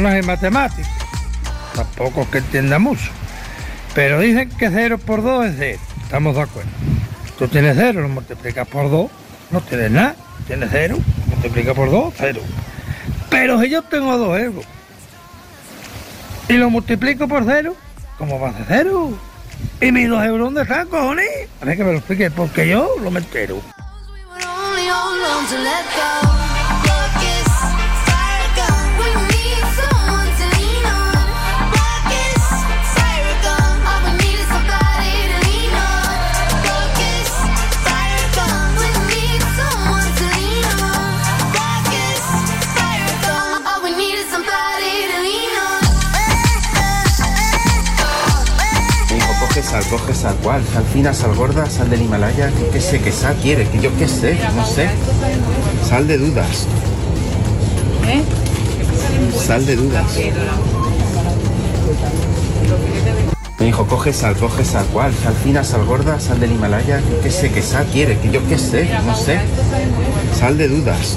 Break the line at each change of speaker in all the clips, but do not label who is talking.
Soy matemático, tampoco es que entienda mucho. Pero dicen que 0 por 2 es 0. Estamos de acuerdo. Tú tienes 0, lo multiplicas por 2, no tienes nada. Tienes 0, multiplica por 2, 0. Pero si yo tengo 2 euros y lo multiplico por 0, ¿cómo va a ser 0? ¿Y mis 2 euros dónde están, cojones? Que me lo porque yo lo me.
Sal, coge sal, ¿cuál? Sal fina, sal gorda, sal del Himalaya, que sé, qué sal quiere, que yo qué sé, no sé. Sal de dudas.
¿Eh?
Sal de dudas. Mi hijo, coge sal, coge sal, ¿cuál? Sal fina, sal gorda, sal del Himalaya, que sé, qué sal quiere, que yo qué sé, no sé. Sal de dudas.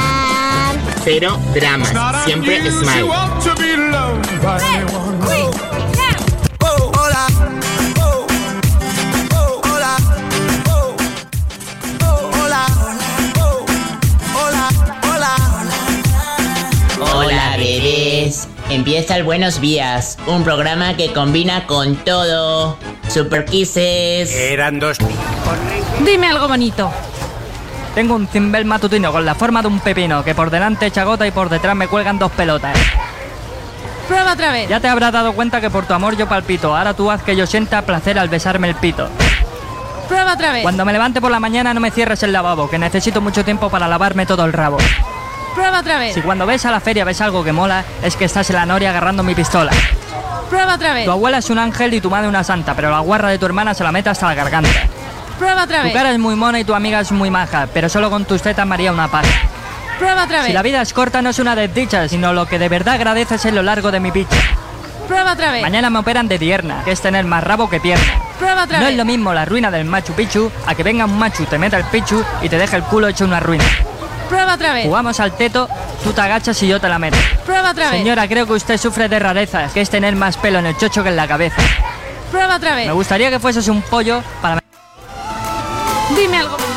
Cero dramas. Siempre smile. Hola, bebés. Empieza el Buenos Días, un programa que combina con todo. Super Kisses.
Eran dos.
Dime algo bonito.
Tengo un cimbel matutino con la forma de un pepino que por delante echa gota y por detrás me cuelgan dos pelotas.
Prueba otra vez.
Ya te habrás dado cuenta que por tu amor yo palpito. Ahora tú haz que yo sienta placer al besarme el pito.
Prueba otra vez.
Cuando me levante por la mañana no me cierres el lavabo, que necesito mucho tiempo para lavarme todo el rabo.
Prueba otra vez.
Si cuando ves a la feria ves algo que mola, es que estás en la noria agarrando mi pistola.
Prueba otra vez.
Tu abuela es un ángel y tu madre una santa, pero la guarra de tu hermana se la mete hasta la garganta.
Prueba otra
Tu
vez.
cara es muy mona y tu amiga es muy maja, pero solo con tus tetas María una paja.
Prueba otra
Si
vez.
la vida es corta no es una desdicha, sino lo que de verdad agradeces es lo largo de mi bicho.
Prueba otra vez.
Mañana me operan de tierna, que es tener más rabo que pierna.
Prueba otra
No
vez.
es lo mismo la ruina del Machu Picchu a que venga un machu, te meta el pichu y te deja el culo hecho una ruina.
Prueba otra vez.
Jugamos al teto, tú te agachas y yo te la meto.
Prueba otra vez.
Señora, creo que usted sufre de rarezas, que es tener más pelo en el chocho que en la cabeza.
Prueba otra vez.
Me gustaría que fueses un pollo para...
Dime algo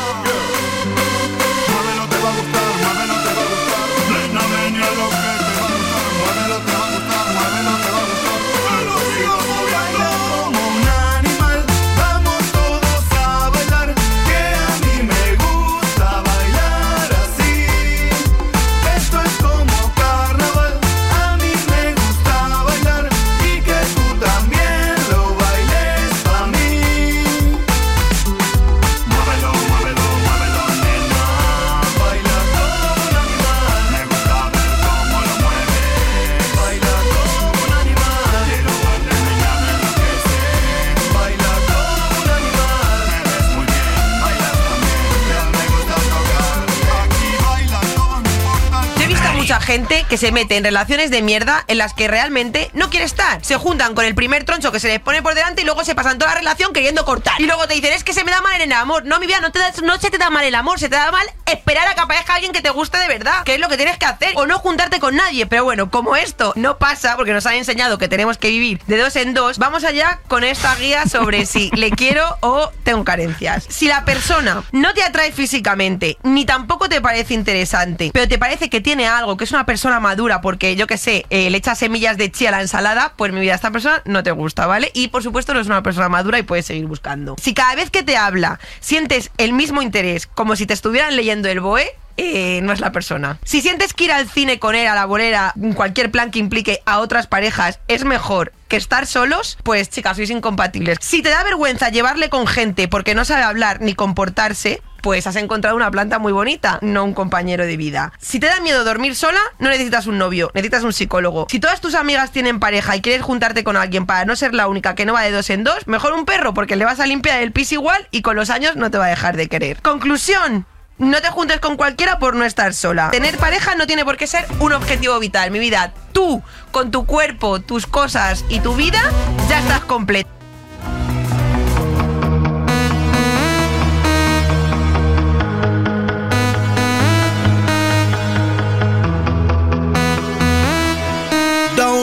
que
se mete en relaciones de mierda en las que realmente no quiere estar. Se juntan con el primer troncho que se les pone por delante y luego se pasan toda la relación queriendo cortar. Y luego te dicen, es que se me da mal el amor. No, mi vida, da- no se te da mal el amor, se te da mal esperar a que aparezca alguien que te guste de verdad, que es lo que tienes que hacer. O no juntarte con nadie. Pero bueno, como esto no pasa, porque nos han enseñado que tenemos que vivir de dos en dos, vamos allá con esta guía sobre si le quiero o tengo carencias. Si la persona no te atrae físicamente, ni tampoco te parece interesante, pero te parece que tiene algo, que es una persona madura, porque yo que sé, eh, le echas semillas de chía a la ensalada, pues mi vida, esta persona no te gusta, ¿vale? Y por supuesto no es una persona madura y puedes seguir buscando. Si cada vez que te habla sientes el mismo interés, como si te estuvieran leyendo el BOE, eh, no es la persona. Si sientes que ir al cine con él, a la bolera, cualquier plan que implique a otras parejas, es mejor que estar solos, pues chicas, sois incompatibles. Si te da vergüenza llevarle con gente porque no sabe hablar ni comportarse, pues has encontrado una planta muy bonita, no un compañero de vida. Si te da miedo dormir sola, no necesitas un novio, necesitas un psicólogo. Si todas tus amigas tienen pareja y quieres juntarte con alguien para no ser la única que no va de dos en dos, mejor un perro porque le vas a limpiar el pis igual y con los años no te va a dejar de querer. Conclusión. No te juntes con cualquiera por no estar sola. Tener pareja no tiene por qué ser un objetivo vital. Mi vida, tú, con tu cuerpo, tus cosas y tu vida, ya estás completa.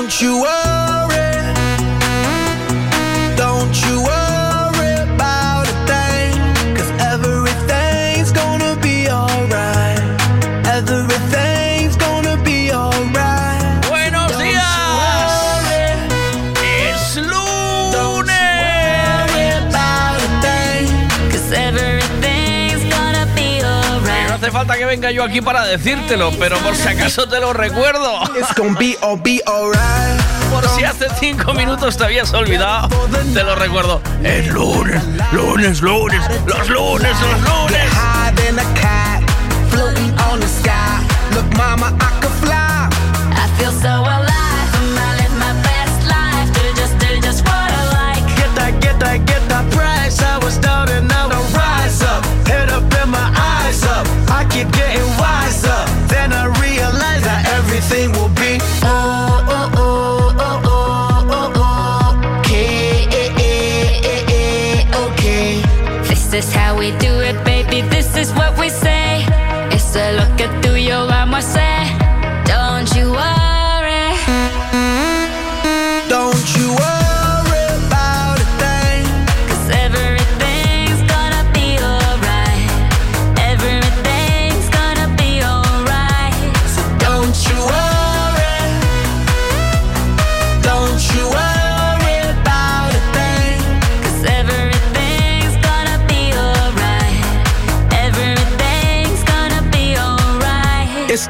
Don't you worry.
Venga yo aquí para decírtelo, pero por si acaso te lo recuerdo.
It's gonna be all be alright.
Por si hace cinco minutos te habías olvidado, te lo recuerdo. Es lunes, lunes, lunes, los lunes, los lunes.
Floating on the sky. Look, mama, I could fly.
I feel so alive. I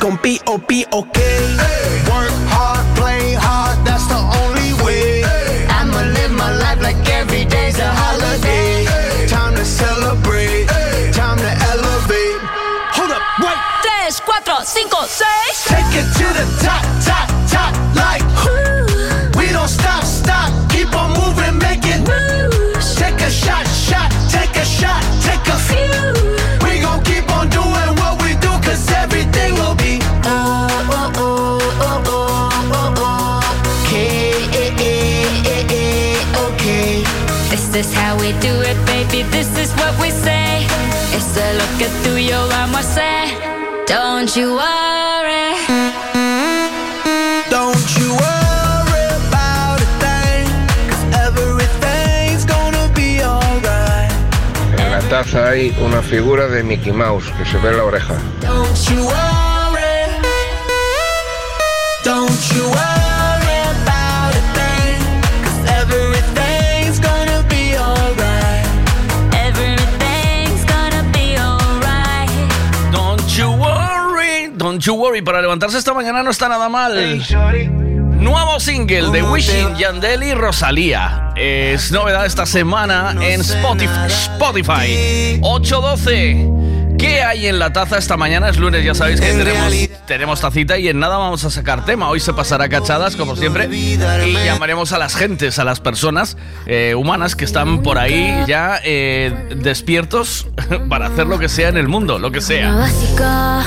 gonna be
oh be okay. Work hard, play hard, that's the only way. I'ma live my life like every day's a holiday. Time to celebrate, time to elevate. Hold up, wait,
3, 4, 5, 6.
take it to the top, Don't
you worry.
Don't you worry about a thing, cause everything's gonna be alright.
En la taza hay una figura de Mickey Mouse que se ve en la oreja.
Don't you worry. Don't you worry
don't you worry. Para levantarse esta mañana no está nada mal. Nuevo single de Wishing, Yandel y Rosalía. Es novedad esta semana en Spotify. Spotify. 812. ¿Qué hay en la taza esta mañana? Es lunes, ya sabéis que tenemos, tenemos tacita y en nada vamos a sacar tema. Hoy se pasará cachadas, como siempre, y llamaremos a las gentes, a las personas eh, humanas que están por ahí ya eh, despiertos para hacer lo que sea en el mundo, lo que sea.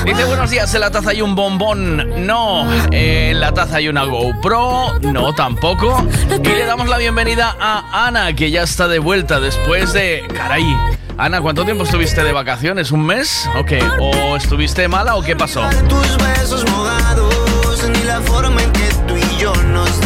Dice buenos días, en la taza hay un bombón. No, eh, en la taza hay una GoPro. No, tampoco. Y le damos la bienvenida a Ana, que ya está de vuelta después de... Caray. Ana, ¿cuánto tiempo estuviste de vacaciones? ¿Un mes? ¿O qué? ¿O estuviste mala o qué pasó?
Tus besos mojados, ni la forma en que tú y yo nos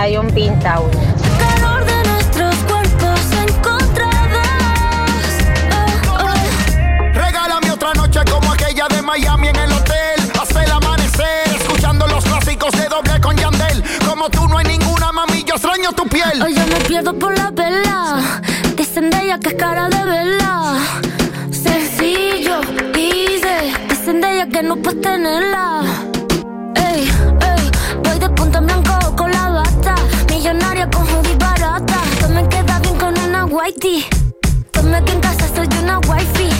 casa hay un pinta uñas.
calor de nuestros cuerpos encontrados.
Regálame otra noche como aquella de Miami en el hotel. Hasta el amanecer, escuchando los clásicos de doble con Yandel. Como tú no hay ninguna, mami, yo extraño tu piel.
Hoy yo me pierdo por la vela. Dicen de ella que es cara de vela. Sencillo, easy. Dicen de ella que no puedes tenerla. Whitey. Tome que en casa soy una wifey.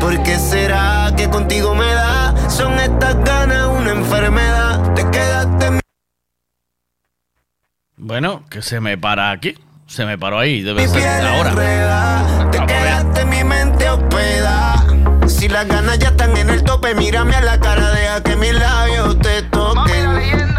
¿Por qué será que contigo me da? Son estas ganas una enfermedad. Te quedaste en
Bueno, que se me para aquí. Se me paró ahí, debe
mi
ser ahora.
enredada. Te quedaste en mi mente hospedada. Si las ganas ya están en el tope, mírame a la cara,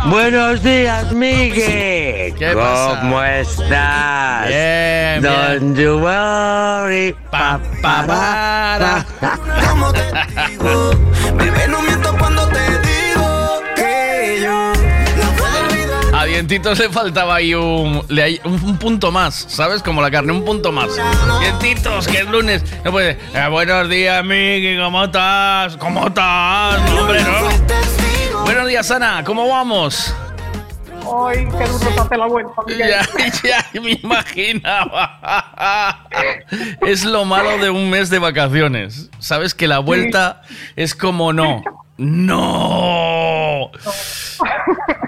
Buenos días, Miguel.
¿Qué pasa?
¿Cómo estás?
Bien,
Don't you worry. Pa, pa, pa, pa.
Como te digo, bebé, no miento cuando te digo que yo no puedo olvidar.
A Dientitos le faltaba ahí un, le hay- un, un punto más, ¿sabes? Como la carne, un punto más. Dientitos, que es lunes. No puede. eh, buenos días, Miki, ¿cómo estás? ¿Cómo estás? No, hombre, no. Buenos días, Ana, ¿cómo vamos?
Ay, qué duro te hace la vuelta.
Ya, ya me imaginaba. Es lo malo de un mes de vacaciones. Sabes que la vuelta es como no. No.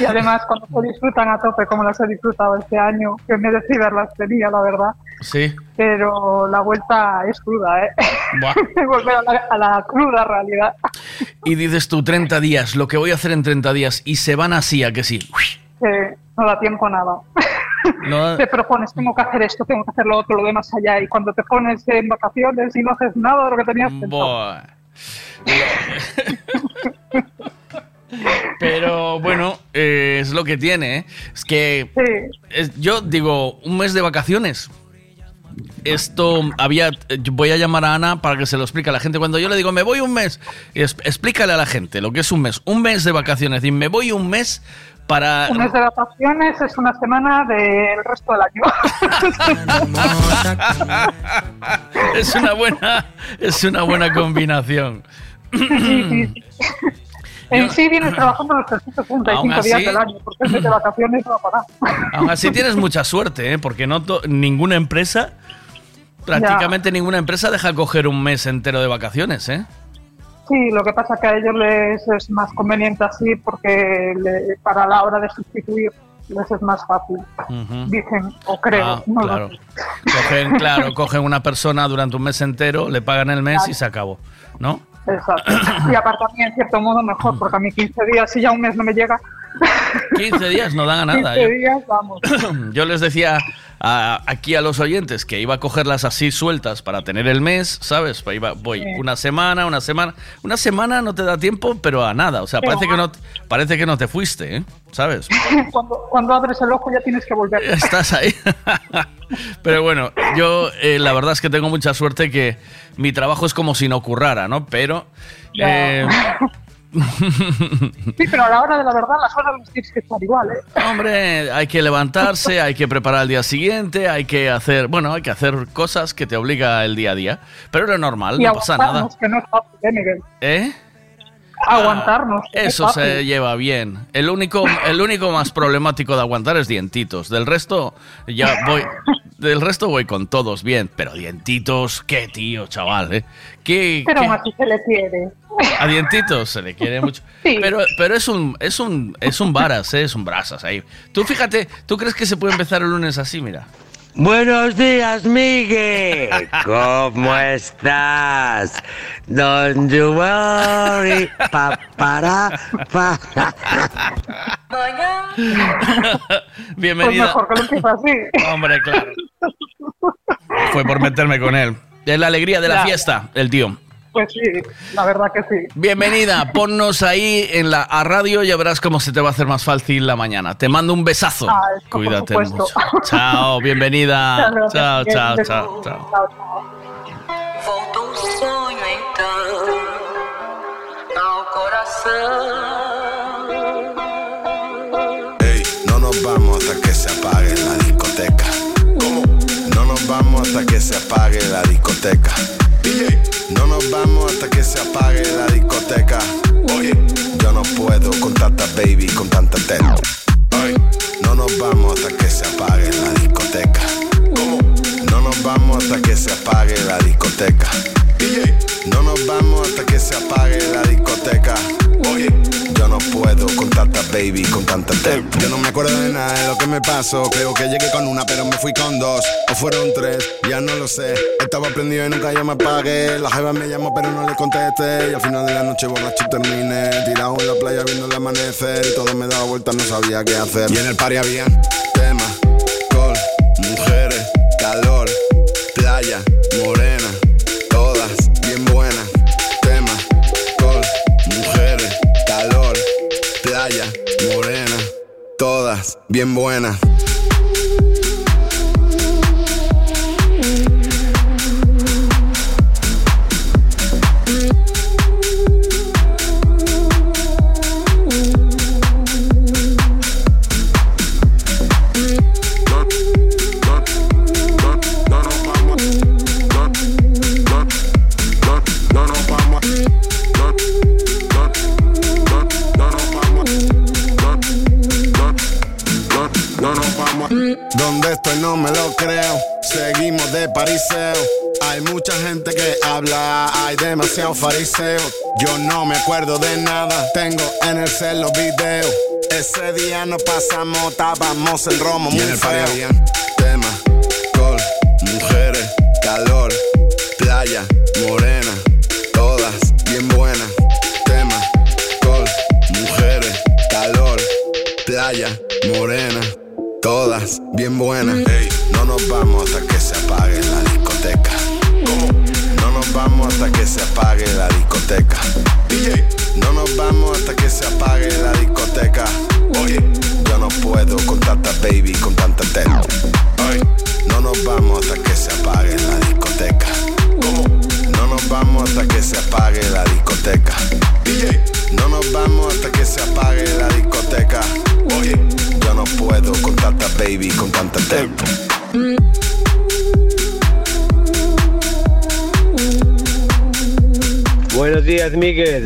Y además, cuando se disfrutan a tope, como las he disfrutado este año, que merecidas verlas tenía, la verdad.
Sí.
Pero la vuelta es cruda, ¿eh?
Buah.
Volver a la, a la cruda realidad.
Y dices tú 30 días, lo que voy a hacer en 30 días, y se van así, a que sí.
Que no da tiempo a nada.
No-
Te propones, tengo que hacer esto, tengo que hacer lo otro, lo demás allá. Y cuando te pones en vacaciones y no haces nada de lo que tenías pensado.
Pero bueno, eh, es lo que tiene. ¿eh? Es que es- yo digo, un mes de vacaciones. Esto había. Voy a llamar a Ana para que se lo explique a la gente. Cuando yo le digo, me voy un mes, es- explícale a la gente lo que es un mes. Un mes de vacaciones. Y me voy un mes para.
Un mes de vacaciones es una semana del resto del año.
es una buena. Es una buena combinación.
En sí vienes trabajando los 365
Aún
días del año, porque de vacaciones no va a parar.
Aún así tienes mucha suerte, ¿eh? porque no ninguna empresa, prácticamente ninguna empresa deja coger un mes entero de vacaciones, ¿eh?
Sí, lo que pasa es que a ellos les es más conveniente así porque le- para la hora de sustituir les es más fácil.
Ujú.
Dicen, o creo.
Ah,
no lo
claro.
sé.
Cogen, claro, cogen una persona durante un mes entero, le pagan el mes y se acabó, ¿no?
Exacto. Y aparte a mí en cierto modo mejor, porque a mí 15 días, si ya un mes no me llega,
15 días no dan a nada.
15
Yo,
días, vamos.
yo les decía a- aquí a los oyentes que iba a cogerlas así sueltas para tener el mes, ¿sabes? Pues iba- voy
Sí.
una semana, una semana. Una semana no te da tiempo, pero a nada. O sea,
Pero
parece que no, parece que no te fuiste, ¿eh? ¿Sabes?
cuando, cuando abres el ojo ya tienes que volver.
Estás ahí. Pero bueno, yo eh, la verdad es que tengo mucha suerte que mi trabajo es como si no ocurrara, ¿no? Pero... Eh,
Sí, pero a la hora de la verdad las horas las tienes que estar igual, ¿eh?
hombre, hay que levantarse, hay que preparar el día siguiente, hay que hacer, bueno, hay que hacer cosas que te obliga el día a día. Pero lo normal,
y
no pasa nada.
que no es fácil, ¿eh, Miguel?
¿Eh?
Aguantarnos. que no es
Eso se lleva bien. El único, el único más problemático de aguantar es dientitos. Del resto, ya voy. Del resto voy con todos bien. Pero dientitos, qué tío, chaval, ¿eh? ¿Qué,
Pero
qué-
aún así se le quiere.
A dientitos se le quiere mucho. Pero, pero es un, es un, es un varas, ¿eh? es un brasas ahí. Tú fíjate, ¿tú crees que se puede empezar el lunes así? Mira.
Buenos días, Miguel. ¿Cómo estás? Don't you worry. Pa, para, pa.
Bienvenida.
Pues mejor que lo empieza así.
Hombre, claro. Fue por meterme con él. Es la alegría de la
Ya.
fiesta, el tío.
Pues sí, la verdad que sí.
Bienvenida, ponnos ahí en la a radio y verás cómo se te va a hacer más fácil la mañana. Te mando un besazo. Cuídate mucho. Chao, bienvenida.
chao,
chao,
chao,
chao.
Voltou
hey, não
nos vamos
hasta que se apague la discoteca.
¿Cómo? No nos vamos hasta que se apague la discoteca. DJ no nos vamos hasta que se apague la discoteca. Oye, yo no puedo con tanta baby, con tanta teta. Ay, no nos vamos hasta que se apague la discoteca. ¿Cómo? No nos vamos hasta que se apague la discoteca. DJ, no nos vamos hasta que se apague la discoteca. Oye, yo no puedo con tanta baby, con tanta teta.
Yo no me acuerdo de nada de lo que me pasó. Creo que llegué con una, pero me fui con dos. O fueron tres, ya no lo sé. Estaba prendido y nunca yo me apagué. La jeva me llamó, pero no le contesté. Y al final de la noche borracho terminé. Tirado en la playa viendo el amanecer. Y todo me daba vueltas, no sabía qué hacer. Y en el party había temas, col, mujeres, calor, playa, morena. Morena. Todas bien buenas. Acuerdo de nada. Tengo en el cel los videos. Ese día nos pasamos, estábamos en Romo, muy
en el
feo.
había temas, col, mujeres, calor, playa, morena. Todas bien buenas. Temas, col, mujeres, calor, playa, morena. Todas bien buenas.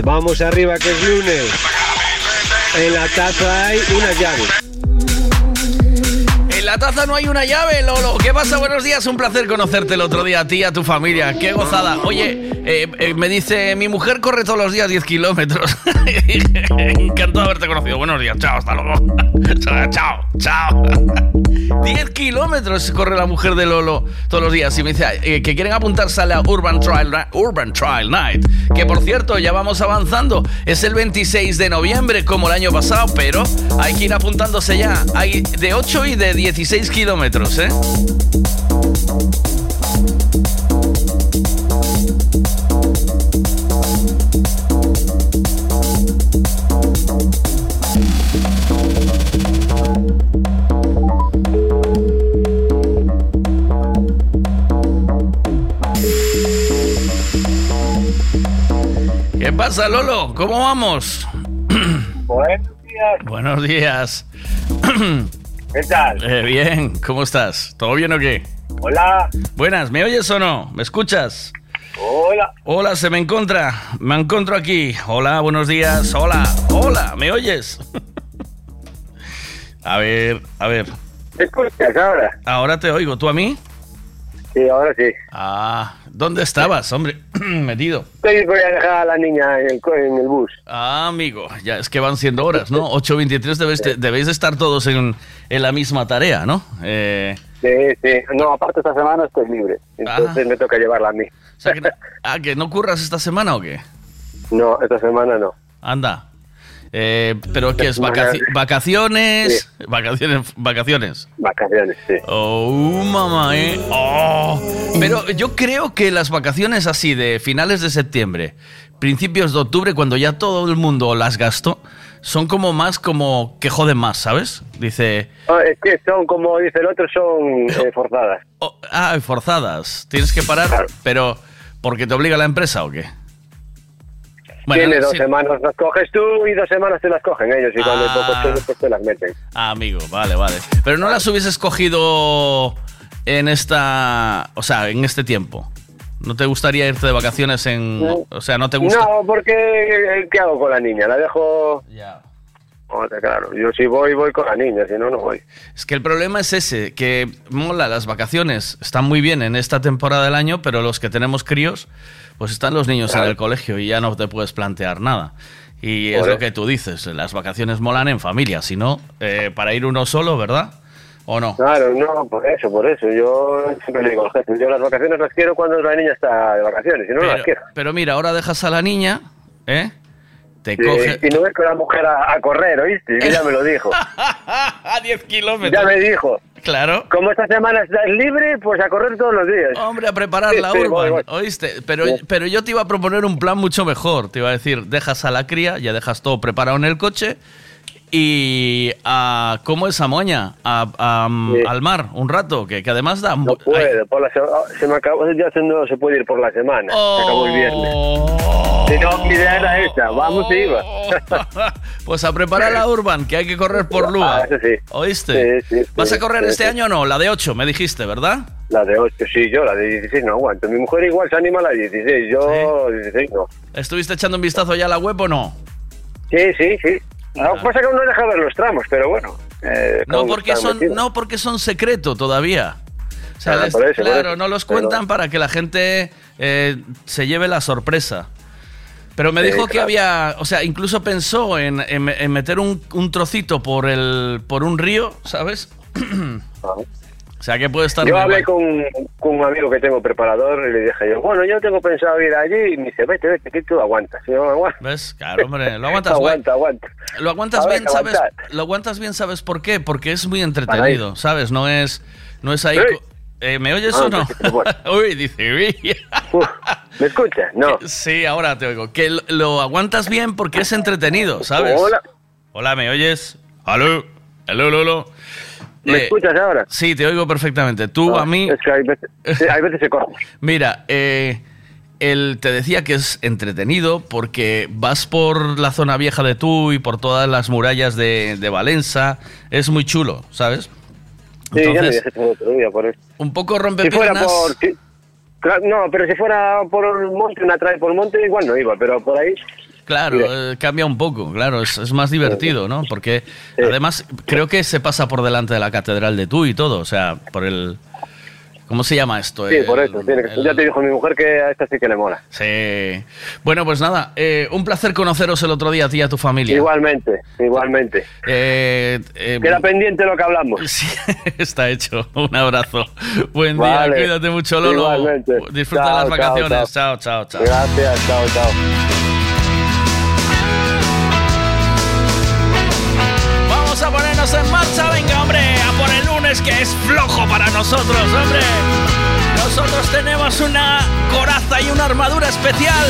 Vamos
arriba, que es lunes. En la taza hay una llave.
En la taza no hay una llave, Lolo. ¿Qué pasa? Buenos días, un placer conocerte el otro día a ti y a tu familia. Qué gozada. Oye, eh, eh, me dice, mi mujer corre todos los días 10 kilómetros. Encantado de haberte conocido. Buenos días, chao, hasta luego. chao, chao. 10 kilómetros corre la mujer de Lolo todos los días. Y me dice eh, que quieren apuntarse a la Urban Trial, Urban Trial Night. Que por cierto, ya vamos avanzando. Es el 26 de noviembre, como el año pasado, pero hay que ir apuntándose ya. Hay de 8 y de 16 kilómetros, ¿eh? Pasa, Lolo? ¿Cómo vamos?
Buenos días.
Buenos días.
¿Qué tal?
Eh, bien, ¿cómo estás? ¿Todo bien o qué?
Hola.
Buenas, ¿me oyes o no? ¿Me escuchas?
Hola.
Hola, se me encuentra. Me encuentro aquí. Hola, buenos días. Hola, hola, ¿me oyes? a ver, a ver.
¿Me escuchas ahora?
Ahora te oigo. ¿Tú a mí?
Sí, ahora sí.
Ah, ¿dónde estabas, hombre? Metido.
Estoy voy a dejar a la niña en el, en el bus.
Ah, amigo, ya es que van siendo horas, ¿no? 8.23 debéis, de- debéis de estar todos en, en la misma tarea, ¿no? Eh,
Sí, sí. No, aparte esta semana estoy libre. Entonces me toca llevarla a mí.
o sea, que, ah, ¿que no curras esta semana o qué?
No, esta semana no.
Anda. Eh, ¿Pero qué es? Vacaci- ¿Vacaciones? Vacaciones, vacaciones.
Vacaciones, sí.
Oh, mamá, ¿eh? Oh. Pero yo creo que las vacaciones así de finales de septiembre, principios de octubre, cuando ya todo el mundo las gastó, son como más como que joden más, ¿sabes? Dice,
Ah, es que son, como dice el otro, son eh, forzadas.
ah, forzadas, tienes que parar, pero ¿porque te obliga la empresa o qué?
Tiene dos
sí.
semanas las coges tú y dos semanas te las cogen ellos. Y cuando
Ah.
turnos, pues te las meten.
Ah, amigo, vale, vale. Pero no las hubieses cogido en esta, o sea, en este tiempo? ¿No te gustaría irte de vacaciones en, o sea, no te gusta?
No, porque ¿qué hago con la niña? La dejo...
Ya.
claro, yo si voy, voy con la niña, si no, no voy.
Es que el problema es ese, que mola, las vacaciones están muy bien en esta temporada del año, pero los que tenemos críos, pues están los niños en el colegio y ya no te puedes plantear nada. Y es lo que tú dices, las vacaciones molan en familia, si no, eh, para ir uno solo, ¿verdad? ¿O no?
Claro, no, por eso, por eso. Yo siempre le digo yo las vacaciones las quiero cuando la niña está de vacaciones, si no, no las quiero.
Pero mira, ahora dejas a la niña, ¿eh? Te
Sí,
coge...
Y no ves con la mujer a, a correr, ¿oíste? Que ya me lo dijo.
a 10 kilómetros.
Ya me dijo.
Claro.
Como esta semana estás libre, pues a correr todos los días.
Hombre, a preparar la
Sí, sí,
urban,
voy, voy.
¿oíste? Pero,
Sí.
pero yo te iba a proponer un plan mucho mejor. Te iba a decir, dejas a la cría, ya dejas todo preparado en el coche y a, ¿cómo es a Moña? A, a- Al mar, un rato, que, que además da...
No puedo, por la se, oh, se me acabó, ya se- no se puede ir por la semana. Se acabó el viernes. Si no, mi idea era esa, vamos y iba.
Pues a preparar la urban, que hay que correr por Lua.
Ah, eso sí.
¿Oíste?
Sí, sí,
¿Vas a correr este año o no? La de 8, me dijiste, ¿verdad?
La de 8, sí, yo la de 16 no aguanto. Mi mujer igual se anima a la 16, yo 16 no.
¿Estuviste echando un vistazo ya a la web o no?
Sí, sí, sí. Que pasa que no deja ver los tramos, pero bueno. eh,
No porque, son,
metidos.
no porque son secreto todavía. O sea,
Ah,
les-
eso,
claro, no los
Pero-
cuentan para que la gente eh, se lleve la sorpresa. Pero me
Sí,
dijo que había, o sea, incluso pensó en, en- en meter un, un trocito por el por un río, ¿sabes? o sea, que puede estar
Yo hablé con, con un amigo que tengo preparador y le dije yo, bueno, yo tengo pensado ir allí y me dice, vete, vete, que tú aguantas. Yo, aguanta.
¿Ves? Claro, hombre, lo aguantas
aguanta, aguanta.
Lo aguantas
Habrá
bien, ¿sabes?
aguantar.
Lo aguantas bien, ¿sabes por qué? Porque es muy entretenido, ¿sabes? No es no es ahí
Sí.
Eh, ¿Me oyes
Ah,
o no? Uy, dice, uy.
¿Me escuchas? No.
Sí, ahora te oigo. Que lo, lo aguantas bien porque es entretenido, ¿sabes?
Hola.
Hola, ¿me oyes? ¿Aló? ¿Aló, aló?
¿Me
Eh,
escuchas ahora?
Sí, te oigo perfectamente. Tú a mí...
Es que hay veces, sí, hay veces se corta.
Mira, eh, él te decía que es entretenido porque vas por la zona vieja de tú y por todas las murallas de, de Valenza. Es muy chulo, ¿sabes?
Sí,
Entonces,
otro día por eso.
un poco
Si fuera
rompepiernas.
por... si- no, pero si fuera por el monte, una trae por el monte, igual no iba, pero por ahí...
Claro, eh, cambia un poco, claro, es, es más divertido, ¿no? Porque además creo que se pasa por delante de la catedral de tú y todo, o sea, por el... ¿Cómo se llama esto?
Sí,
El-
por eso. tiene que- ya te dijo mi mujer que a esta sí que le mola.
Sí. Bueno, pues nada, eh, un placer conoceros el otro día a ti y a tu familia.
Igualmente, igualmente.
Eh, eh,
Queda pendiente lo que hablamos.
Sí, está hecho. Un abrazo. Buen día,
Vale.
cuídate mucho, Lolo.
Igualmente.
Disfruta
Chao,
las
chao,
vacaciones. Chao, chao, chao.
Gracias, chao, chao.
Ponernos en marcha, venga, hombre, a por el lunes que es flojo para nosotros, hombre. Nosotros tenemos una coraza y una armadura especial.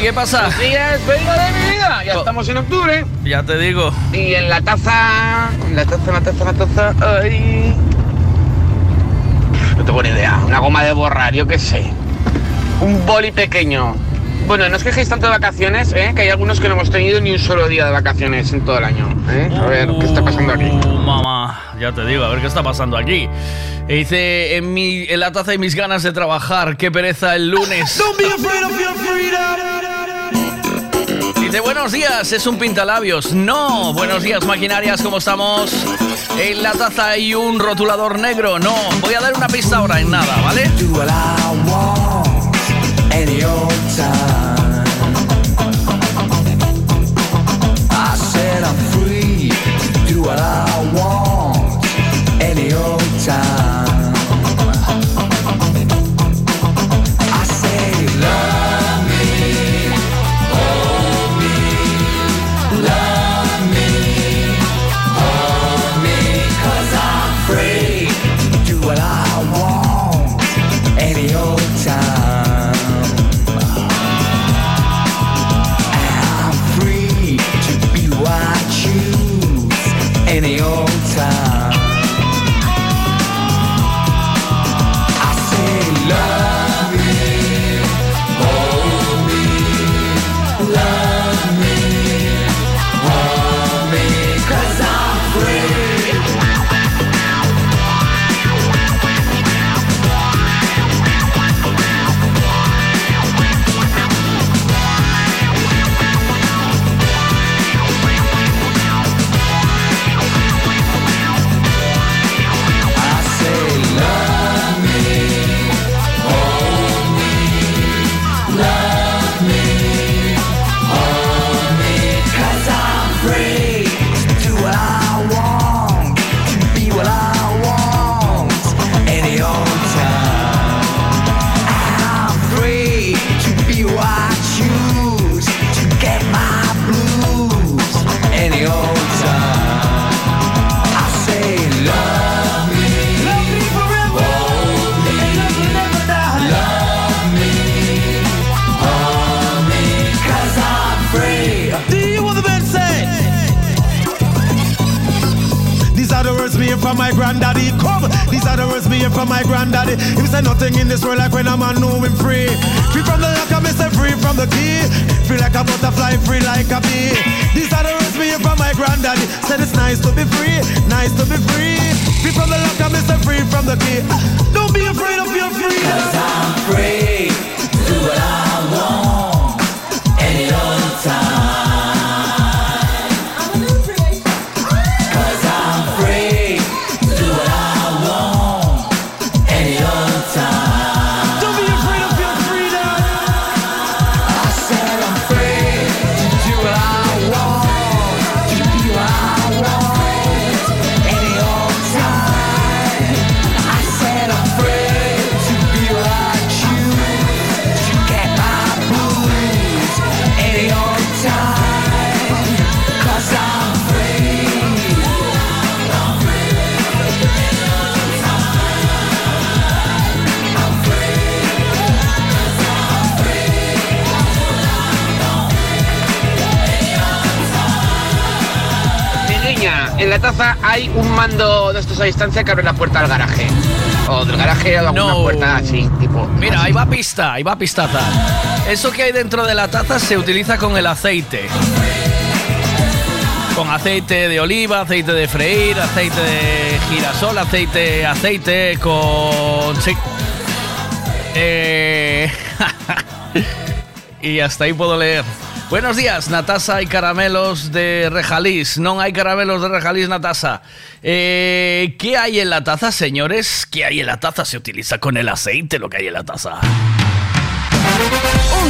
¿Qué pasa?
Buenos días, venga de mi vida. Ya estamos en octubre.
Ya te digo.
Y en la taza. En la taza, en la taza, en la taza. Ay. No tengo ni idea. Una goma de borrar, yo qué sé. Un boli pequeño. Bueno, no os quejéis tanto de vacaciones, ¿eh? que hay algunos que no hemos tenido ni un solo día de vacaciones en todo el año. ¿eh? A ver, ¿qué está pasando aquí?
Uh, mamá, ya te digo, a ver qué está pasando aquí. E dice, en, mi, en la taza de mis ganas de trabajar, qué pereza el lunes. Dice, buenos días, es un pintalabios. No, buenos días, maquinarias, ¿cómo estamos? En la taza hay un rotulador negro. No, voy a dar una pista ahora en nada, ¿vale?
do world like when a man know him free. Free from the lock, I say free from the key. Free like a butterfly, free like a bee. These are the words me from my granddaddy. Said it's nice to be free, nice to be free. Free from the lock, I say free from the key.
De distancia que abre la puerta al garaje. O del garaje a alguna
No.
puerta así, tipo.
Mira, ahí va pista, ahí va pistaza. Eso que hay dentro de la taza se utiliza con el aceite. Con aceite de oliva, aceite de freír, aceite de girasol, aceite, aceite con... Sí. Eh, y hasta ahí puedo leer. Buenos días, Natasa y caramelos de Rejalís. No hay caramelos de Rejalís, Natasa. Eh, ¿Qué hay en la taza, señores? ¿Qué hay en la taza? Se utiliza con el aceite lo que hay en la taza.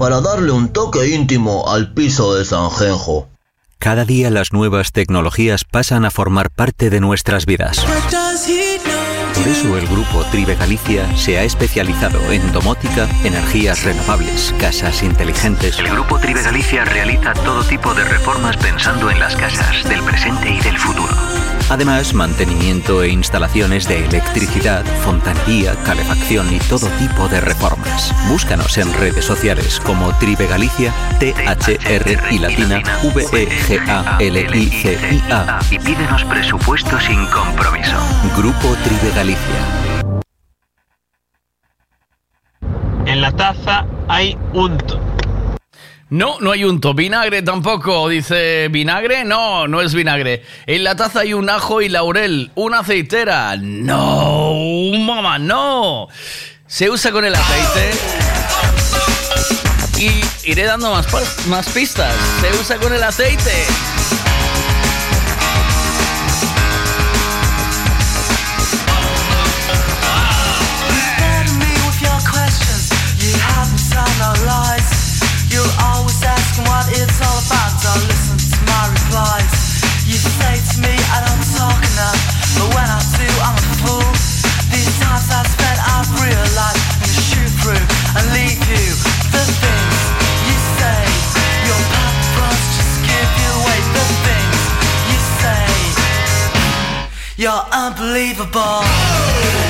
para darle un toque íntimo al piso de Sanjenjo.
Cada día las nuevas tecnologías pasan a formar parte de nuestras vidas. Por eso el grupo Tribe Galicia se ha especializado en domótica, energías renovables, casas inteligentes.
El grupo Tribe Galicia realiza todo tipo de reformas pensando en las casas del presente y del futuro.
Además, mantenimiento e instalaciones de electricidad, fontanería, calefacción y todo tipo de reformas. Búscanos en redes sociales como Tribe Galicia, T-H-R y latina E V-E-G-A-L-I-C-I-A.
Y pídenos presupuesto sin compromiso.
Grupo Tribe Galicia.
En la taza hay unto.
No, no hay unto. Vinagre tampoco. Dice, ¿vinagre? No, no es vinagre. En la taza hay un ajo y laurel. Una aceitera. No, mamá, no. Se usa con el aceite. Y iré dando más, más pistas. Se usa con el aceite.
it's all about, don't listen to my replies. You say to me I don't talk enough, but when I do, I'm a fool. These times I spent, I've realized shoot through and leave you. The things you say, your just give you away. The things you say, you're unbelievable.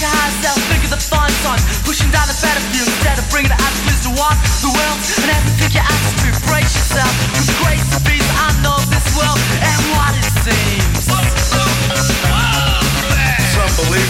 your higher self, figure the fun time. Pushing down the battlefield instead of bringing the atmospheres to one. The world, and as you pick your atmosphere, brace yourself. With the grace of peace, I know this world and what it seems.
It's unbelievable.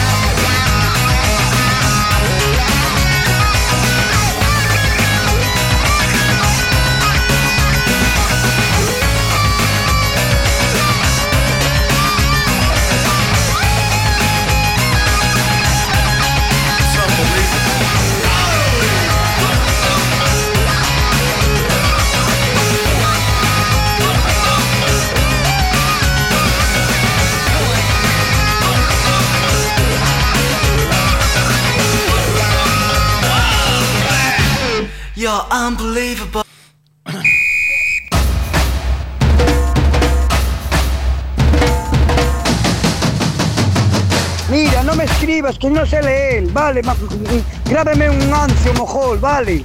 You're unbelievable.
Mira, no me escribas, que no sé leer, vale, mm, mm, grábeme un ancio mojol, vale.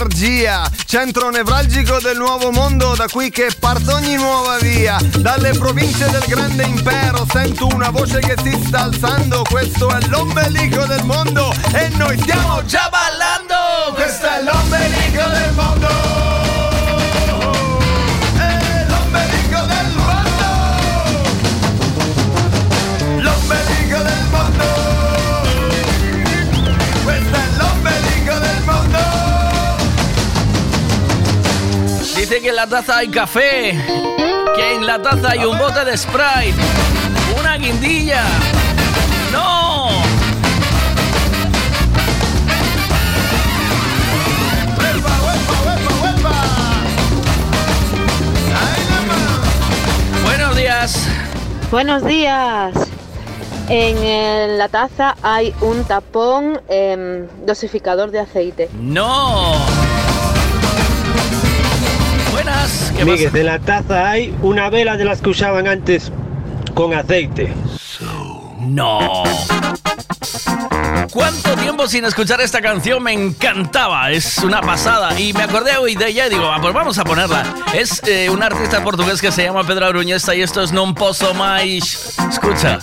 energia,
centro nevralgico del nuovo mondo da qui che parte ogni nuova via. Dalle province del grande impero sento una voce che si sta alzando, questo è l'ombelico del mondo e noi stiamo già ballando.
que en la taza hay café, que en la taza hay un bote de Sprite, una guindilla. ¡No! ¡Huelva, huelva, huelva, huelva! Buenos días.
Buenos días. En la taza hay un tapón em, dosificador de aceite.
¡No!
Miguel, de la taza hay una vela de las que usaban antes con aceite.
No. ¿Cuánto tiempo sin escuchar esta canción? Me encantaba, es una pasada. Y me acordé hoy de ella y digo, ah, pues vamos a ponerla. Es eh, un artista portugués que se llama Pedro Aruñesta y esto es Non Posso Mais. Escucha.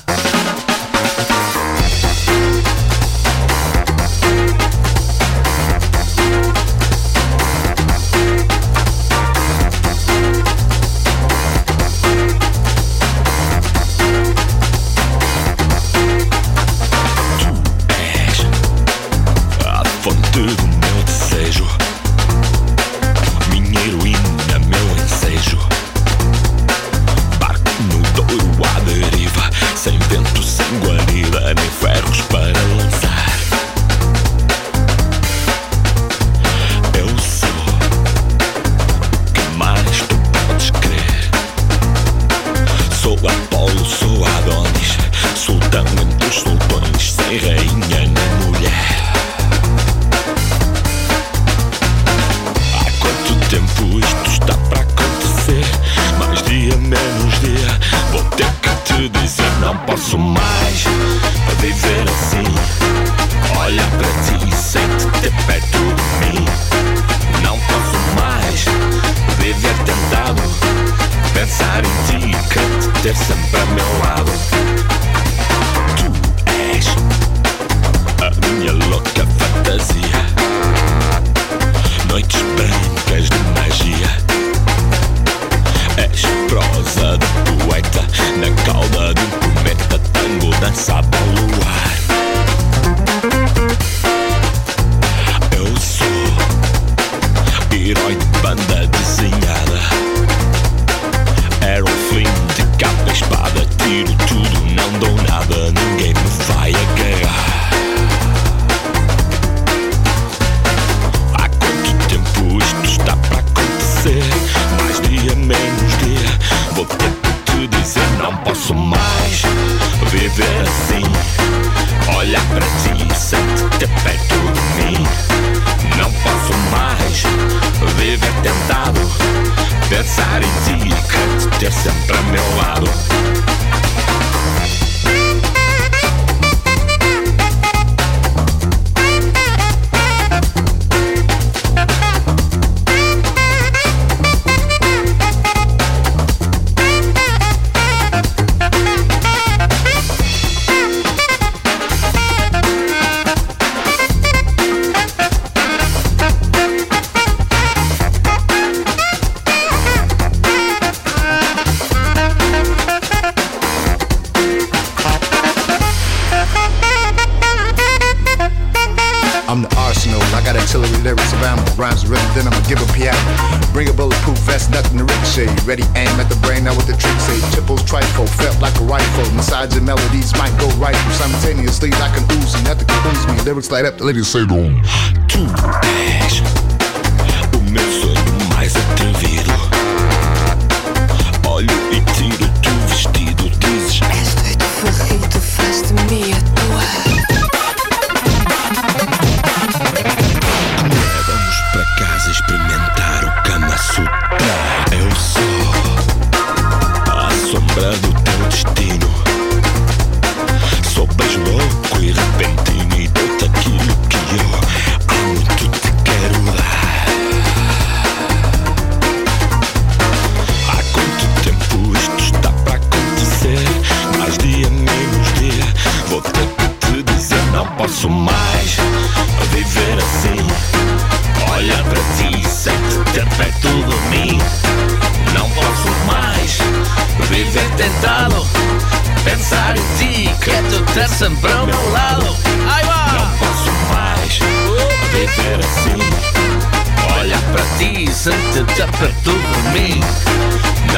say the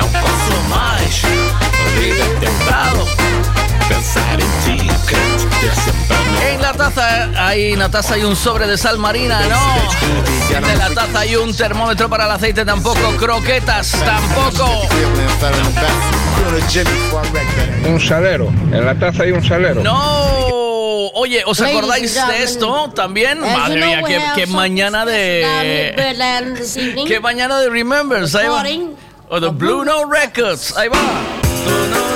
posso mais tentado. Pensar ti,
En la taza hay una taza y un sobre de sal marina, no. En la taza hay un termómetro para el aceite tampoco, croquetas tampoco.
Un salero. En la taza hay un salero.
No. Oye, ¿os acordáis de esto también? Madre mía,
some
mañana de qué mañana de Remembers, ahí va. O the Blue Note Records, ahí va.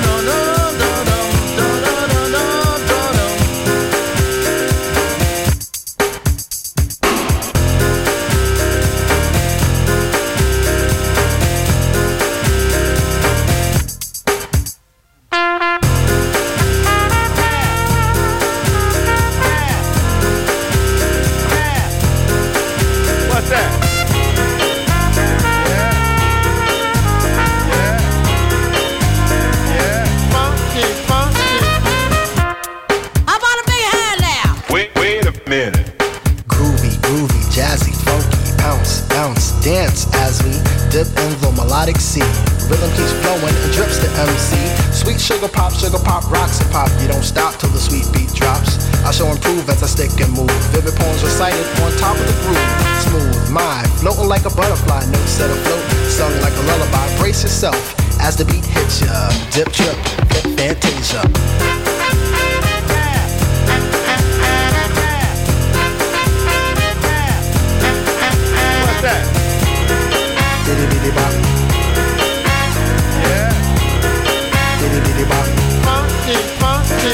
Sugar pop, sugar pop, rocks and pop. You don't stop till the sweet beat drops. I shall improve as I stick and move. Vivid poems recited on top of the groove. Smooth, my floating like a butterfly, notes set afloat, sung like a lullaby. Brace yourself as the beat hits ya. Dip, trip, flip, fantasia.
What's that?
Diddy diddy bop. Diddy bop.
Funky, funky.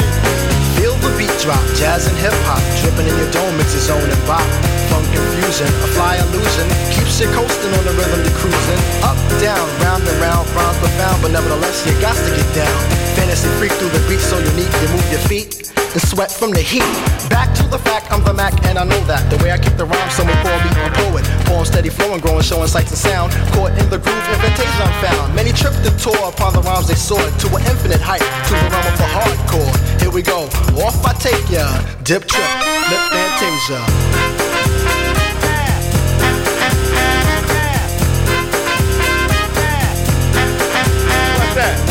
Feel the beat drop, jazz and hip hop, dripping in your dome, mix your zone and bop. Funk confusion, a fly illusion, keeps you coasting on the rhythm to cruising. Up, down, round and round, rhymes profound, but nevertheless you got to get down. Fantasy freak through the beat so unique, you move your feet and sweat from the heat. Back to the fact, I'm the Mac and I know that. The way I kick the rhyme, someone call me a poet. Poem steady flowing, growing, showing sights and sound. Caught in the groove, invitation I'm found. Many tripped and tore upon the rhymes they soared to an infinite height, to the realm of the hardcore. Here we go, off I take ya. Dip trip, lip fantasia.
That?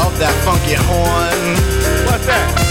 of that funky horn.
What's that?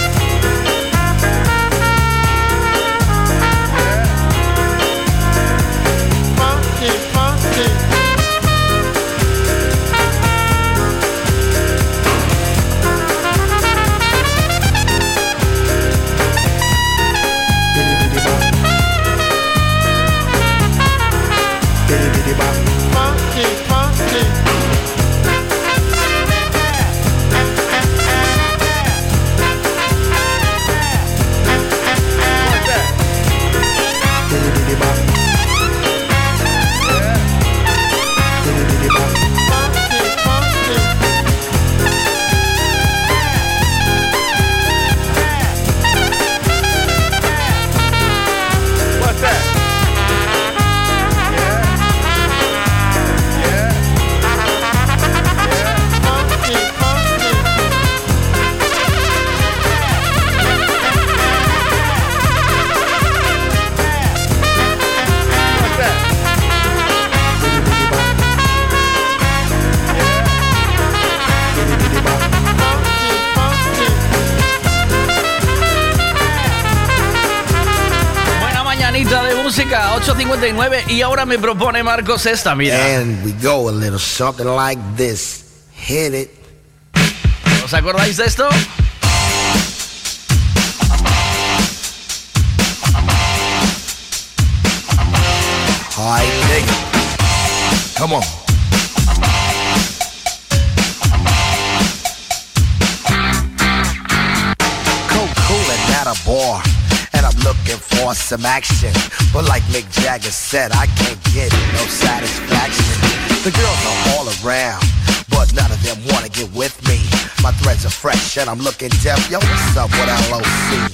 Música, 8.59 y ahora me propone Marcos esta, mira.
And we go a little something like this. Hit it.
¿Os acordáis de esto?
Alright, nigga. Come on. Cool, coolin' at a bar. And I'm looking for some action. But like Mick Jagger said, I can't get no satisfaction. The girls are all around. But none of them wanna get with me. My threads are fresh and I'm looking deaf. Yo, what's up with LOC?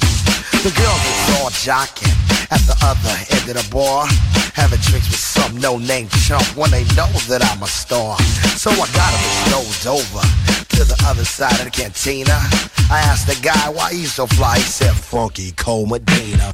The girls is all jocking at the other end of the bar, having drinks with some no-name chump when they know that I'm a star. So I got him strolled over to the other side of the cantina. I asked the guy why he's so fly. He said, "Funky Cole Medina."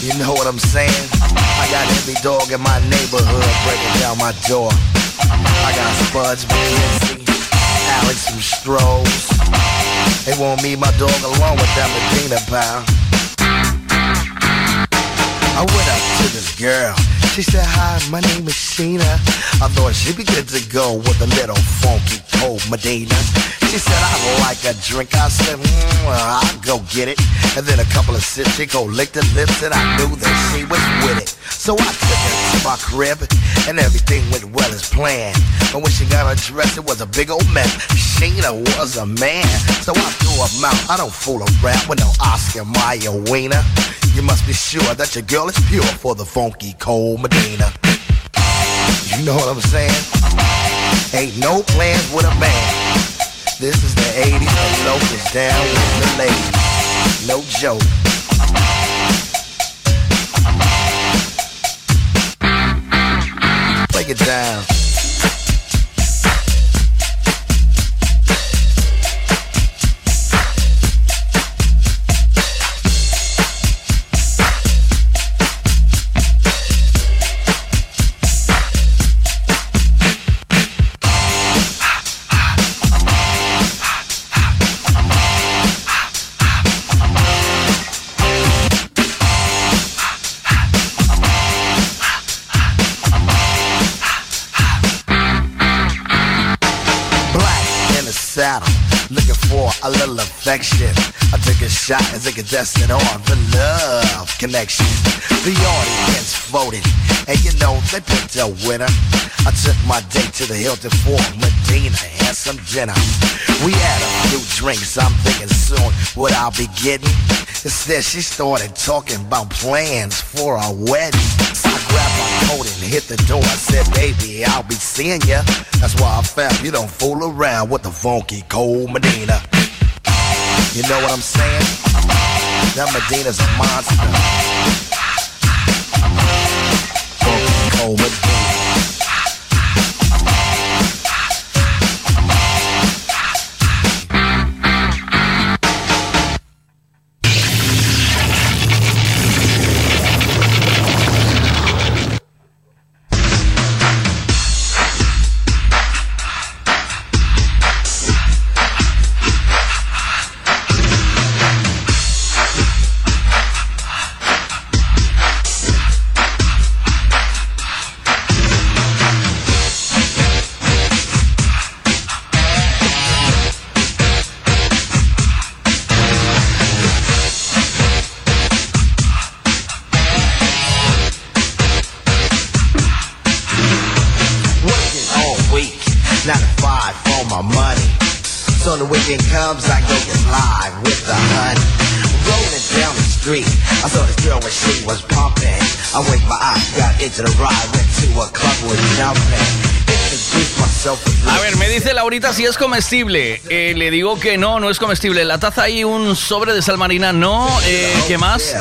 You know what I'm saying? I got every dog in my neighborhood breaking down my door. I got Spuds, McKenzie, Alex, and Strohs. They want me, my dog, along with that Medina pal. I went up to this girl. She said, hi, my name is Sheena. I thought she'd be good to go with a little funky cold Medina. She said, I'd like a drink. I said, mm, I'll go get it. And then a couple of sips, she go lick the lips, and I knew that she was with it. So I took her to my crib, and everything went well as planned. But when she got dress, it was a big old mess. Sheena was a man, so I threw her mouth. I don't fool around with no Oscar Mayer wiener. You must be sure that your girl is pure for the funky cold Medina. You know what I'm saying? Ain't no plans with a man. This is the 80s, and Locust down with the ladies. No joke. Break it down. A little affection. I took a shot as a contestant on the love connection. The audience voted, and you know they picked a winner. I took my date to the Hilton for Medina and some dinner. We had a few drinks, I'm thinking soon what I'll be getting. Instead, she started talking about plans for our wedding. So I grabbed my coat and hit the door. I said, baby, I'll be seeing ya. That's why I found you don't fool around with the funky cold Medina. You know what I'm saying? That Medina's a monster. Funky cold Medina.
Si es comestible. Eh, le digo que no, no es comestible. La taza hay un sobre de sal marina, no. Eh, ¿Qué más?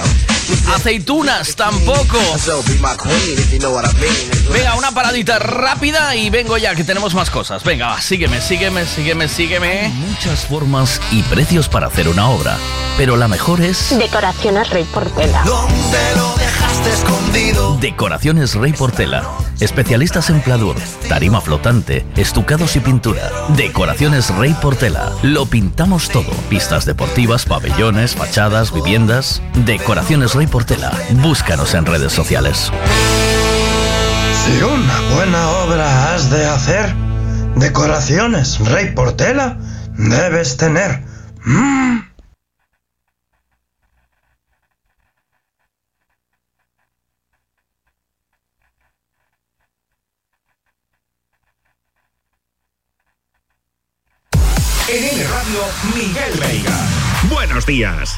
Aceitunas, tampoco. Venga, una paradita rápida y vengo ya, que tenemos más cosas. Venga, va, sígueme, sígueme, sígueme, sígueme. Muchas formas y precios para hacer una obra, pero la mejor es...
Decoraciones Rey Portela.
¿Dónde lo escondido?
Decoraciones Rey Portela. Especialistas en pladur, tarima flotante, estucados y pintura. Decoraciones Rey Portela. Lo pintamos todo. Pistas deportivas, pabellones, fachadas, viviendas. Decoraciones Rey Portela. Búscanos en redes sociales.
Si una buena obra has de hacer, decoraciones Rey Portela debes tener. Mm.
Miguel Veiga. Buenos días.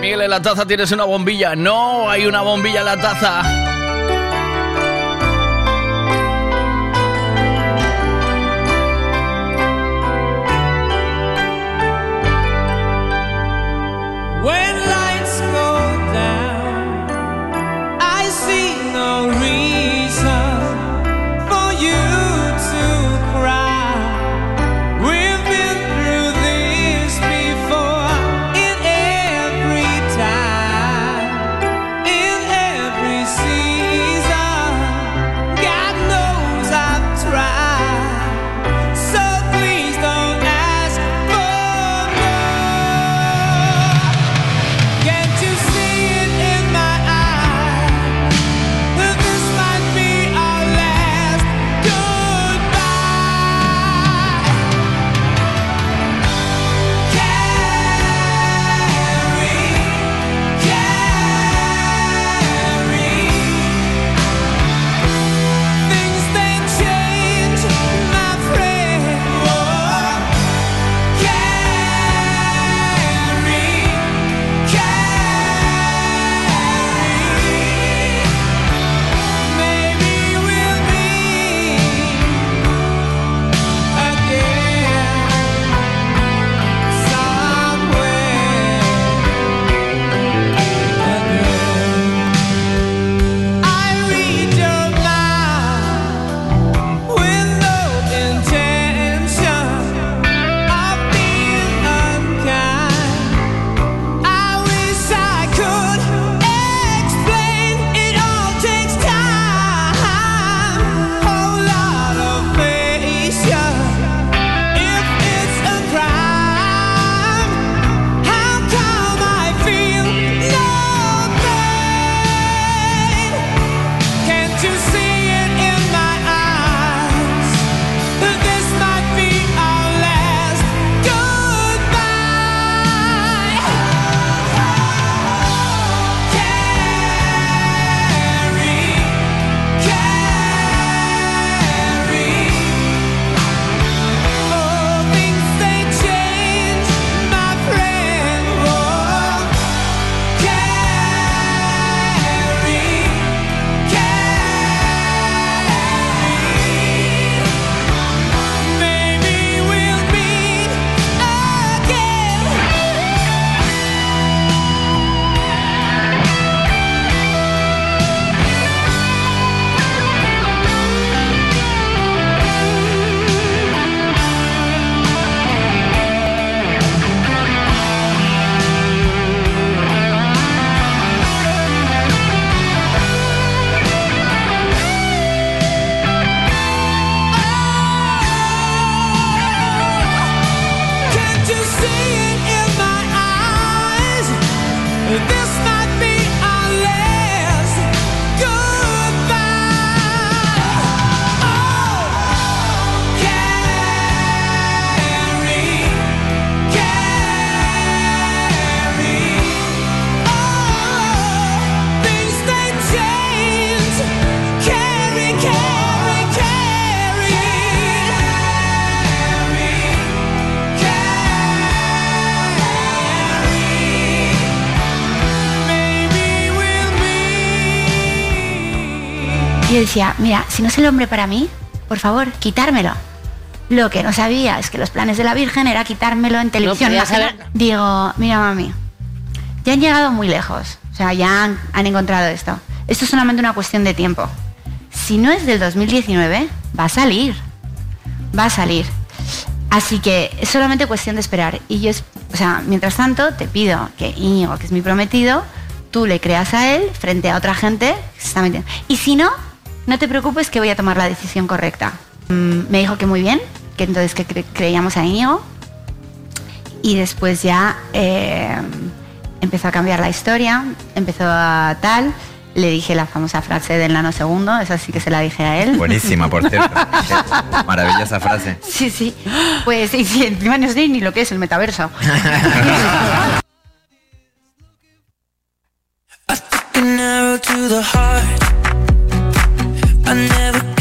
Miguel, en la taza tienes una bombilla. No, hay una bombilla en la taza.
Yo decía, mira, si no es el hombre para mí, por favor, quitármelo. Lo que no sabía es que los planes de la Virgen era quitármelo en televisión nacional.
saber-
Digo, mira mami, ya han llegado muy lejos. O sea, ya han, han encontrado esto. Esto es solamente una cuestión de tiempo. Si no es del 2019, va a salir. Va a salir. Así que es solamente cuestión de esperar. Y yo, o sea, mientras tanto, te pido que Íñigo, que es mi prometido, tú le creas a él frente a otra gente que se está metiendo. Y si no, no te preocupes que voy a tomar la decisión correcta. Mm, me dijo que muy bien, que entonces que cre- creíamos a Íñigo. Y después ya eh, empezó a cambiar la historia, empezó a tal. Le dije la famosa frase del nanosegundo, esa sí que se la dije a él.
Buenísima, por cierto. Maravillosa frase.
Sí, sí. Pues sí, sí, encima no sé ni lo que es el metaverso.
I never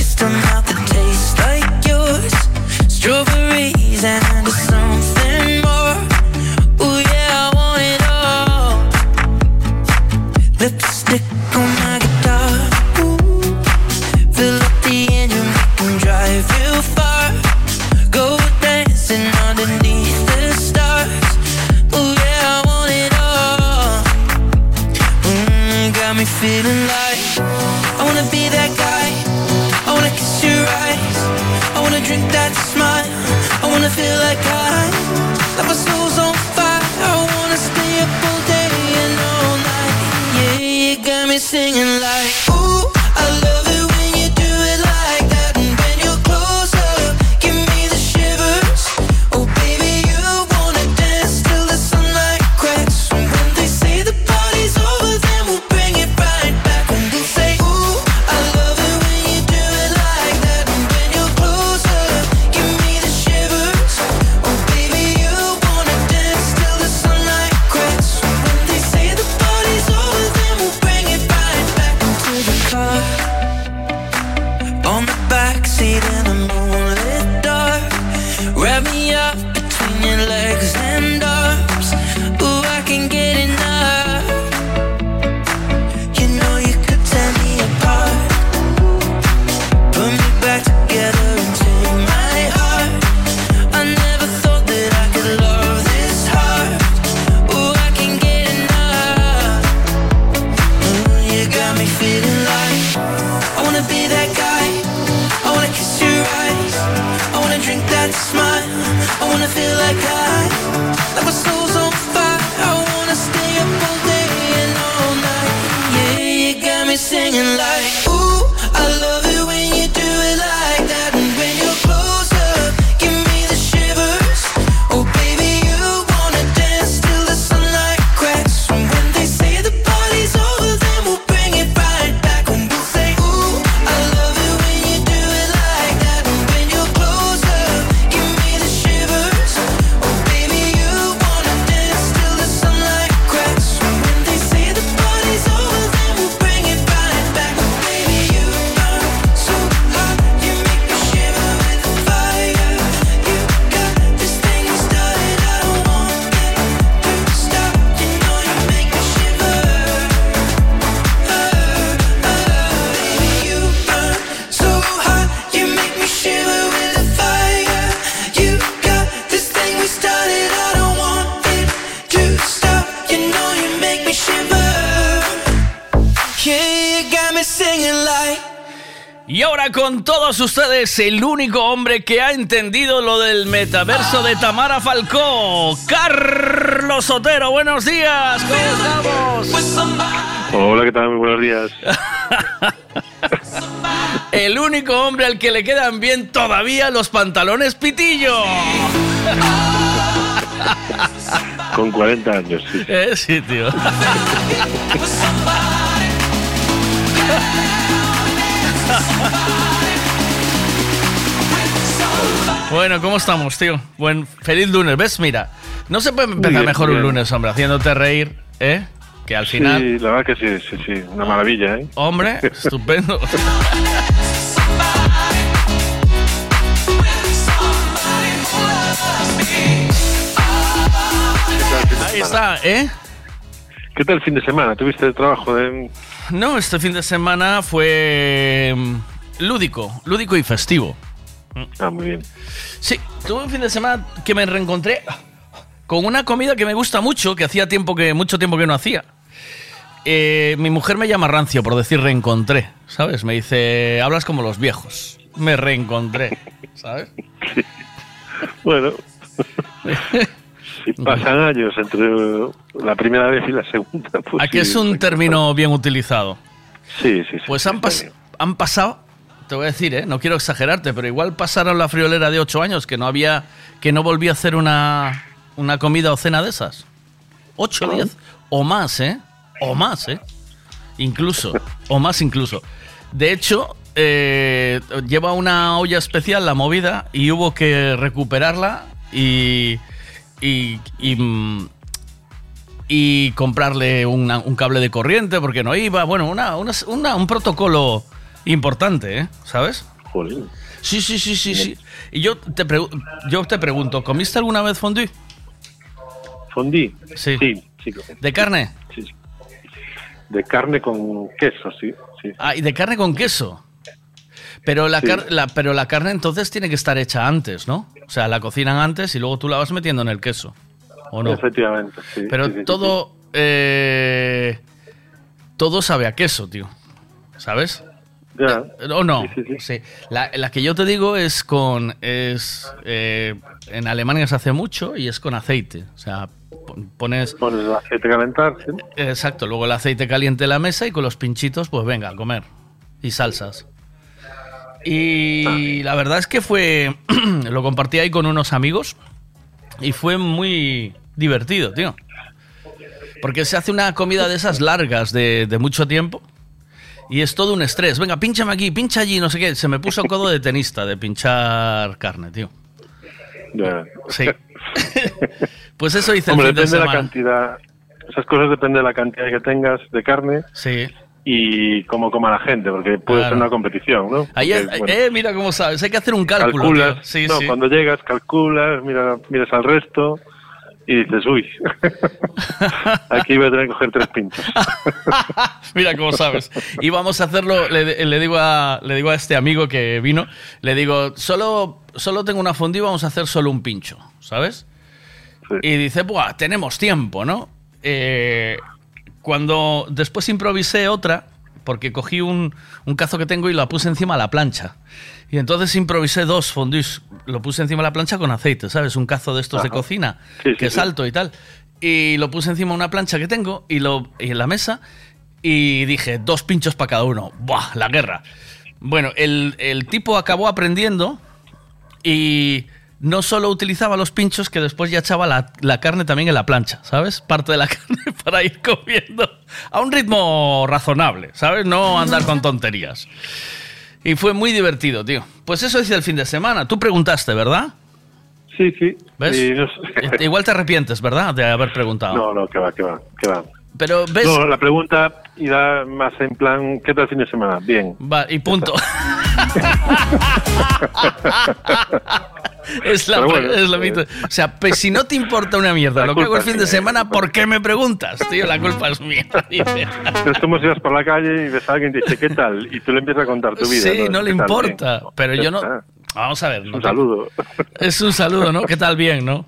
ustedes, el único hombre que ha entendido lo del metaverso de Tamara Falcó, Carlos Sotero. Buenos días, ¿cómo estamos?
Hola, ¿qué tal? Muy buenos días.
El único hombre al que le quedan bien todavía los pantalones pitillo.
Con 40 años, sí.
Eh, sí, tío. Bueno, ¿cómo estamos, tío? Buen feliz lunes, ¿ves? Mira, no se puede empezar
bien,
mejor un lunes, hombre, haciéndote reír, ¿eh? Que al final,
Sí, la verdad que sí, sí, sí. Una maravilla, ¿eh?
hombre, estupendo. Ahí está, ¿eh?
¿Qué tal el fin de semana? ¿Tuviste el trabajo de...?
No, este fin de semana fue mm, lúdico, lúdico y festivo.
Ah, muy bien.
Sí, tuve un fin de semana que me reencontré con una comida que me gusta mucho, que hacía tiempo que mucho tiempo que no hacía. Eh, mi mujer me llama rancio por decir reencontré, ¿sabes? Me dice, hablas como los viejos. Me reencontré, ¿sabes?
Bueno. si pasan años entre la primera vez y la segunda. Pues
Aquí
sí,
es un término bien utilizado.
Sí, sí, sí.
Pues han, pas- han pasado, te voy a decir, ¿eh? no quiero exagerarte, pero igual pasaron la friolera de ocho años que no había, que no volví a hacer una, una comida o cena de esas. Ocho, diez, o más, ¿eh? O más, ¿eh? Incluso, o más incluso. De hecho, eh, lleva una olla especial la movida y hubo que recuperarla y, y, y, mm, y comprarle una- un cable de corriente porque no iba. Bueno, una, una- una- un protocolo importante, ¿eh? ¿Sabes?
Jolín.
Sí, sí, sí, sí, sí. Y yo te, yo te pregunto, ¿comiste alguna vez fondue?
¿Fondí?
Sí.
Sí, sí.
¿De carne?
Sí. De carne con queso, sí. sí.
Ah, y de carne con queso. Pero la,
Sí.
car- la- pero la carne entonces tiene que estar hecha antes, ¿no? O sea, la cocinan antes y luego tú la vas metiendo en el queso. ¿O no?
Efectivamente, sí.
Pero
sí,
todo. eh, todo sabe a queso, tío. ¿Sabes?
Ya.
¿O no? Sí. La, la que yo te digo es con. es eh, En Alemania se hace mucho y es con aceite. O sea, pon- pones.
Pones el aceite calentar, sí.
Exacto, luego el aceite caliente en la mesa y con los pinchitos, pues venga, a comer. Y salsas. Y la verdad es que fue. lo compartí ahí con unos amigos y fue muy divertido, tío. Porque se hace una comida de esas largas de, de mucho tiempo y es todo un estrés. Venga, pínchame aquí, pincha allí, no sé qué. Se me puso codo de tenista de pinchar carne, tío.
Ya.
Sí. pues eso hice
Hombre,
el fin
depende de la cantidad. Esas cosas depende de la cantidad que tengas de carne
Sí.
y cómo coma la gente, porque puede
Claro.
ser una competición, ¿no?
Ahí,
Porque, bueno,
eh, mira cómo sabes. Hay que hacer un cálculo.
calculas.
Sí,
no,
sí.
cuando llegas calculas, mira, miras al resto y dices, uy, aquí voy a tener que coger tres pinchos.
Mira cómo sabes. Y vamos a hacerlo, le, le digo a, le digo a este amigo que vino, le digo, solo, solo tengo una fondue, vamos a hacer solo un pincho, ¿sabes? Y dice, Buah, tenemos tiempo, ¿no? Eh, cuando después improvisé otra, porque cogí un, un cazo que tengo y la puse encima de la plancha. Y entonces improvisé dos fondues, lo puse encima de la plancha con aceite, ¿sabes? Un cazo de estos de cocina,
Sí, sí,
que
sí.
salto y tal. Y lo puse encima de una plancha que tengo y, lo, y en la mesa y dije, dos pinchos para cada uno. ¡Buah! La guerra. Bueno, el, el tipo acabó aprendiendo y no solo utilizaba los pinchos, que después ya echaba la, la carne también en la plancha, ¿sabes? Parte de la carne para ir comiendo a un ritmo razonable, ¿sabes? No andar con tonterías. Y fue muy divertido, tío. Pues eso hice el fin de semana. Tú preguntaste, ¿verdad?
Sí, sí.
¿Ves?
No sé.
Igual te arrepientes, ¿verdad? De haber preguntado.
No, no, que va, que va, que va.
Pero, ¿ves?
No, la pregunta irá más en plan, ¿qué tal el fin de semana? Bien.
Va, y punto. es la,
bueno,
es la
eh.
O sea, pues si no te importa una mierda
La
lo que hago el fin de semana, ¿por qué me preguntas, tío? La culpa es mía. dice.
Es como si vas por la calle y ves a alguien y te dice, ¿qué tal? Y tú le empiezas a contar tu vida.
Sí, no le
¿Qué tal?
importa.
Bien.
Pero yo no. Vamos a ver. no
Un
te-
saludo.
Es un saludo, ¿no? ¿Qué tal bien, no?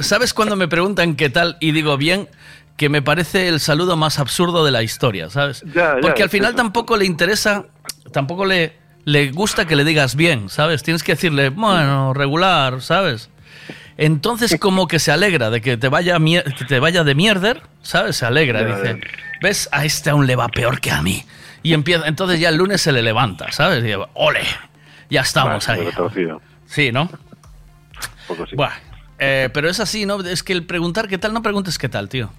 ¿Sabes cuando me preguntan qué tal y digo bien? Que me parece el saludo más absurdo de la historia, ¿sabes?
Ya, ya,
Porque al final tampoco le interesa, tampoco le, le gusta que le digas bien, ¿sabes? Tienes que decirle, bueno, regular, ¿sabes? Entonces como que se alegra de que te vaya, mier- que te vaya de mierder, ¿sabes? Se alegra, dice, ¿ves? A este aún le va peor que a mí. Y empieza, entonces ya el lunes se le levanta, ¿sabes? Y ole, ya estamos ahí. Sí, ¿no?
poco sí.
Buah, eh, pero es así, ¿no? Es que el preguntar qué tal, no preguntes qué tal, tío.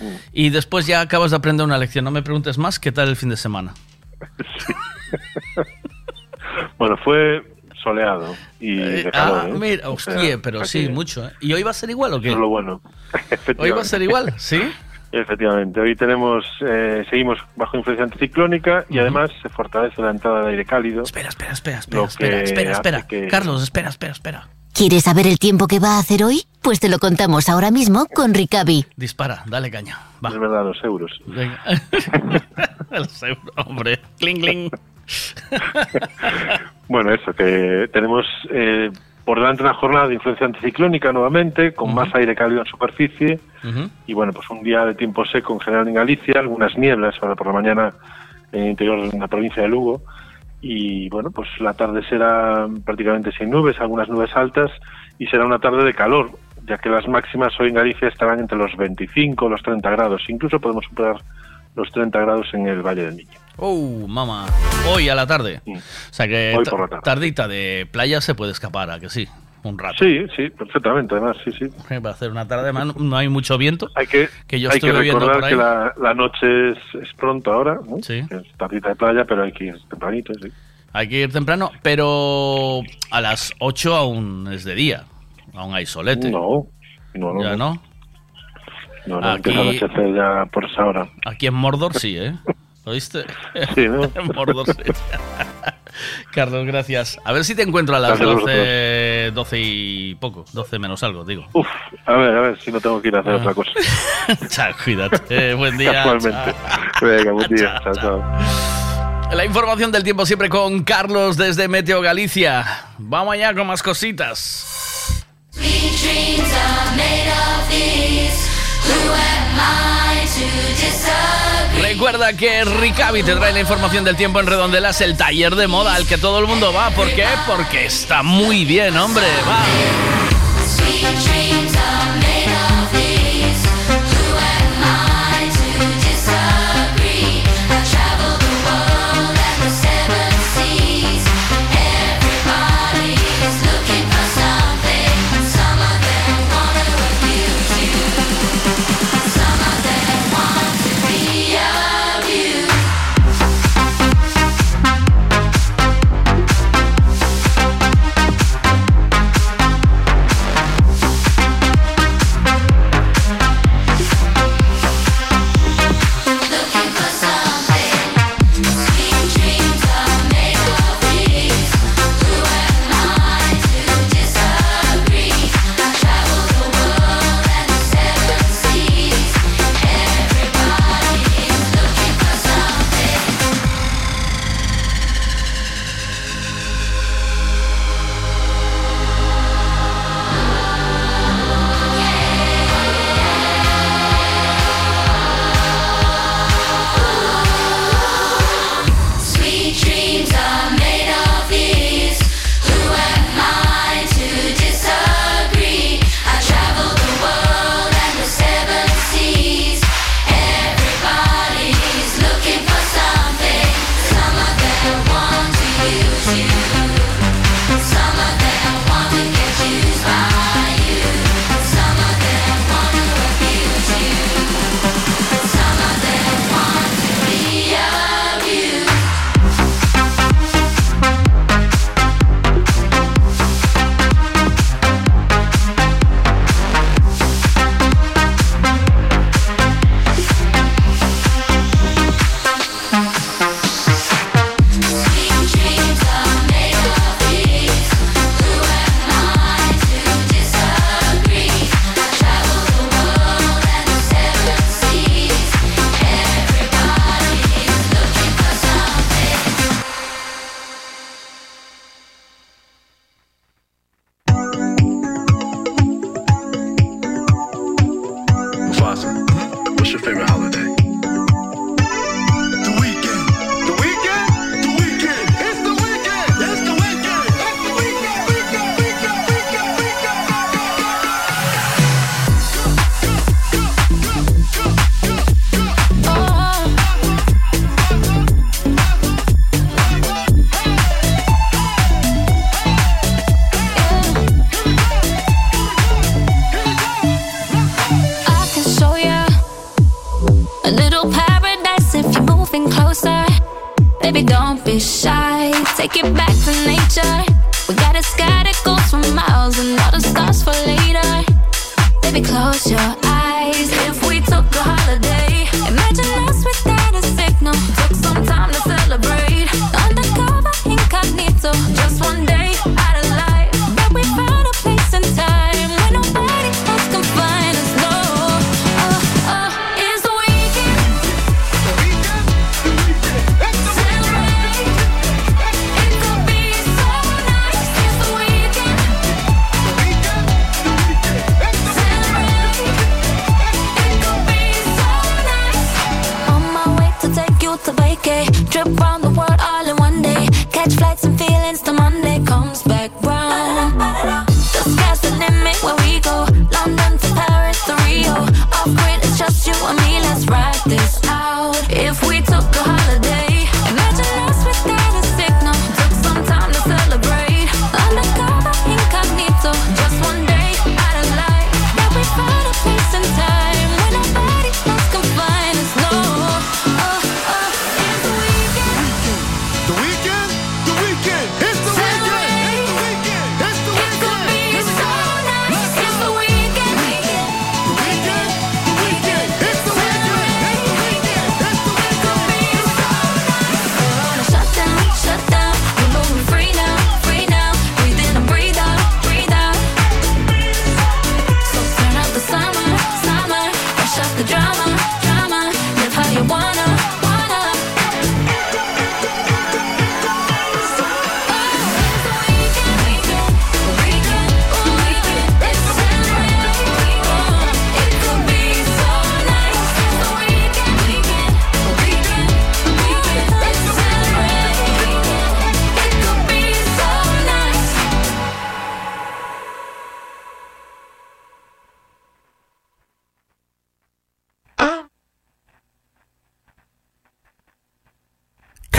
Mm.
Y después ya acabas de aprender una lección. No me preguntes más qué tal el fin de semana.
Bueno, fue soleado y de calor,
ah,
¿eh?
mira,
O sea,
hostia, pero sí, mucho. ¿eh? ¿Y hoy va a ser igual o qué?
Eso es lo bueno.
¿Hoy va a ser igual? ¿Sí?
Efectivamente, hoy tenemos, eh, seguimos bajo influencia anticiclónica y además se fortalece la entrada de aire cálido.
Espera, espera, espera, espera, espera, espera, espera.
que-
Carlos, espera, espera, espera.
¿Quieres saber el tiempo que va a hacer hoy? Pues te lo contamos ahora mismo con Ricavi.
Dispara, dale caña. Va.
Es verdad, los euros.
Venga. El seguro, hombre. Cling, cling.
Bueno, eso, que tenemos eh, por delante una jornada de influencia anticiclónica nuevamente, con más aire cálido en superficie, y bueno, pues un día de tiempo seco en general en Galicia, algunas nieblas ahora por la mañana en el interior de la provincia de Lugo, y bueno, pues la tarde será prácticamente sin nubes, algunas nubes altas, y será una tarde de calor, ya que las máximas hoy en Galicia estarán entre los 25 y los 30 grados, incluso podemos superar los 30 grados en el Valle del Niño.
Oh, mamá. Hoy a la tarde. O sea que
Hoy por la tarde.
tardita de playa se puede escapar, ¿a que sí? Un rato.
Sí, sí, perfectamente, además, sí, sí.
Eh, Para hacer una tarde, además, no- hay mucho viento.
Hay que,
yo
hay que recordar
por ahí.
que la, la noche es, es pronto ahora, ¿no? Es tardita de playa, pero hay que ir tempranito, sí.
Hay que ir temprano, pero a las 8 aún es de día. Aún hay solete.
No, no, no.
¿Ya no?
No, no,
Aquí-
a ya por esa hora.
Aquí en Mordor sí, ¿eh? ¿Oíste?
Sí, ¿no?
Mordor sí. Carlos, gracias. A ver si te encuentro a las
Gracias a
12, 12 y poco. 12 menos algo, digo.
Uf, a ver, a ver si no tengo que ir a hacer
Ah.
otra cosa.
Chao, cuídate. Buen día.
Casualmente. Venga, buen día. Chao, chao.
La información del tiempo siempre con Carlos desde Meteo Galicia. Vamos allá con más cositas.
Sweet dreams are made of these. Who am I to disagree?
Recuerda que Ricavi te trae la información del tiempo en Redondelas, el taller de moda al que todo el mundo va. ¿Por qué? Porque está muy bien, hombre. Va.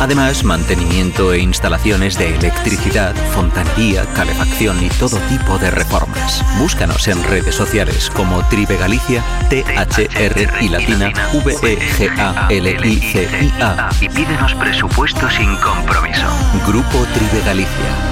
Además, mantenimiento e instalaciones de electricidad, fontanería, calefacción y todo tipo de reformas. Búscanos en redes sociales como Tribe Galicia, T-H-R y latina V-E-G-A-L-I-C-I-A.
Y pídenos presupuesto sin compromiso.
Grupo Tribe Galicia.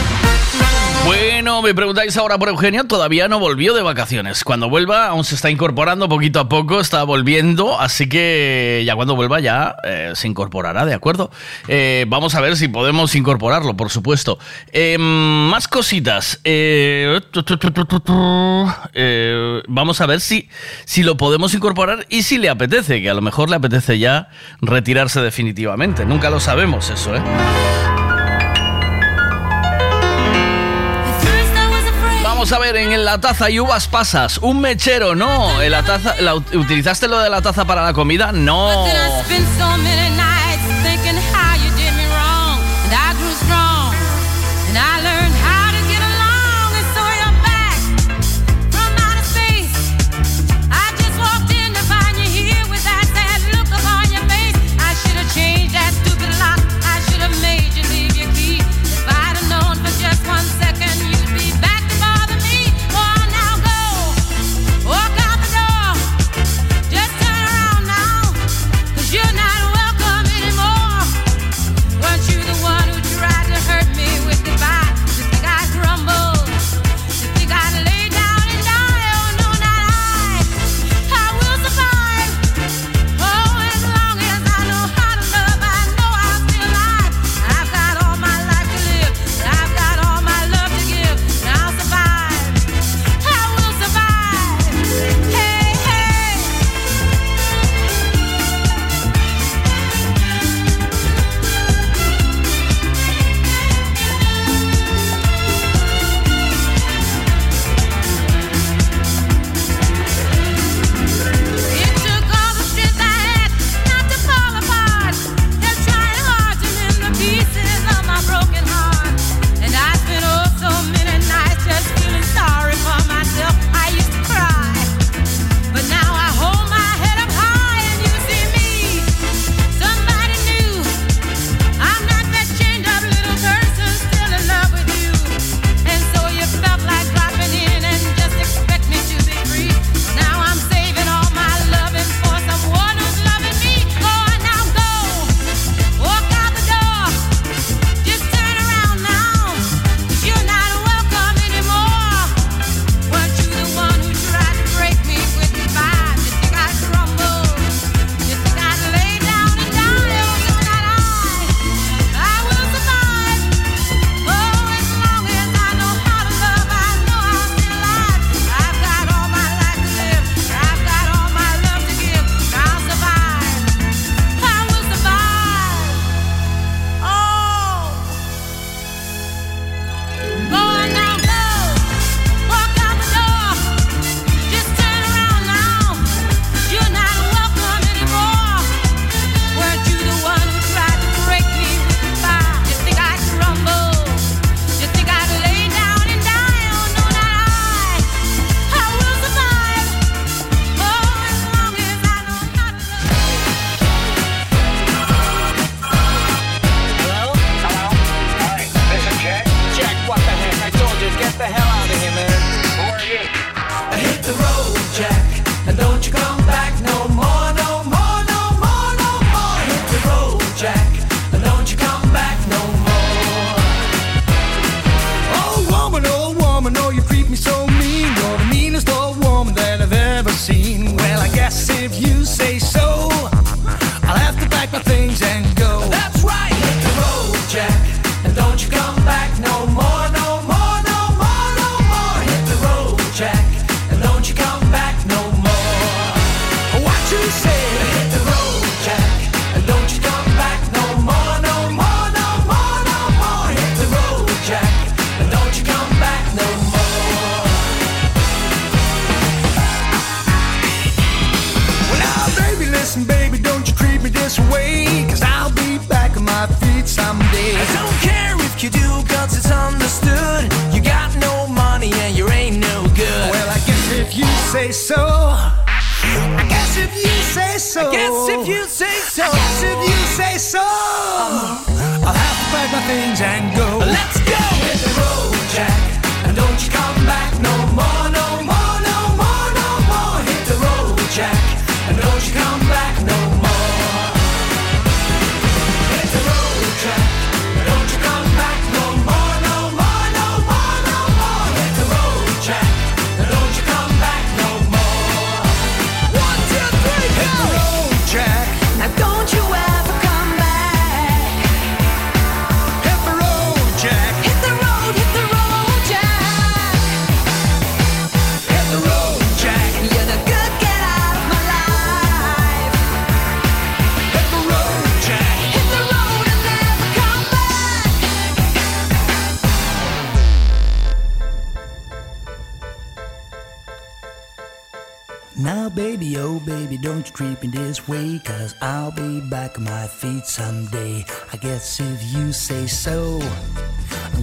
Bueno, me preguntáis ahora por Eugenio, todavía no volvió de vacaciones. Cuando vuelva, aún se está incorporando poquito a poco, está volviendo, así que ya cuando vuelva ya eh, se incorporará, ¿de acuerdo? Eh, vamos a ver si podemos incorporarlo, por supuesto. Eh, más cositas. Eh, vamos a ver si, si lo podemos incorporar y si le apetece, que a lo mejor le apetece ya retirarse definitivamente. Nunca lo sabemos eso, ¿eh? Vamos a ver, en la taza hay uvas pasas, un mechero, no. En la taza, ¿Utilizaste lo de la taza para la comida? No.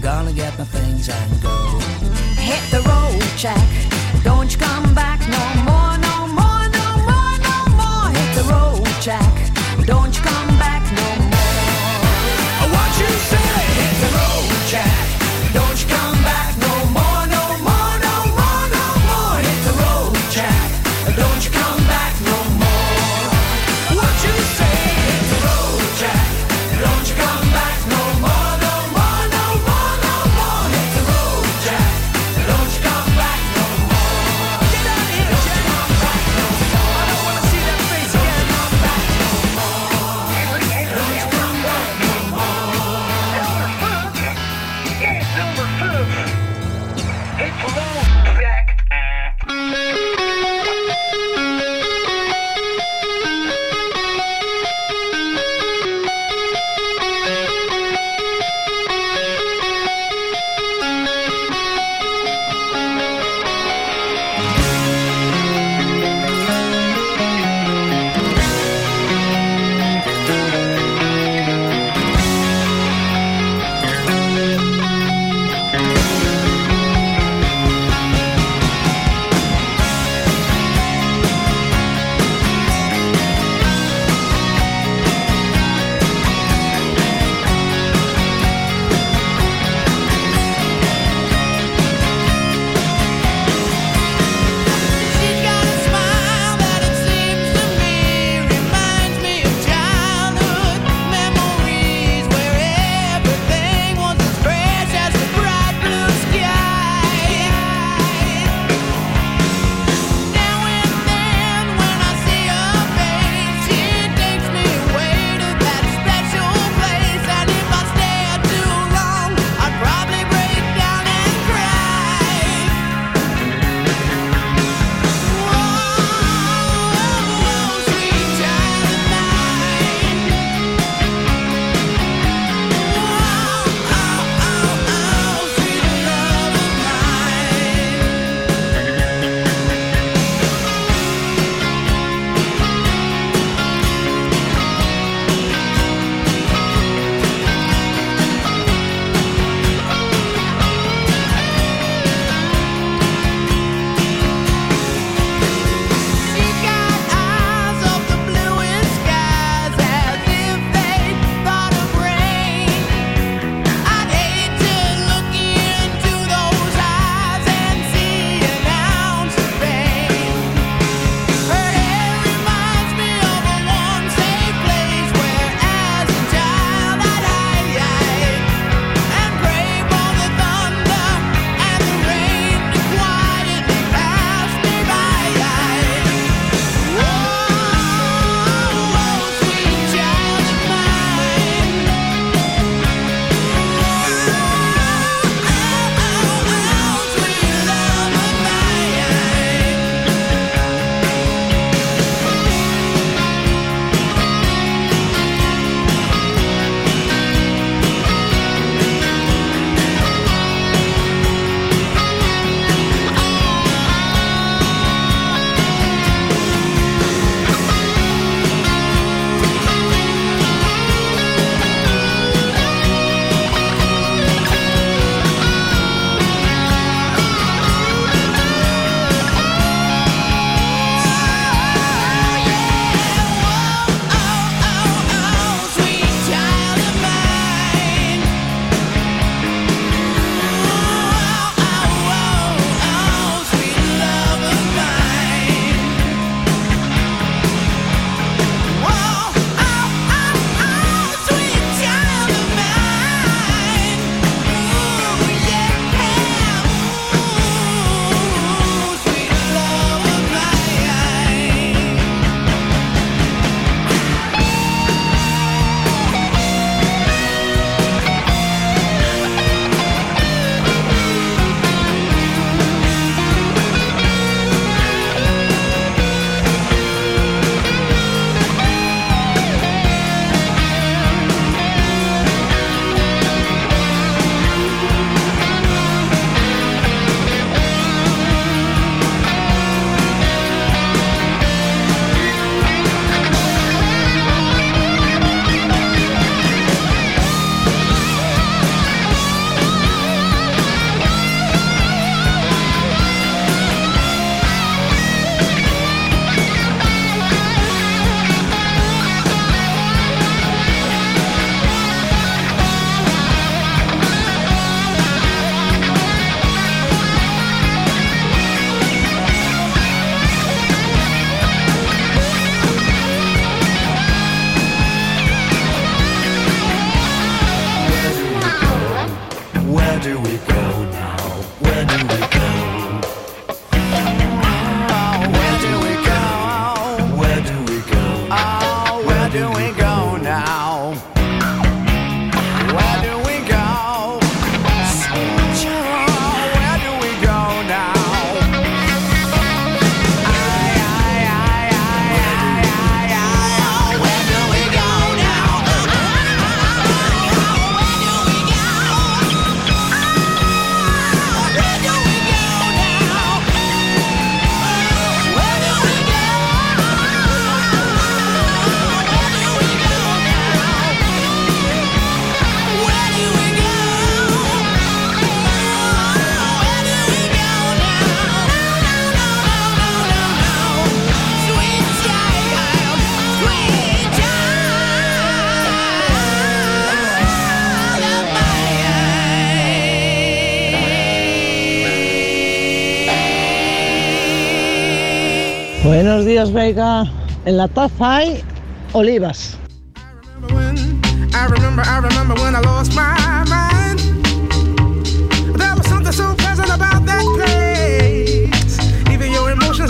Gonna get my things and go.
Hit the road, Jack.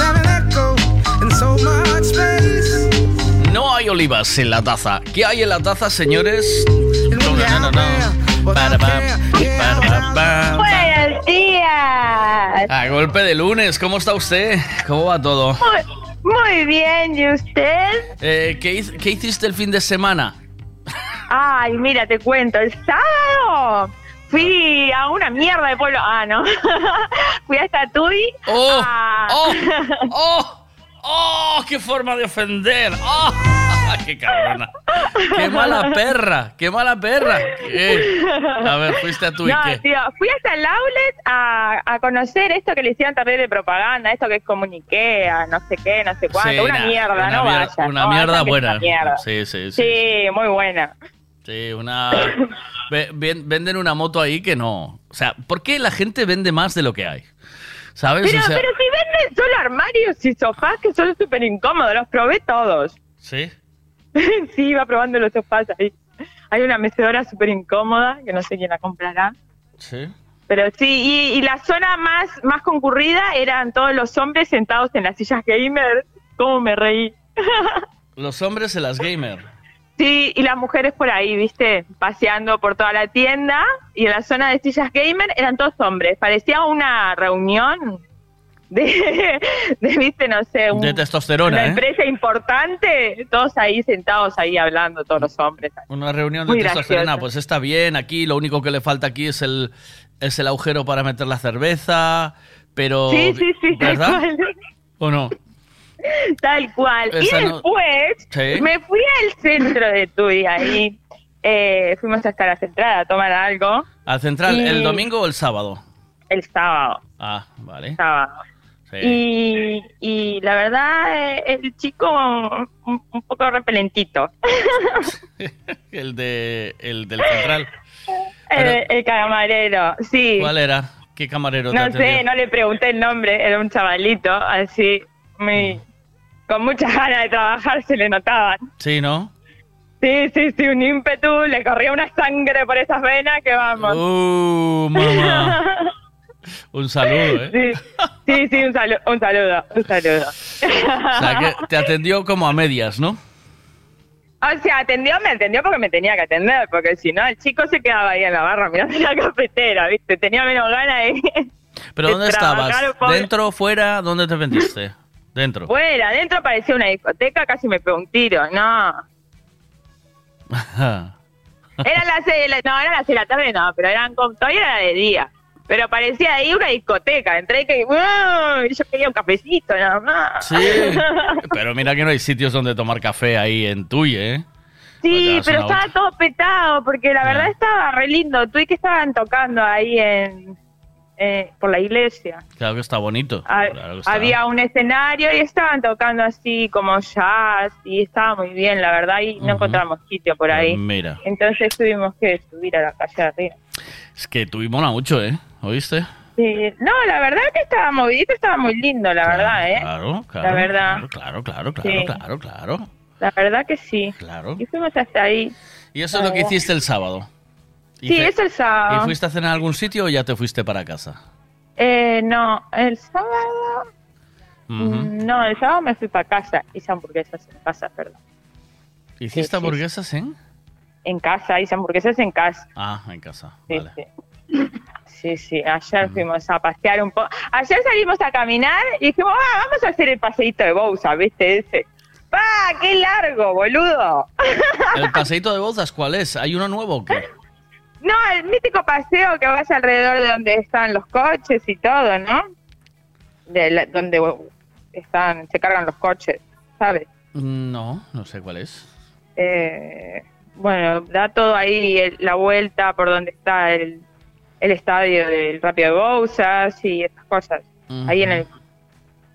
An echo in so much space.
No hay olivas en la taza. ¿Qué hay en la taza, señores? No, no, no.
Buenos días.
A golpe de lunes, ¿cómo está usted? ¿Cómo va todo?
Muy, muy bien, ¿y usted?
Eh, ¿qué, hiciste el fin de semana?
Ay, mira, te cuento, el sábado fui a una mierda de pueblo. Ah, no. fui a Tatuí.
¡Oh!
a-
¡Oh! ¡Oh! ¡Oh! ¡Qué forma de ofender! ¡Oh! ¡Qué cabrona! ¡Qué mala perra! ¡Qué mala perra! ¿Qué? A ver, fuiste a tu y
No,
qué.
tío, fui hasta el outlet a, a conocer esto que le hicieron también de propaganda, esto que es comuniquea, no sé qué, no sé cuánto.
Sí,
una mierda,
una
no
mier-
vaya.
Una mierda buena.
Mierda.
Sí, sí, sí.
Sí, muy buena.
Sí, una. ve- ven- venden una moto ahí que no. O sea, ¿por qué la gente vende más de lo que hay? ¿Sabes?
Pero,
o sea,
pero si venden solo armarios y sofás que son súper incómodos, los probé todos.
Sí.
sí, iba probando los sofás ahí. Hay una mecedora súper incómoda, que no sé quién la comprará.
Sí.
Pero sí, y, y la zona más, más concurrida eran todos los hombres sentados en las sillas gamer. ¿Cómo me reí?
Los hombres en las gamer.
Sí, y las mujeres por ahí, viste, paseando por toda la tienda. Y en la zona de sillas gamer eran todos hombres. Parecía una reunión de, de viste, no sé, un-
De testosterona,
una
¿eh?
empresa importante. Todos ahí sentados, ahí hablando, todos los hombres.
Una reunión de
Muy
testosterona.
gracioso.
Pues está bien. Aquí lo único que le falta aquí es el, es el agujero para meter la cerveza. Pero.
Sí, sí, sí, tal cual.
¿O no?
Tal cual.
Esa
y
no-
después
Sí.
me fui al centro de Tui ahí. eh, fuimos hasta la central a tomar algo
¿Al central
Y-
el domingo o el sábado?
el sábado.
Ah, vale.
sábado.
Sí.
Y, y la verdad, eh, el chico un, un poco repelentito.
El, de, el del central.
el, el camarero, sí.
¿Cuál era? ¿Qué camarero
No sé, no le pregunté el nombre, era un chavalito, así, muy, con muchas ganas de trabajar se le notaban.
Sí, ¿no?
Sí, sí, sí, un ímpetu, le corría una sangre por esas venas que vamos.
Uh, mamá. Un saludo, ¿eh?
Sí, sí, sí, un, salu- un saludo, un saludo.
O sea, que te atendió como a medias, ¿no?
O sea, atendió, me atendió porque me tenía que atender, porque si no, el chico se quedaba ahí en la barra mirando la cafetera, ¿viste? Tenía menos ganas de...
¿Pero
de
dónde estabas?
pobre.
¿Dentro, fuera? ¿Dónde te vendiste? Dentro.
Fuera, adentro parecía una discoteca, casi me pegó un tiro, no. Era las seis de la, no, eran las seis de la tarde, no, pero eran como, todavía era de día. Pero parecía ahí una discoteca, entré y que, y yo quería un cafecito nada más.
Sí. Pero mira que no hay sitios donde tomar café ahí en Tuye, ¿eh?
Sí, pero estaba todo petado, porque la verdad estaba re lindo. Tú y que estaban tocando ahí en eh, por la iglesia.
Claro que está bonito.
Ha-
Claro que está.
Había un escenario y estaban tocando así como jazz y estaba muy bien, la verdad, y no encontramos sitio por ahí.
Mira,
Entonces tuvimos que subir a la calle de arriba.
Es que tuvimos mucho, ¿eh? ¿Oíste?
Sí, no, la verdad que estaba movidito, estaba muy lindo, la verdad, ¿eh?
Claro, claro.
La verdad.
Claro, claro, claro,
Sí.
claro, claro.
La verdad que sí.
Claro.
Y fuimos hasta ahí.
Y eso es lo que hiciste el sábado. ¿Y
Sí, es el sábado.
¿Y fuiste a cenar a algún sitio o ya te fuiste para casa?
Eh, no, el sábado. Mm, No, el sábado me fui para casa. Hice hamburguesas en casa, perdón.
¿Hiciste hamburguesas en?
En casa, hice hamburguesas en casa.
Ah, en casa.
Sí,
Vale.
sí. Sí, sí, ayer fuimos a pasear un poco. Ayer salimos a caminar y dijimos, ah, vamos a hacer el paseíto de Bousa, ¿viste? Ese. ¡Pa! ¡Qué largo, boludo!
¿El paseíto de bodas cuál es? ¿Hay uno nuevo o qué?
No, el mítico paseo que vas alrededor de donde están los coches y todo, ¿no? De la- donde están, se cargan los coches, ¿sabes?
No, no sé cuál es.
Eh, bueno, da todo ahí el- la vuelta por donde está el, el estadio del Rápido de Bouzas y esas cosas. Ahí en el.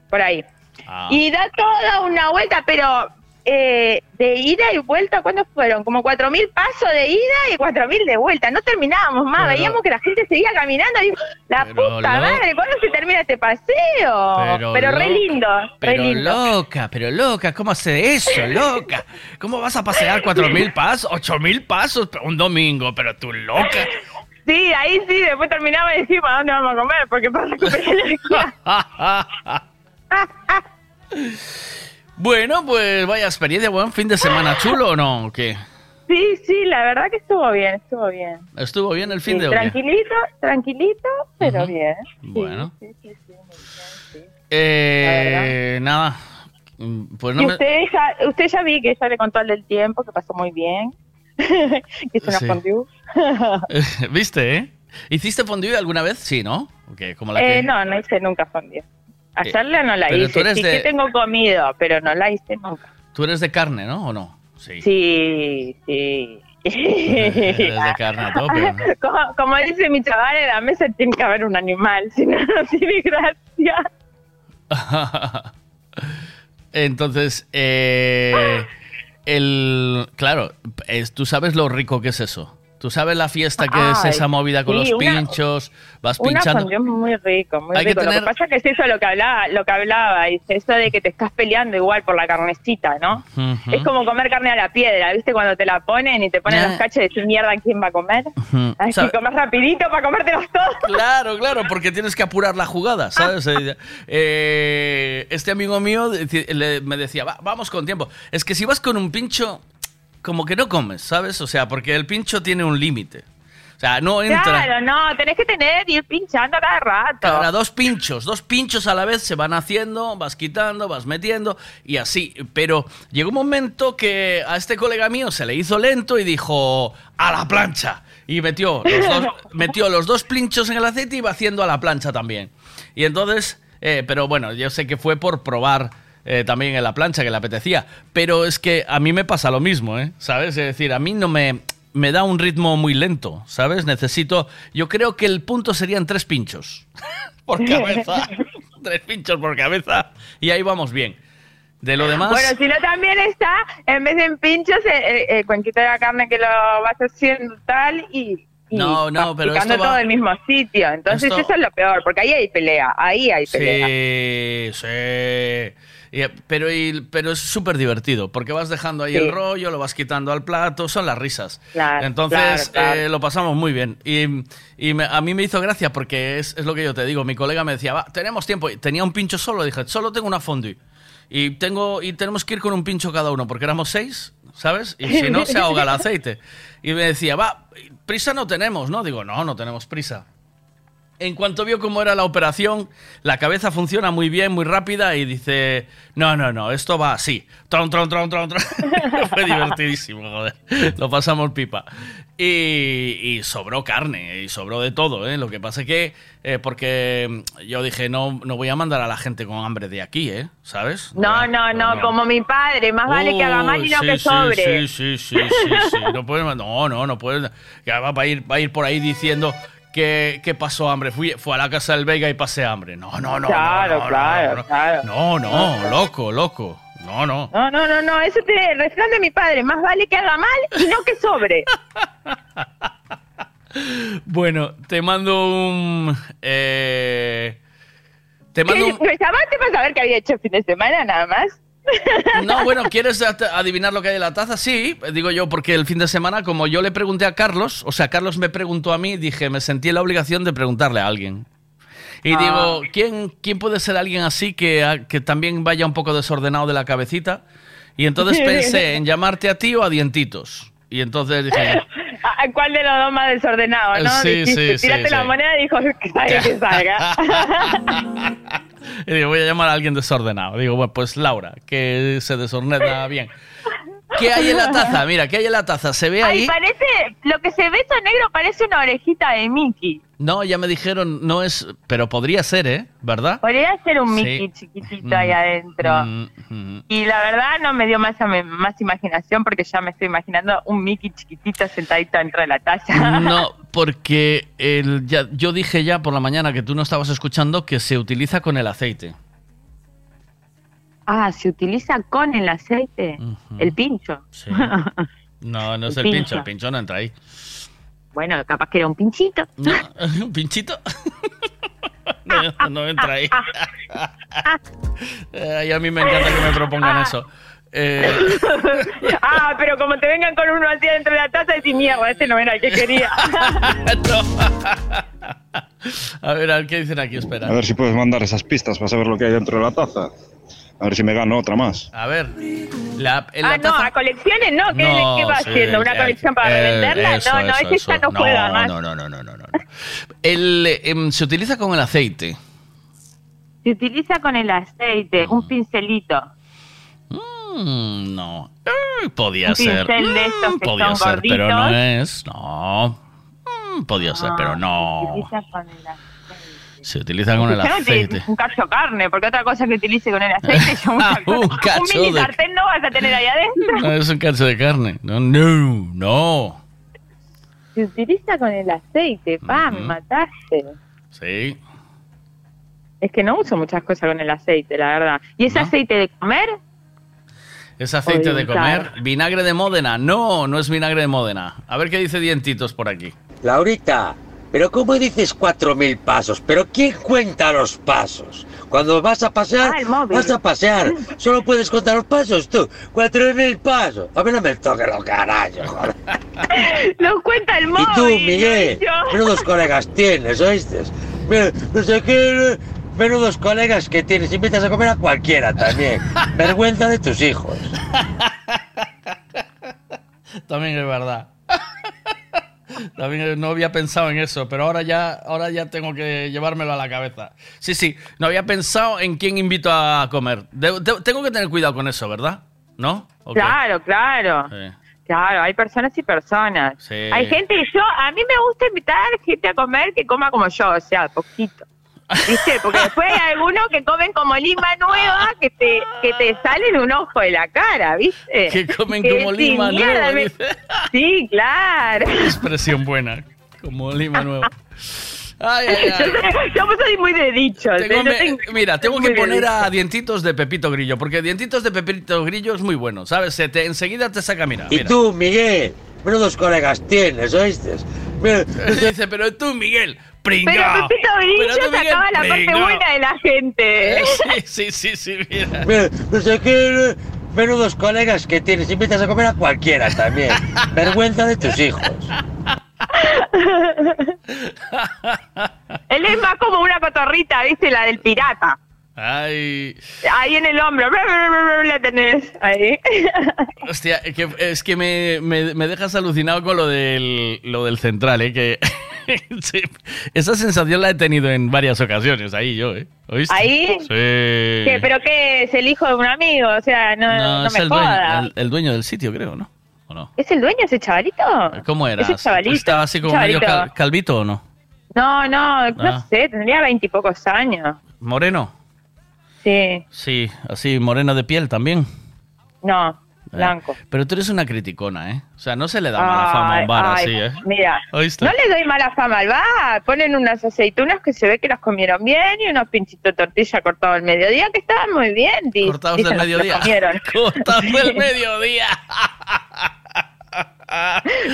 Por ahí.
Ah.
Y da toda una vuelta, pero eh, de ida y vuelta, ¿cuántos fueron? Como 4.000 pasos de ida y 4.000 de vuelta. No terminábamos más.
Pero-
Veíamos que la gente seguía caminando. Digo, la puta
lo-
madre, ¿cuándo se termina este paseo? Pero, re lindo, re
Pero
lindo.
loca, pero loca, ¿cómo hace eso, loca? ¿Cómo vas a pasear cuatro mil pasos, ocho mil pasos un domingo? Pero tú loca.
Sí, ahí sí, después terminaba y decimos, ¿a dónde vamos a comer? Porque para recuperar energía.
bueno, pues vaya experiencia, buen fin de semana chulo o no, ¿o qué?
Sí, sí, la verdad que estuvo bien, estuvo bien.
¿Estuvo bien el fin
Sí,
de hoy?
tranquilito, tranquilito, pero bien.
Bueno.
Sí, sí, sí, muy bien, sí.
Eh, nada, Mm, pues no
y
me...
usted ya, usted ya vi que ya le contó el del tiempo, que pasó muy bien. que es una fondue.
¿Viste, eh? ¿Hiciste fondue alguna vez? Sí, ¿no? Ok, como la
Eh,
que...
no, no hice nunca fondue. Hacerla no la hice. Sí
de-
que tengo comido, pero no la hice nunca.
Tú eres de carne, ¿no? ¿O no? Sí.
Sí, sí.
Eres de carne a tope, ¿no?
como, como dice mi chaval, en la mesa tiene que haber un animal, si no, no tiene gracia.
Entonces, eh, el, claro, es- tú sabes lo rico que es eso. Tú sabes la fiesta que es esa movida con
sí,
los
una-
pinchos, vas
Una
pinchando.
fondue muy rico, muy
Hay que
rico. Lo
tener-
que pasa que es eso lo que hablaba, lo que hablaba, es eso de que te estás peleando igual por la carnecita, ¿no? Es como comer carne a la piedra, ¿viste? Cuando te la ponen y te ponen
Ya.
los cachos de decir mierda, ¿quién va a comer?
ujú.
Así
¿Sabe-
que comer rapidito para comértelos todos.
Claro, claro, porque tienes que apurar la jugada, ¿sabes? Eh, eh, este amigo mío le- me decía, "Va, vamos con tiempo. Es que si vas con un pincho, como que no comes, ¿sabes? O sea, porque el pincho tiene un límite. O sea, no entra...
Claro, no, tenés que tener ir pinchando cada rato.
Cada dos pinchos, dos pinchos a la vez se van haciendo, vas quitando, vas metiendo y así. Pero llegó un momento que a este colega mío se le hizo lento y dijo a la plancha. Y metió los dos, metió los dos pinchos en el aceite y iba haciendo a la plancha también. Y entonces, eh, pero bueno, yo sé que fue por probar eh, también en la plancha que le apetecía. Pero es que a mí me pasa lo mismo, ¿eh? ¿Sabes? Es decir, a mí no me, me da un ritmo muy lento, ¿sabes? Necesito, yo creo que el punto serían tres pinchos por cabeza. tres pinchos por cabeza y ahí vamos bien. De lo demás...
Bueno, si no también está, en vez de en pinchos, el, el- el cuenquito de la carne que lo vas haciendo tal y,
No, no, pero esto va-
todo el mismo sitio. Entonces
Esto-
eso es lo peor, porque ahí hay pelea, ahí hay pelea.
Sí, sí. Eh, pero, y- pero es súper divertido, porque vas dejando ahí
Sí.
el rollo, lo vas quitando al plato, son las risas.
Claro,
Entonces
claro, claro.
eh, lo pasamos muy bien. Y, y me- a mí me hizo gracia porque es, es lo que yo te digo. Mi colega me decía, va, tenemos tiempo. Y tenía un pincho solo, dije, solo tengo una fondue. Y, tengo, y tenemos que ir con un pincho cada uno, porque éramos seis, ¿sabes? Y si no, se ahoga el aceite. Y me decía, va, prisa no tenemos, ¿no? Digo, no, no tenemos prisa. En cuanto vio cómo era la operación, la cabeza funciona muy bien, muy rápida y dice, no, no, no, esto va así. Tron, tron, tron, tron, tron. Fue divertidísimo, joder. Lo pasamos pipa. Y, y sobró carne, y sobró de todo, ¿eh? Lo que pasa es que, eh, porque yo dije, no, no voy a mandar a la gente con hambre de aquí, ¿eh? ¿Sabes?
No, no, no, como mi padre, más vale que haga mal y no
Uy,
que sobre.
Sí, sí, sí, sí, sí. No puedes, no, no, no puedes. Ya va a ir, va a ir por ahí diciendo que, que pasó hambre. Fui, fue a la casa del Vega y pasé hambre. No, no, no.
Claro,
no, no,
claro,
no,
claro.
No, no, loco, loco. No, no.
No, no, no, no, eso tiene el refrán de mi padre, más vale que haga mal y no que sobre.
Bueno, te mando un. Eh, te mando un.
¿Me llamaste para saber qué había hecho el fin de semana nada más?
No, bueno, ¿quieres adivinar lo que hay en la taza? Sí, digo yo, porque el fin de semana, como yo le pregunté a Carlos, o sea, Carlos me preguntó a mí, dije, me sentí en la obligación de preguntarle a alguien. Y
Ah.
digo, ¿quién, ¿quién puede ser alguien así que, a- que también vaya un poco desordenado de la cabecita? Y entonces pensé en llamarte a ti o a Dientitos. Y entonces dije,
Ah, ¿Cuál de los dos más desordenado, no?
Sí,
Dijiste,
sí,
tírate
sí,
la
sí.
moneda y dijo que salga, que salga.
Y digo, voy a llamar a alguien desordenado. Digo, bueno, pues Laura, que se desordena bien. ¿Qué hay en la taza? Mira, ¿qué hay en la taza? ¿Se ve
Ay,
ahí?
parece, lo que se ve eso negro parece una orejita de Mickey.
No, ya me dijeron, no es, pero podría ser, ¿eh? ¿Verdad?
Podría ser un
Sí.
Mickey chiquitito ahí adentro.
Mm, mm.
Y la verdad no me dio más, más imaginación porque ya me estoy imaginando un Mickey chiquitito sentadito dentro de la taza.
No, porque el, ya, yo dije ya por la mañana que tú no estabas escuchando que se utiliza con el aceite.
Ah, se utiliza con el aceite, el pincho.
Sí. No, no es
El
pincho,
pincho.
el pincho no entra ahí.
Bueno, capaz que era un pinchito.
¿Un pinchito? No, no entra ahí. Ay, a mí me encanta que me propongan eso. Eh,
ah, pero como te vengan con uno así dentro de la taza, decís, mierda, este no era el que quería.
a ver, a ver qué dicen aquí, espera.
A ver si puedes mandar esas pistas para saber lo que hay dentro de la taza. A ver si me gano otra más.
A ver, la, en
ah,
la
no,
taza-
a colecciones no. ¿Qué,
No,
qué va
sí,
haciendo? ¿Una
eh,
colección para
eh,
revenderla?
eso,
no, no,
eso,
ese ya
eso.
no juega
No,
más.
no, no, no, no, no, no. El, em, se utiliza con el aceite.
Se utiliza con el aceite, un pincelito.
Mm, no. Eh, podía ser.
pincel de estos
Mm, podía
son
ser, pero no es. No. Mm, podía ser, pero
Se
no.
utiliza con el aceite.
Se utiliza con el aceite.
Un cacho de carne, porque otra cosa que utilice con el aceite yo cosa.
Un cacho
un mini
de-
sartén no vas a tener ahí adentro.
No es un cacho de carne. No, no, no.
Se utiliza con el aceite, pa, me mataste.
Sí.
Es que no uso muchas cosas con el aceite, la verdad. ¿Y ese
¿No?
aceite de comer?
Es aceite de comer. Vinagre de Módena. No, no es vinagre de Módena. A ver qué dice Dientitos por aquí.
Laurita, pero ¿cómo dices cuatro mil pasos? ¿Pero quién cuenta los pasos? Cuando vas a pasear, vas a pasear. Solo puedes contar los pasos tú. Cuatro mil pasos. A mí no me toques los carayos, joder.
Lo cuenta el móvil.
Y tú, Miguel, menudos colegas tienes, ¿oíste? Mira, no sé qué, menudos colegas que tienes. Invitas a comer a cualquiera también. Vergüenza de tus hijos.
También es verdad. También no había pensado en eso, pero ahora ya, ahora ya tengo que llevármelo a la cabeza. Sí, sí, no había pensado en quién invito a comer. De- de- tengo que tener cuidado con eso, ¿verdad? ¿No? Ok.
Claro, claro.
Sí.
Claro, hay personas y personas.
Sí.
Hay gente yo, a mí me gusta invitar gente a comer que coma como yo, o sea, poquito. ¿Viste? Porque después hay algunos que comen como lima nueva que te, que te salen un ojo de la cara, ¿viste?
Que comen
Que
como lima
"Mierda,
nueva",
me-". Sí, claro.
Expresión buena. Como lima nueva. Ay, ay, ay.
Yo, yo soy muy de dichos.
Tengo
¿eh? Yo
me-
tengo-
mira, tengo que
de
poner a dientitos de Pepito Grillo, porque dientitos de Pepito Grillo es muy bueno, ¿sabes? Se te, enseguida te saca, mira.
Y
mira.
tú, Miguel, menudos colegas tienes, ¿oíste? Mira,
Dice, pero tú, Miguel,
Pero
pringao.
Pepito Grillo
Pero tú, Miguel,
sacaba la parte buena de la gente. ¿eh?
Sí, sí, sí, sí, mira.
Mira, no sé qué, menudos colegas que tienes. Invitas a comer a cualquiera también. Vergüenza de tus hijos.
Él es más como una cotorrita, ¿viste? La del pirata.
Ay,
Ahí en el hombro. La tenés ahí.
hostia, es que, es que me, me- me dejas alucinado con lo del, lo del central, ¿eh? Que sí, esa sensación la he tenido en varias ocasiones ahí yo, ¿eh? ¿Oíste?
¿Ahí?
Sí.
¿Qué, ¿Pero qué es el hijo de un amigo? O sea, no, no,
es
me
el dueño,
jodas.
el, el dueño del sitio, creo, ¿no? ¿O no?
¿Es el dueño ese chavalito?
¿Cómo era?
Ese chavalito.
¿Estaba así como medio cal- calvito o no?
No, no, no
Ah.
sé, tendría veintipocos años.
¿Moreno?
Sí,
Sí, así, moreno de piel también.
no, blanco.
Pero tú eres una criticona, ¿eh? O sea, no se le da mala fama a un bar
Ay,
así, ¿eh?
Mira, no le doy mala fama al bar. Ponen unas aceitunas que se ve que las comieron bien y unos pinchitos de tortilla cortados al mediodía que estaban muy bien. di-
Cortados del mediodía. Cortados del mediodía.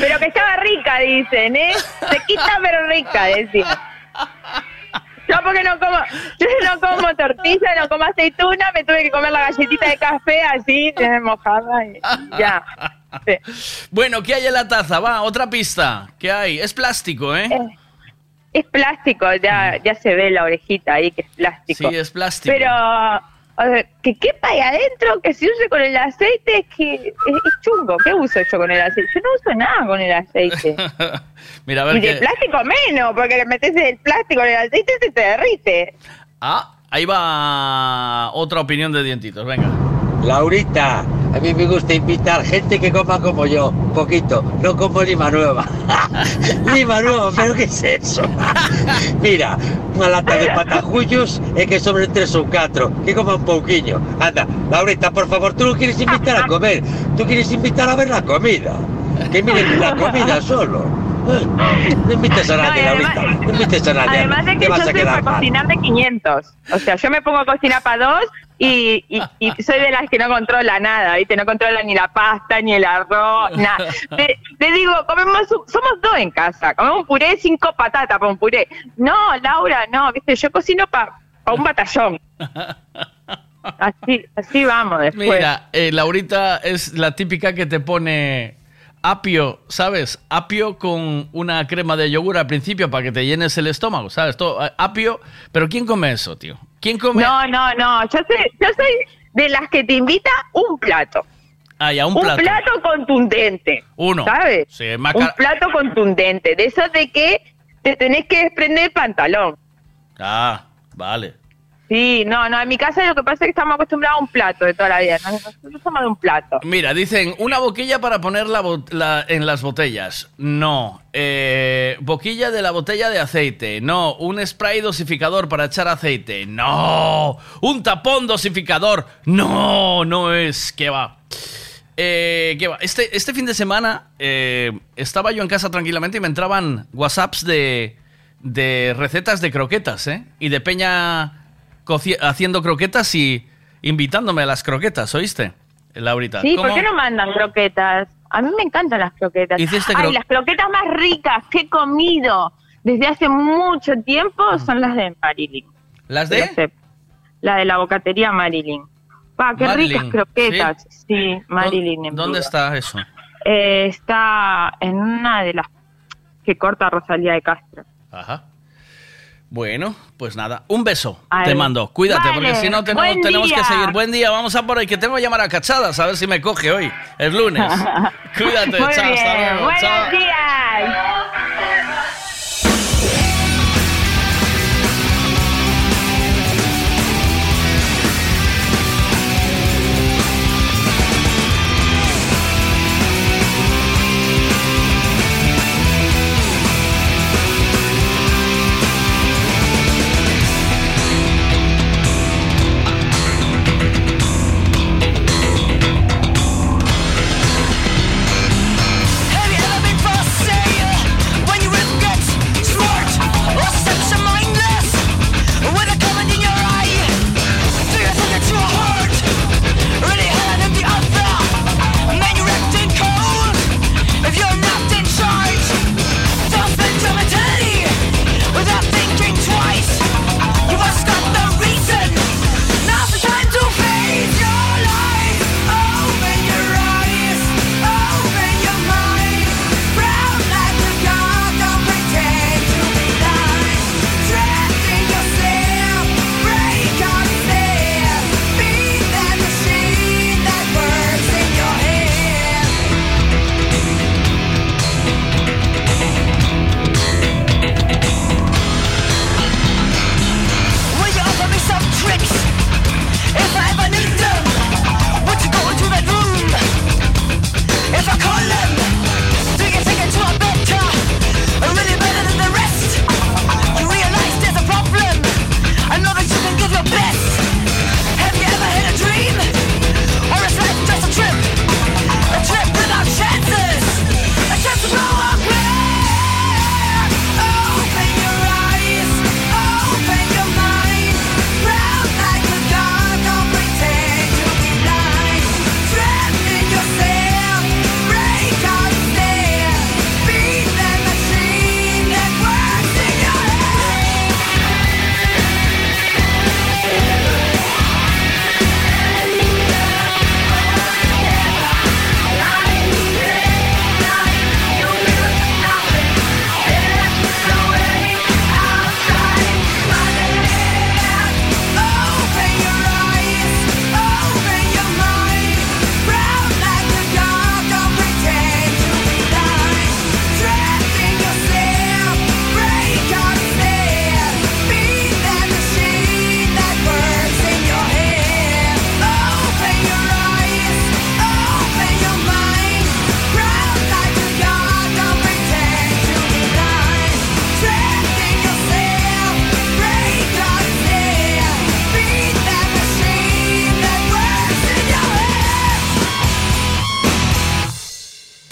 Pero que estaba rica, dicen, ¿eh? Sequita pero rica, decía. Yo porque no como, yo no como tortilla, no como aceituna, me tuve que comer la galletita de café así, eh, mojada y ya.
Bueno, ¿qué hay en la taza? Va, otra pista. ¿Qué hay? Es plástico, ¿eh?
Es plástico, ya, ya se ve la orejita ahí que es plástico.
Sí, es plástico.
Pero que quepa ahí adentro, que se use con el aceite, es que es, es chungo. ¿Qué uso yo con el aceite? Yo no uso nada con el aceite.
Mira, a ver
y de
qué...
plástico menos, porque le metes el plástico en el aceite y se te derrite.
Ah, ahí va otra opinión de dientitos, venga.
Laurita, a mí me gusta invitar gente que coma como yo, poquito, no como lima nueva. lima nueva, pero ¿qué es eso? Mira, una lata de patajullos es que sobre tres ou catro, que coma un pouquiño. Anda, Laurita, por favor, tú no quieres invitar a comer, tú quieres invitar a ver la comida. Que miren la comida solo. No invites a nadie,
No, además-
Laurita, no invites a nadie.
Además de que yo soy para cocinar de 500. O sea, yo me pongo a cocinar para dos y, y, y soy de las que no controla nada, ¿viste? No controla ni la pasta, ni el arroz, nada. Te, te digo, comemos, somos dos en casa, comemos un puré, cinco patatas para un puré. No, Laura, no, ¿viste? Yo cocino para un batallón. Así, así vamos después.
Mira, eh, Laurita es la típica que te pone apio, ¿sabes? Apio con una crema de yogur al principio para que te llenes el estómago, ¿sabes? Todo, eh, apio, pero ¿quién come eso, tío? ¿Quién come?
No, no, no, yo soy, yo soy de las que te invita un plato.
Ah, ya, un plato.
contundente.
Uno.
¿Sabes?
Sí, más
Un plato contundente. De eso de que te tenés que desprender el pantalón.
Ah, vale.
Sí, no, no, en mi casa lo que pasa es que estamos acostumbrados a un plato de toda la vida. ¿no? Nosotros somos de un plato.
Mira, dicen una boquilla para poner la la- en las botellas. No. Eh, boquilla de la botella de aceite. No. Un spray dosificador para echar aceite. No. Un tapón dosificador. No, no es. ¿Qué va? Eh, ¿qué va? Este, este fin de semana eh, estaba yo en casa tranquilamente y me entraban WhatsApps de, de recetas de croquetas, ¿eh? Y de Peña haciendo croquetas y invitándome a las croquetas, ¿oíste? Laurita.
Sí,
¿Cómo?
¿por qué no mandan croquetas? A mí me encantan las croquetas.
¿Hiciste
Ay,
cro-
las croquetas más ricas que he comido desde hace mucho tiempo son las de Marilyn.
¿Las de?
Sé, La de la bocatería Marilyn. Pa, qué
Marilyn,
ricas croquetas. Sí, Marilyn. en
¿Dónde
vivo.
está eso?
Eh, está en una de las que corta Rosalía de Castro.
Ajá. Bueno, pues nada. Un beso
Ay,
te mando. Cuídate,
vale,
porque si no tenemos, que seguir. Buen día, vamos a por ahí, que tengo que llamar a Cachadas, a ver si me coge hoy. Es lunes. Cuídate,
Muy
chao, hasta luego.
Buenos
chao.
días.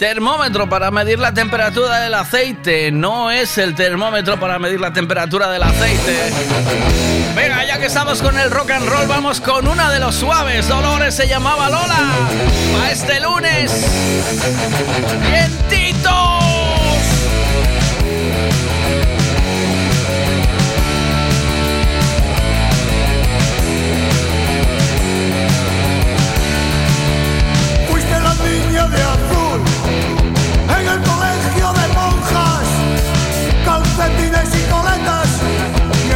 Termómetro para medir la temperatura del aceite. No es el termómetro para medir la temperatura del aceite. Venga, ya que estamos con el rock and roll, vamos con una de los suaves. Dolores se llamaba Lola. A este lunes. ¡Vientitos!
Y coletas, y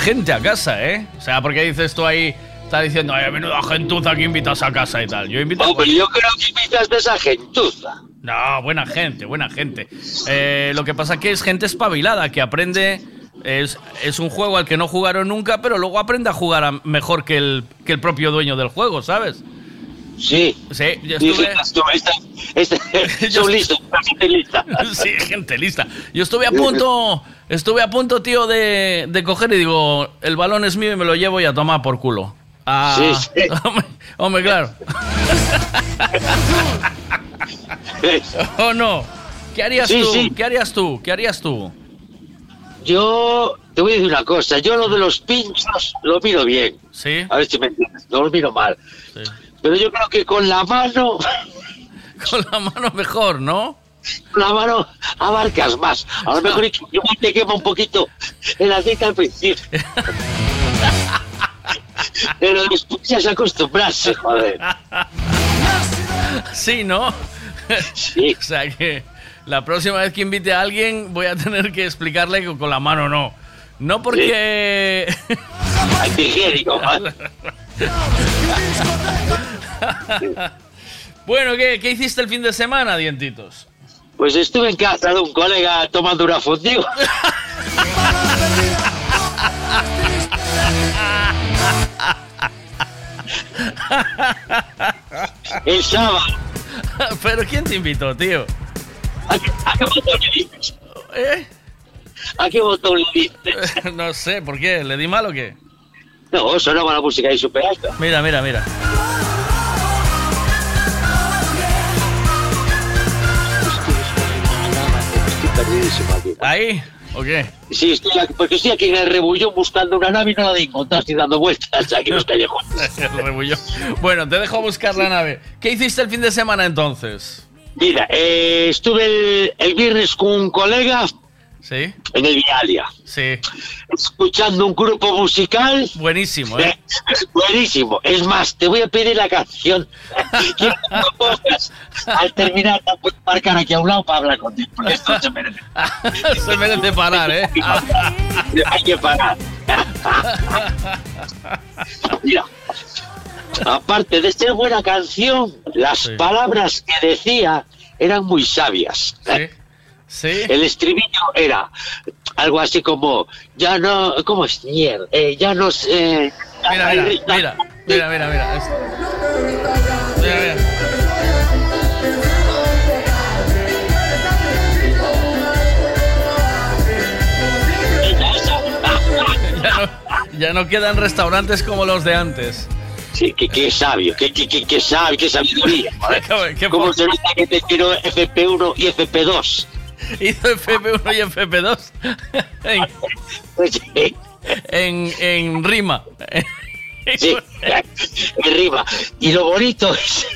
gente a casa, ¿eh? O sea, porque dices tú ahí, está diciendo, ay, menuda gentuza que invitas a casa y tal. Yo invito a...
Hombre, yo creo que invitas de esa gentuza.
No, buena gente, buena gente. Eh, lo que pasa que es gente espabilada, que aprende... Es, es un juego al que no jugaron nunca, pero luego aprende a jugar a- mejor que el, que el propio dueño del juego, ¿sabes?
Sí.
Sí, yo
Sí,
estuve...
listos, gente lista.
Sí, gente lista. Yo estuve a punto, estuve a punto, tío, de, de coger y digo, el balón es mío y me lo llevo y a tomar por culo. Ah,
Sí, sí.
Hombre, hombre, claro. ¿O no? ¿Qué harías
Sí,
tú?
sí.
¿Qué harías tú? ¿Qué harías tú?
Yo te voy a decir una cosa, yo lo de los pinchos lo miro bien.
Sí.
A ver si me entiendes, no lo miro mal. Pero yo creo que con la mano,
Con la mano mejor, ¿no?
Con la mano abarcas más. A lo mejor igual te quema un poquito el aceite al principio. Pero después ya se acostumbrarse, joder.
Sí, ¿no?
Sí.
o sea que la próxima vez que invite a alguien voy a tener que explicarle que con la mano no. No porque...
Antihigiénico,
bueno, ¿qué, ¿qué hiciste el fin de semana, dientitos?
Pues estuve en casa de un colega tomando una fundido. El sábado.
¿Pero quién te invitó, tío?
¿A qué, a qué botón le dices?
¿Eh?
¿A qué botón le dices?
no sé, ¿por qué? ¿Le di mal o qué?
No, sonaba la música ahí súper alta.
Mira, mira, mira.
Aquí.
¿Ahí? ¿O qué?
Sí, estoy aquí, porque estoy aquí en el rebullón buscando una nave y no la de encontrar, estoy dando vueltas aquí en los callejones.
El rebullón. Bueno, te dejo buscar la nave. ¿Qué hiciste el fin de semana entonces?
Mira, eh, estuve el, el viernes con un colega
¿Sí?
en el Vialia,
Sí.
escuchando un grupo musical.
Buenísimo, ¿eh?
Buenísimo. Es más, te voy a pedir la canción. Quiero que al terminar, te puedo marcar aquí a un lado para hablar contigo. porque esto se merece.
Se merece parar, ¿eh?
Hay que parar. Mira, aparte de ser buena canción, las palabras que decía eran muy sabias.
Sí.
El estribillo era algo así como, ya no, ¿cómo es? Mier, eh, ya no sé.
Mira, mira, mira, mira, mira, mira. esto. Mira, mira. Ya no, ya no quedan restaurantes como los de antes.
Sí, que, qué sabio, qué, qué, qué, qué sabio, qué sabiduría. joder. ¿Cómo se nota que te quiero FP1 y FP2?
Hizo FP1 y FP2 en, en, en rima.
Sí, arriba. Y lo bonito es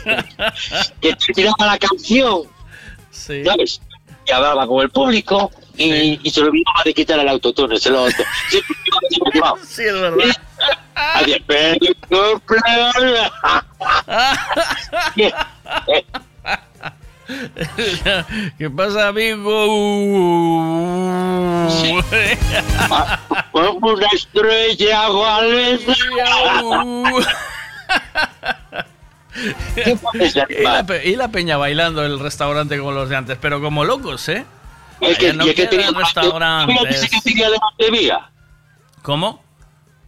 que terminaba la canción, ¿sabes? Y hablaba con el público y, y se lo olvidaba de quitar el autotune, se lo...
Sí, es verdad.
Adiós, feliz cumpleaños.
¿Qué pasa, amigo?
Como una estrella, Valencia.
y, la, y la peña bailando el restaurante como los de antes, pero como locos, ¿eh?
Es que,
no
el que tenía
restaurantes.
ese que tenía delante mía.
¿Cómo?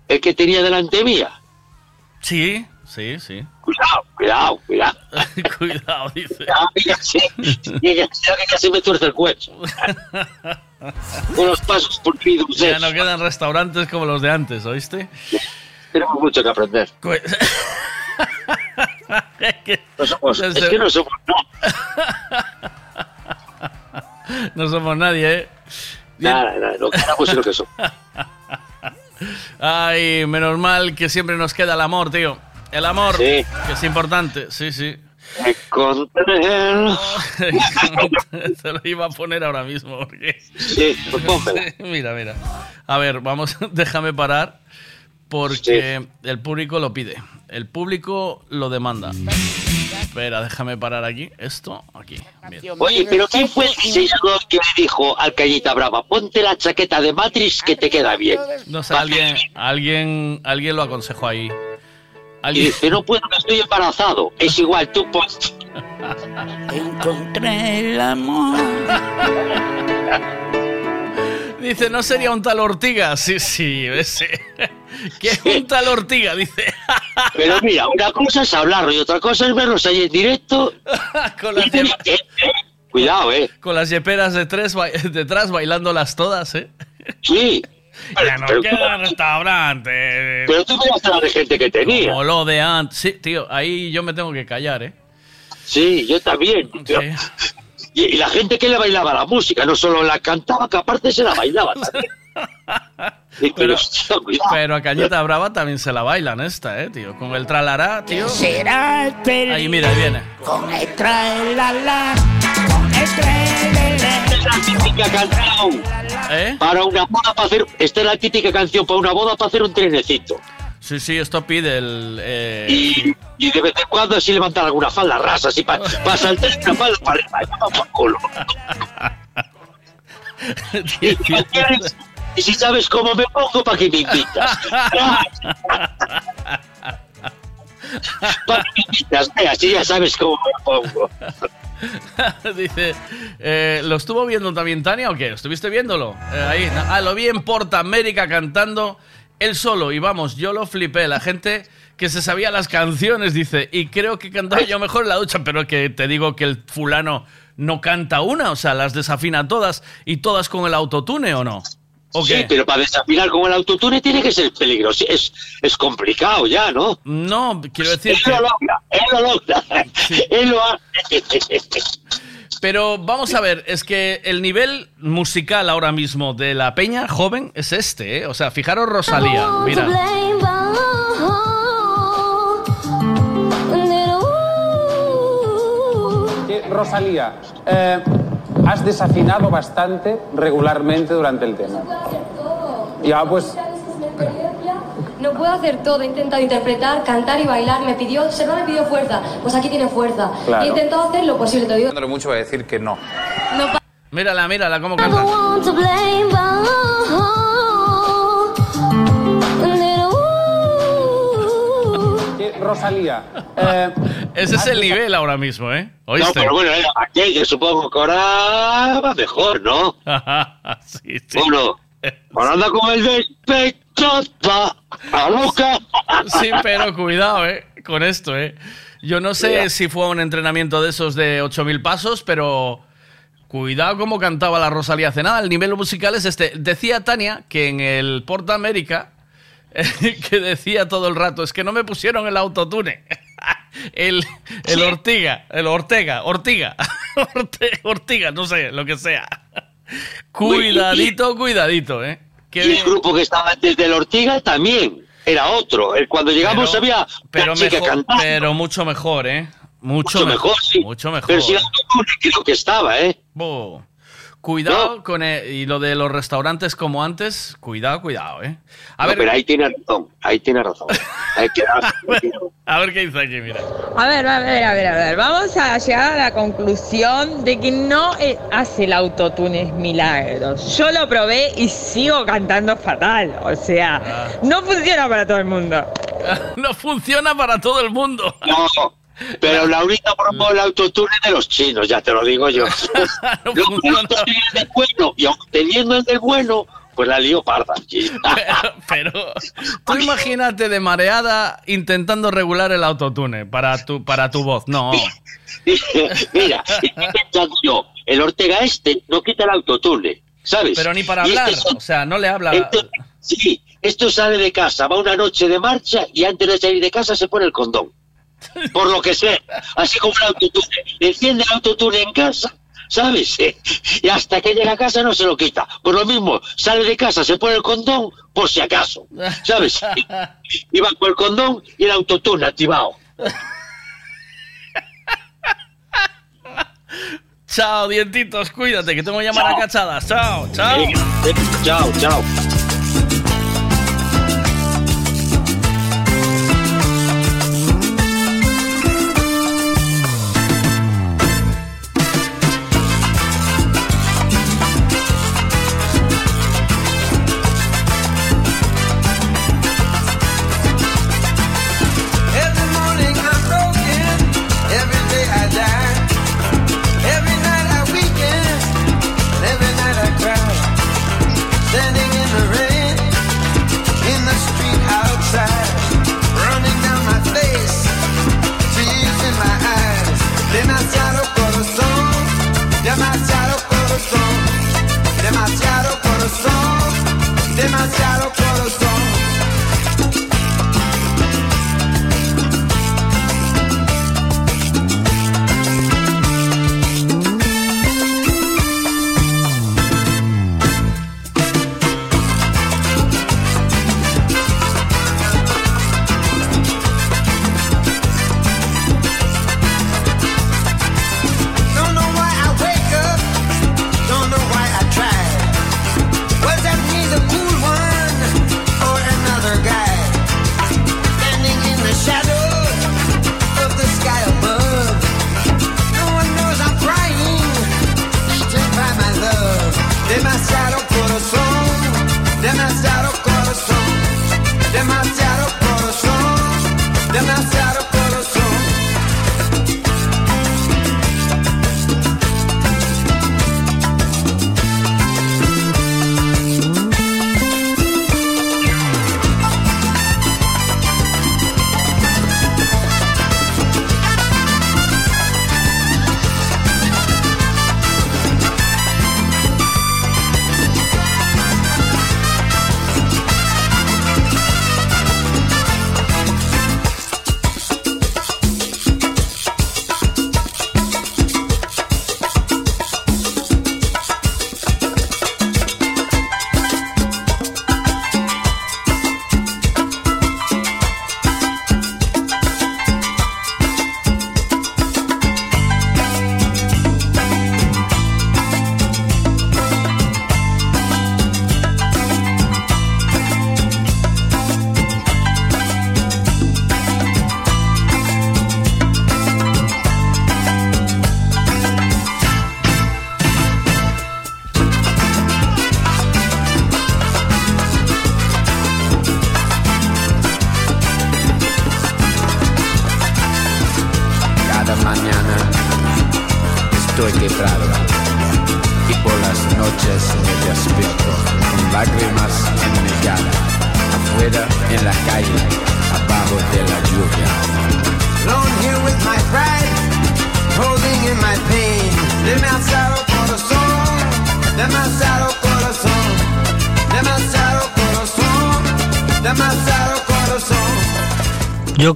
El que tenía delante mía.
Sí, sí, sí.
Cuidado, cuidado, cuidado.
Cuidado, dice.
Que que que ya se me tuerce el cuello. Con los pasos por
Ya no quedan restaurantes como los de antes, ¿oíste?
Tenemos mucho que aprender. No somos, es que no somos
No somos nadie, ¿eh?
nada, nada, no queramos lo que somos.
Ay, menos mal que siempre nos queda el amor, tío. El amor,
Sí.
que es importante, sí, sí. Te lo iba a poner ahora mismo. Porque...
Sí, pues
mira, mira. A ver, vamos, déjame parar porque el público lo pide. El público lo demanda. Espera, déjame parar aquí. Esto, aquí. Bien.
Oye, pero ¿quién fue el diseñador que le dijo al Cañita Brava, ponte la chaqueta de Matrix que te queda bien?
No sé, alguien, alguien, alguien lo aconsejó ahí.
Y dice, no puedo, que estoy embarazado. Es igual, tú pues...
Encontré el amor. Dice, ¿no sería un tal Ortiga? Sí, sí, ese. ¿Qué es un tal Ortiga? Dice.
Pero mira, una cosa es hablarlo y otra cosa es verlos ahí en directo.
Con las,
Eh, eh, Cuidado, eh.
con las yeperas de tres ba- detrás bailándolas todas, ¿eh?
Sí.
Ya no
pero-
queda restaurante.
Pero tú miraste la de gente que tenía.
Como lo de antes. Sí, tío, ahí yo me tengo que callar, ¿eh?
Sí, yo también. Y, y la gente que le bailaba la música, no solo la cantaba, que aparte se la bailaba también.
Pero,
hostia, cuidado.
pero a Cañeta Brava también se la bailan esta, ¿eh, tío? Con el tralará, tío.
Será el.
Ahí, mira, ahí viene.
Con el traelala, con el traelele.
Es la típica canción
¿Eh?
para una boda para hacer. Esta es la típica canción para una boda para hacer un trenecito.
Sí, sí, esto pide el... eh,
Y, y de vez en cuando así levantar alguna falda rasa, así para saltar una falda para arriba. por culo. y, si y si sabes cómo me pongo, ¿para qué me invitas? ¿Para qué me invitas? Eh, Así ya sabes cómo me pongo.
Dice, eh, ¿lo estuvo viendo también Tania o qué? ¿Estuviste viéndolo? Eh, ahí, ah, lo vi en Porta América cantando él solo y vamos, yo lo flipé. La gente que se sabía las canciones, dice, y creo que cantaba yo mejor en la ducha, pero que te digo que el fulano no canta una, o sea, las desafina todas y todas con el autotune o no. ¿O
Sí, pero para desafinar con el autotune tiene que ser peligroso. Es, es complicado ya, ¿no?
No, quiero decir
Él
que...
lo logra, él lo logra. Él lo hace.
Pero vamos a ver, es que el nivel musical ahora mismo de la peña joven es este, ¿eh? O sea, fijaros Rosalía, mira.
Eh, Rosalía, eh, has desafinado bastante regularmente durante el tema. Ya, pues,
No puedo hacer todo, he intentado interpretar, cantar y bailar. Me pidió, Serva me pidió fuerza, pues aquí tiene fuerza.
Claro.
He intentado hacer lo posible, te digo.
mucho voy a decir que no.
No
Mírala, mírala cómo canta.
Rosalía, eh,
Ese es el nivel ahora mismo, ¿eh?
No, pero bueno, era aquello, supongo que ahora va mejor, ¿no?
sí, sí.
Bueno, ahora anda con el despecho, a loca.
Sí, pero cuidado, ¿eh? Con esto, ¿eh? Yo no sé si fue un entrenamiento de esos de 8000 pasos, pero cuidado cómo cantaba la Rosalía hace nada. El nivel musical es este. Decía Tania que en el Porta América, que decía todo el rato, es que no me pusieron el autotune. El, el Ortiga, el Ortega, Ortiga, Ortiga, no sé, lo que sea. Cuidadito, cuidadito, ¿eh? Qué
Y el grupo que estaba antes del Ortiga también era otro. Cuando llegamos
Pero-
había
pero,
una chica
mejor,
cantando.
pero mucho mejor, ¿eh? Mucho,
Mucho
mejor,
mejor, sí.
Mucho mejor.
Pero si el autotune creo que estaba, ¿eh?
Bo. Cuidado con el- y lo de los restaurantes como antes, cuidado, cuidado, ¿eh? A
No,
ver,
pero ahí tiene razón, ahí tiene razón. Hay que
a ver qué dice aquí, mira.
A ver, a ver, a ver, a ver. Vamos a llegar a la conclusión de que no eh, hace el autotune milagros. Yo lo probé y sigo cantando fatal. O sea, no funciona para todo el mundo.
no funciona para todo el mundo.
No, pero Laurita probó el autotune de los chinos, ya te lo digo yo. Luego el bueno, y teniendo el bueno, pues la lío parda. sí.
Pero tú imagínate de mareada intentando regular el autotune para tu, para tu voz. No.
Mira, yo, el Ortega este no quita el autotune, ¿sabes?
Pero ni para hablar,
este son-
o sea, no le habla.
Esto- sí, esto sale de casa, va una noche de marcha y antes de salir de casa se pone el condón. Por lo que sea, así como el autotune. Enciende el autotune en casa, ¿sabes? Y hasta que llega a casa no se lo quita. Por lo mismo, sale de casa, se pone el condón por si acaso, ¿sabes? Y va con el condón y el autotune activado.
Chao, dientitos, cuídate, que tengo que llamar a cachadas. Chao, chao.
Chao, chao.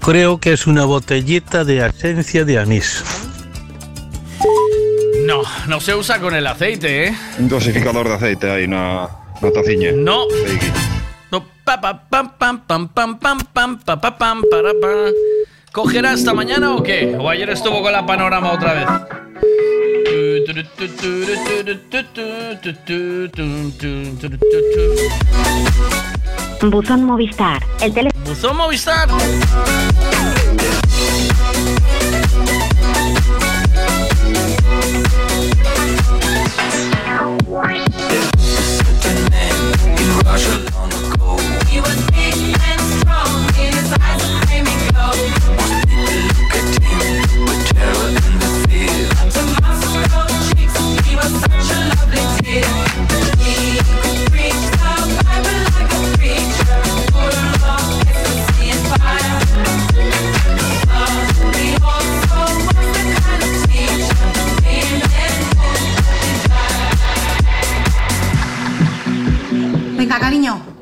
Creo que es una botellita de esencia de anís.
No, no se usa con el aceite, ¿eh?
Un dosificador de aceite ahí, una, una taciña.
No. No, pa, pa, pam, pam, pam, pam, pam, pam, pa, pa, pam, para, pa. ¿Cogerá esta mañana o qué? ¿O ayer estuvo con la panorama otra vez?
Buzón Movistar. El teléfono.
Buzón Movistar.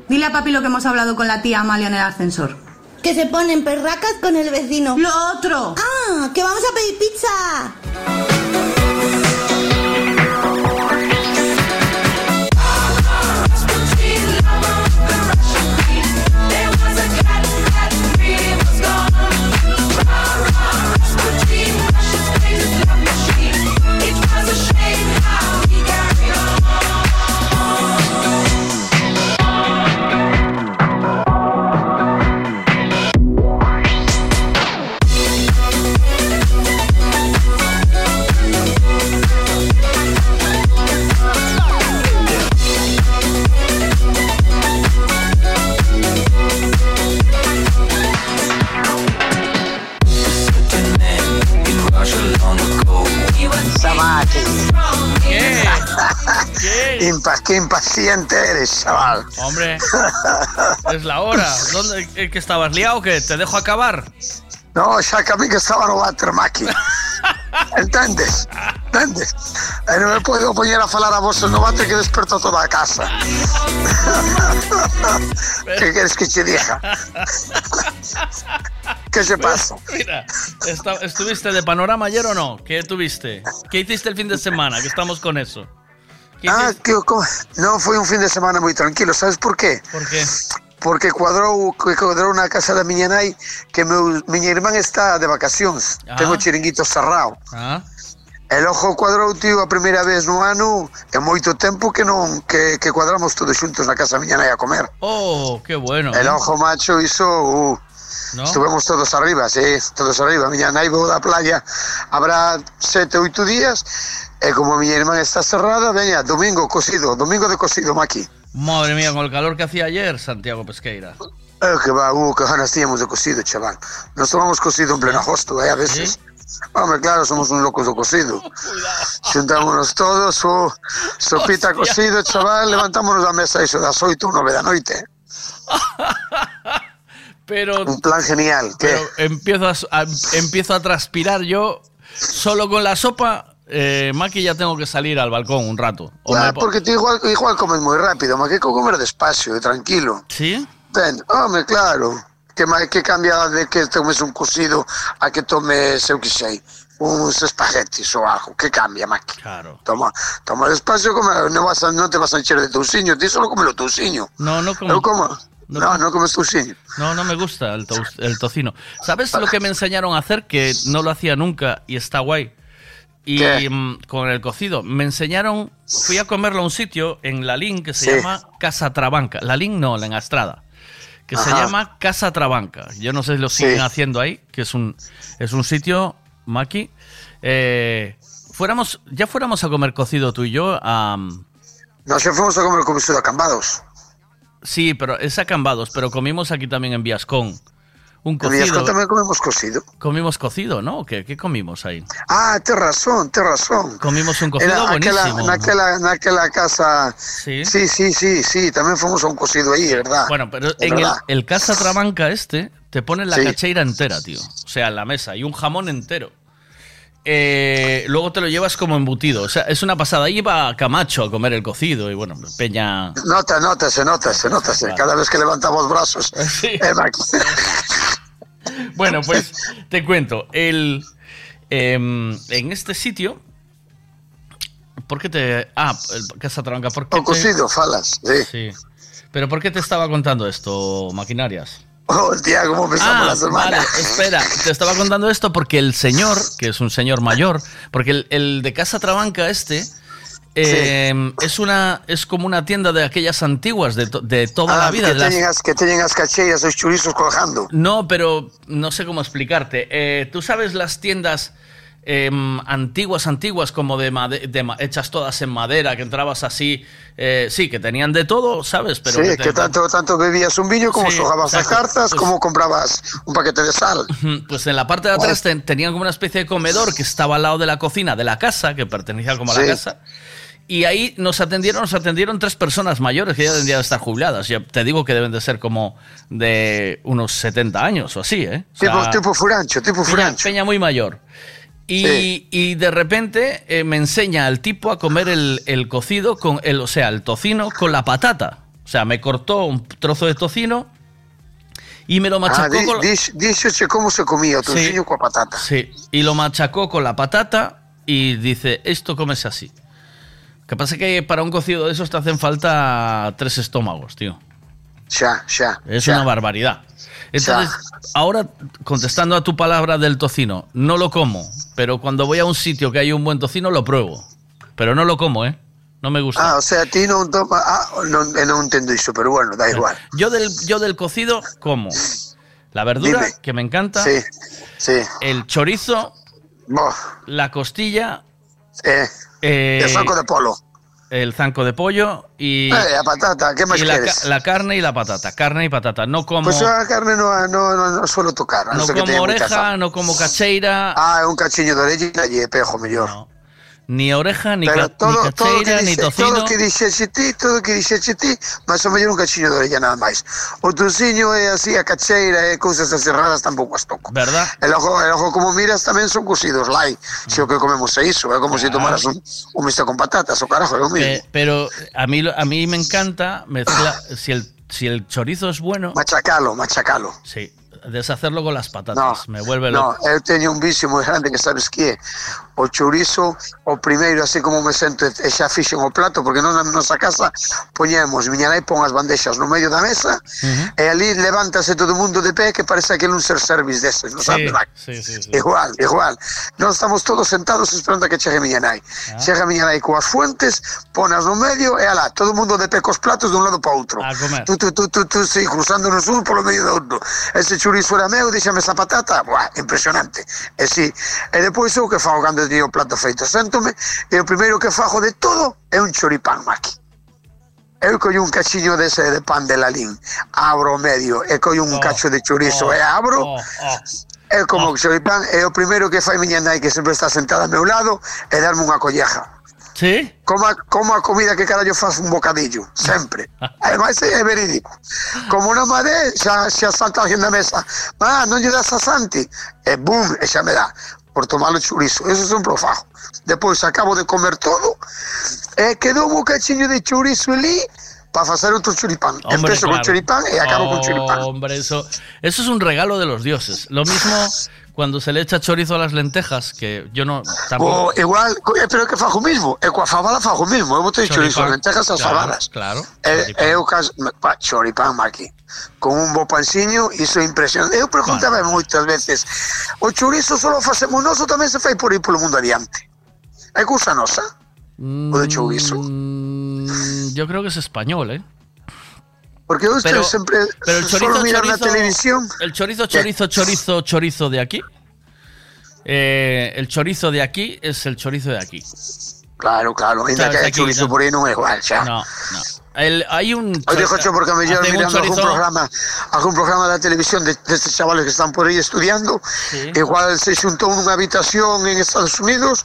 Dile a papi lo que hemos hablado con la tía Amalia en el ascensor.
Que se ponen perracas con el vecino.
Lo otro.
Ah, que vamos a pedir pizza.
Impa- qué impaciente eres, chaval.
Hombre, es la hora. ¿Dónde eh, que estabas liado o qué? ¿Te dejo acabar?
No, xa que a mí que estaba no Watermaki. Entendes? Entendes? E non me podo poñer a falar a vos no bate que desperto toda a casa. que queres que che diga? que se pasa?
Mira, ¿estuviste de panorama ayer o no? ¿Qué tuviste? ¿Qué hiciste el fin de semana? Que estamos con eso.
Ah, que, non foi un fin de semana moi tranquilo, sabes por qué?
¿Por qué?
Porque cuadrou, que cuadrou na casa da miña nai que meu, miña irmán está de vacacións.
Ah.
Tengo chiringuito cerrado.
Ah,
El ojo cuadrou, tío, a primeira vez no ano e moito tempo que non que, que cuadramos todos xuntos na casa miña nai a comer.
oh, qué bueno.
El
¿eh?
ojo macho hizo, uh,
¿No?
estuvemos todos arriba, sí, todos arriba. Miña nai vou da playa, habrá sete, oito días, e como a miña irmán está cerrada, veña, domingo cosido, domingo de cosido, Maki.
Madre mía, con el calor que hacía ayer, Santiago Pesqueira.
Eh, que va, uh, que ganas de cocido, chaval. Nos tomamos cocido en pleno agosto, eh, a veces. Hombre, claro, somos un locos do cocido. Xuntámonos todos, uh, sopita cocido, chaval, levantámonos da mesa iso das oito nove da noite.
Pero,
Un plan genial. ¿Qué?
pero empiezo, a, a- empiezo a transpirar yo solo con la sopa. Eh, Maki, ya tengo que salir al balcón un rato. O po-
porque tú igual, igual comes moi rápido, que comer despacio e tranquilo.
¿Sí?
Ben, home, claro. Que, que cambia de que tomes un cocido a que tomes, eu que sei, uns espaguetis ou algo. Que cambia, Maki?
Claro.
Toma, toma despacio, come, non, vas a, non te vas a encher de tousiño, ti solo come o tousiño.
No, no como.
Eu como? No, no comes tousiño.
No, no me gusta el, tos- el tocino. ¿Sabes lo que me enseñaron a hacer? Que no lo hacía nunca y está guay. Y
¿Qué?
mm, con el cocido. Me enseñaron, fui a comerlo a un sitio en Lalín que se
Sí.
llama Casa Trabanca. Lalín no, en Astrada. Que se llama Casa Trabanca. Yo no sé si lo siguen
Sí.
haciendo ahí, que es un, es un sitio, Maki. eh, fuéramos, ya fuéramos a comer cocido tú y yo a...
Nos xa fomos a comer cocido a Cambados.
Sí, pero es a Cambados, pero comimos aquí también en Viascón. Un
En
cocido.
tamén comemos cocido.
Comimos cocido, ¿no? ¿Qué, qué comimos ahí?
Ah, tes razón, tes razón.
Comimos un cocido
Era aquela,
buenísimo.
naquela, naquela casa.
Sí.
sí, sí, sí, sí, tamén fomos a un cocido aí, verdad?
Bueno, pero
Es
en el,
verdad.
el Casa Trabanca este te ponen la
Sí.
cacheira entera, tío. O sea, en la mesa y un jamón entero. Eh, luego te lo llevas como embutido. O sea, es una pasada. Ahí iba Camacho a comer el cocido y bueno, Peña.
Nota, nota, se nota, se nota. se- Cada vez que levantamos brazos. eh, Maki.
Bueno, pues te cuento. El, em, en este sitio. ¿Por qué te.? Ah, Casa Trabanca. ¿por qué
O cocido, falas, sí.
Sí. Pero ¿por qué te estaba contando esto, maquinarias?
Oh, tía, ¿cómo empezamos
Ah,
la semana?
vale, espera, te estaba contando esto porque el señor, que es un señor mayor, porque el, el de Casa Trabanca este eh, es una es como una tienda de aquellas antiguas de, to- de toda la
Ah,
vida.
que,
de las-
que teñen as cacheiras os chorizos colgando.
No, pero no sé cómo explicarte. Eh, Tú sabes las tiendas em, antiguas, antiguas, como de, hechas todas en madera, que entrabas así, eh, sí, que tenían de todo, ¿sabes? Pero
sí,
te-
que tanto, tanto bebías un viño como
Sí,
sojabas las cartas,
Pues-
como comprabas un paquete de sal.
Pues en la parte de atrás ten- tenían como una especie de comedor que estaba al lado de la cocina de la casa, que pertenecía como a la
Sí.
casa. Y ahí nos atendieron, nos atendieron tres personas mayores que ya tendrían de estar jubiladas. Ya te digo que deben de ser como de unos 70 años o así, ¿eh? O
tipo,
sea,
tipo furancho, tipo furancho.
peña muy mayor. Y,
Sí.
y de repente eh, me enseña al tipo a comer el, el cocido con el, o sea, el tocino con la patata. O sea, me cortó un trozo de tocino y me lo
Ah,
machacó
di,
con la-
díxoche como se comía o
Sí.
tociño coa patata.
Sí, y lo machacó con la patata y dice, esto comes así. Que pasa que para un cocido de esos te hacen falta tres estómagos, tío.
Xa, xa.
Es una barbaridad. Entonces, ahora, contestando a tu palabra del tocino, no lo como, pero cuando voy a un sitio que hay un buen tocino, lo pruebo. Pero no lo como, ¿eh? No me gusta.
Ah, o sea, ti non toma... Ah, non, eh, non entendo iso, pero bueno, da igual.
Yo del, yo del cocido como la verdura,
Dime.
que me encanta,
Sí, sí.
el chorizo,
Boh,
la costilla,
eh,
eh,
el saco de polo.
el zanco de pollo y,
Eh, a patata, que máis
y la, la carne y la patata. Carne y patata. No como,
pues a carne non, non, non suelo tocar.
no como oreja, no como cacheira,
Ah, un cachiño de orella e pejo mellor.
Ni oreja, ni,
Pero todo,
ni
todo que
cacheira, ni tocino.
todo que dixeche ti, todo que dixeche ti, mas o mellor un cachiño de orella nada máis. O tociño é así, a cacheira e cousas así raras tampouco as toco.
¿Verdad?
E logo, e logo como miras tamén son cocidos lai. Se o que comemos é iso, é como se tomaras un, un misto con patatas, o carajo, é o mismo.
Pe- pero a mí, a mí me encanta mezclar. si, el, si el chorizo es bueno.
Machacalo, machacalo.
Sí, deshacerlo con las patatas. me vuelve
No,
loco.
eu teño un vicio moi grande que sabes que é o chourizo o primeiro así como me sento e xa fixen o plato porque non na nosa casa poñemos miña nai pon as bandexas no medio da mesa uh -huh. e ali levántase todo o mundo de pé que parece aquel un ser service deses non
sí,
sabe?
sí, sí, sí.
igual, igual nós estamos todos sentados esperando a que chegue miña nai
ah.
chega miña nai coas fuentes ponas no medio e alá todo o mundo de pé cos platos dun lado para outro
a comer.
tu, tu, tu, tu, tu, sí, cruzándonos un polo medio do outro ese chourizo era meu, díxame esa patata Buah, impresionante e, sí. e depois eu que fago cando lle o plato feito. Séntome e o primeiro que fago de todo é un choripán, maqui Eu collo un cachiño dese de pan de lalín, abro o medio e collo un oh, cacho de chorizo oh, e abro,
oh, oh.
É como oh. o choripán, é o primeiro que fai miña nai que sempre está sentada ao meu lado é darme unha colleja.
Sí?
Como a, como a comida que carallo faz un bocadillo, sempre. Ademais é verídico. Como non madé, xa, xa salta alguén da mesa. Ah, non lle das a Santi? E bum, e xa me dá. Por tomar o churizo. Eso sempre o fajo. Depois acabo de comer todo e quedou un bocachiño de churizo ali para facer outro churipán.
Hombre,
Empezo con
claro.
churipán e acabo con churipán.
Hombre, eso, eso es un regalo de los dioses. Lo mismo cuando se le echa chorizo a las lentejas, que yo no tampoco.
O igual, co- eh, pero que fajo mismo. E coa fabada fajo mismo. Eu botei chorizo,
Choripán.
lentejas as
Claro,
fabadas.
Claro.
E, eu cas, pa, choripán maqui con un bo panciño iso é impresionante eu preguntaba moitas veces o chorizo solo facemos noso tamén se fai por aí polo mundo adiante é cousa nosa o de chorizo
Mm, yo creo que es español, ¿eh?
Porque eu
Pero-
estou sempre
Pero el
solo
chorizo,
mirar na
chorizo,
televisión
el chorizo, chorizo, chorizo, chorizo de aquí. eh, el chorizo de aquí es el chorizo de aquí.
claro, claro, ainda que
aquí,
chorizo
no.
por aí non é igual xa
No, no. El- hay un...
Hoy dijo yo porque me
hacen un
mirando algún programa, algún programa de la televisión de, de estos chavales que están por ahí estudiando. Igual se juntó en una habitación en Estados Unidos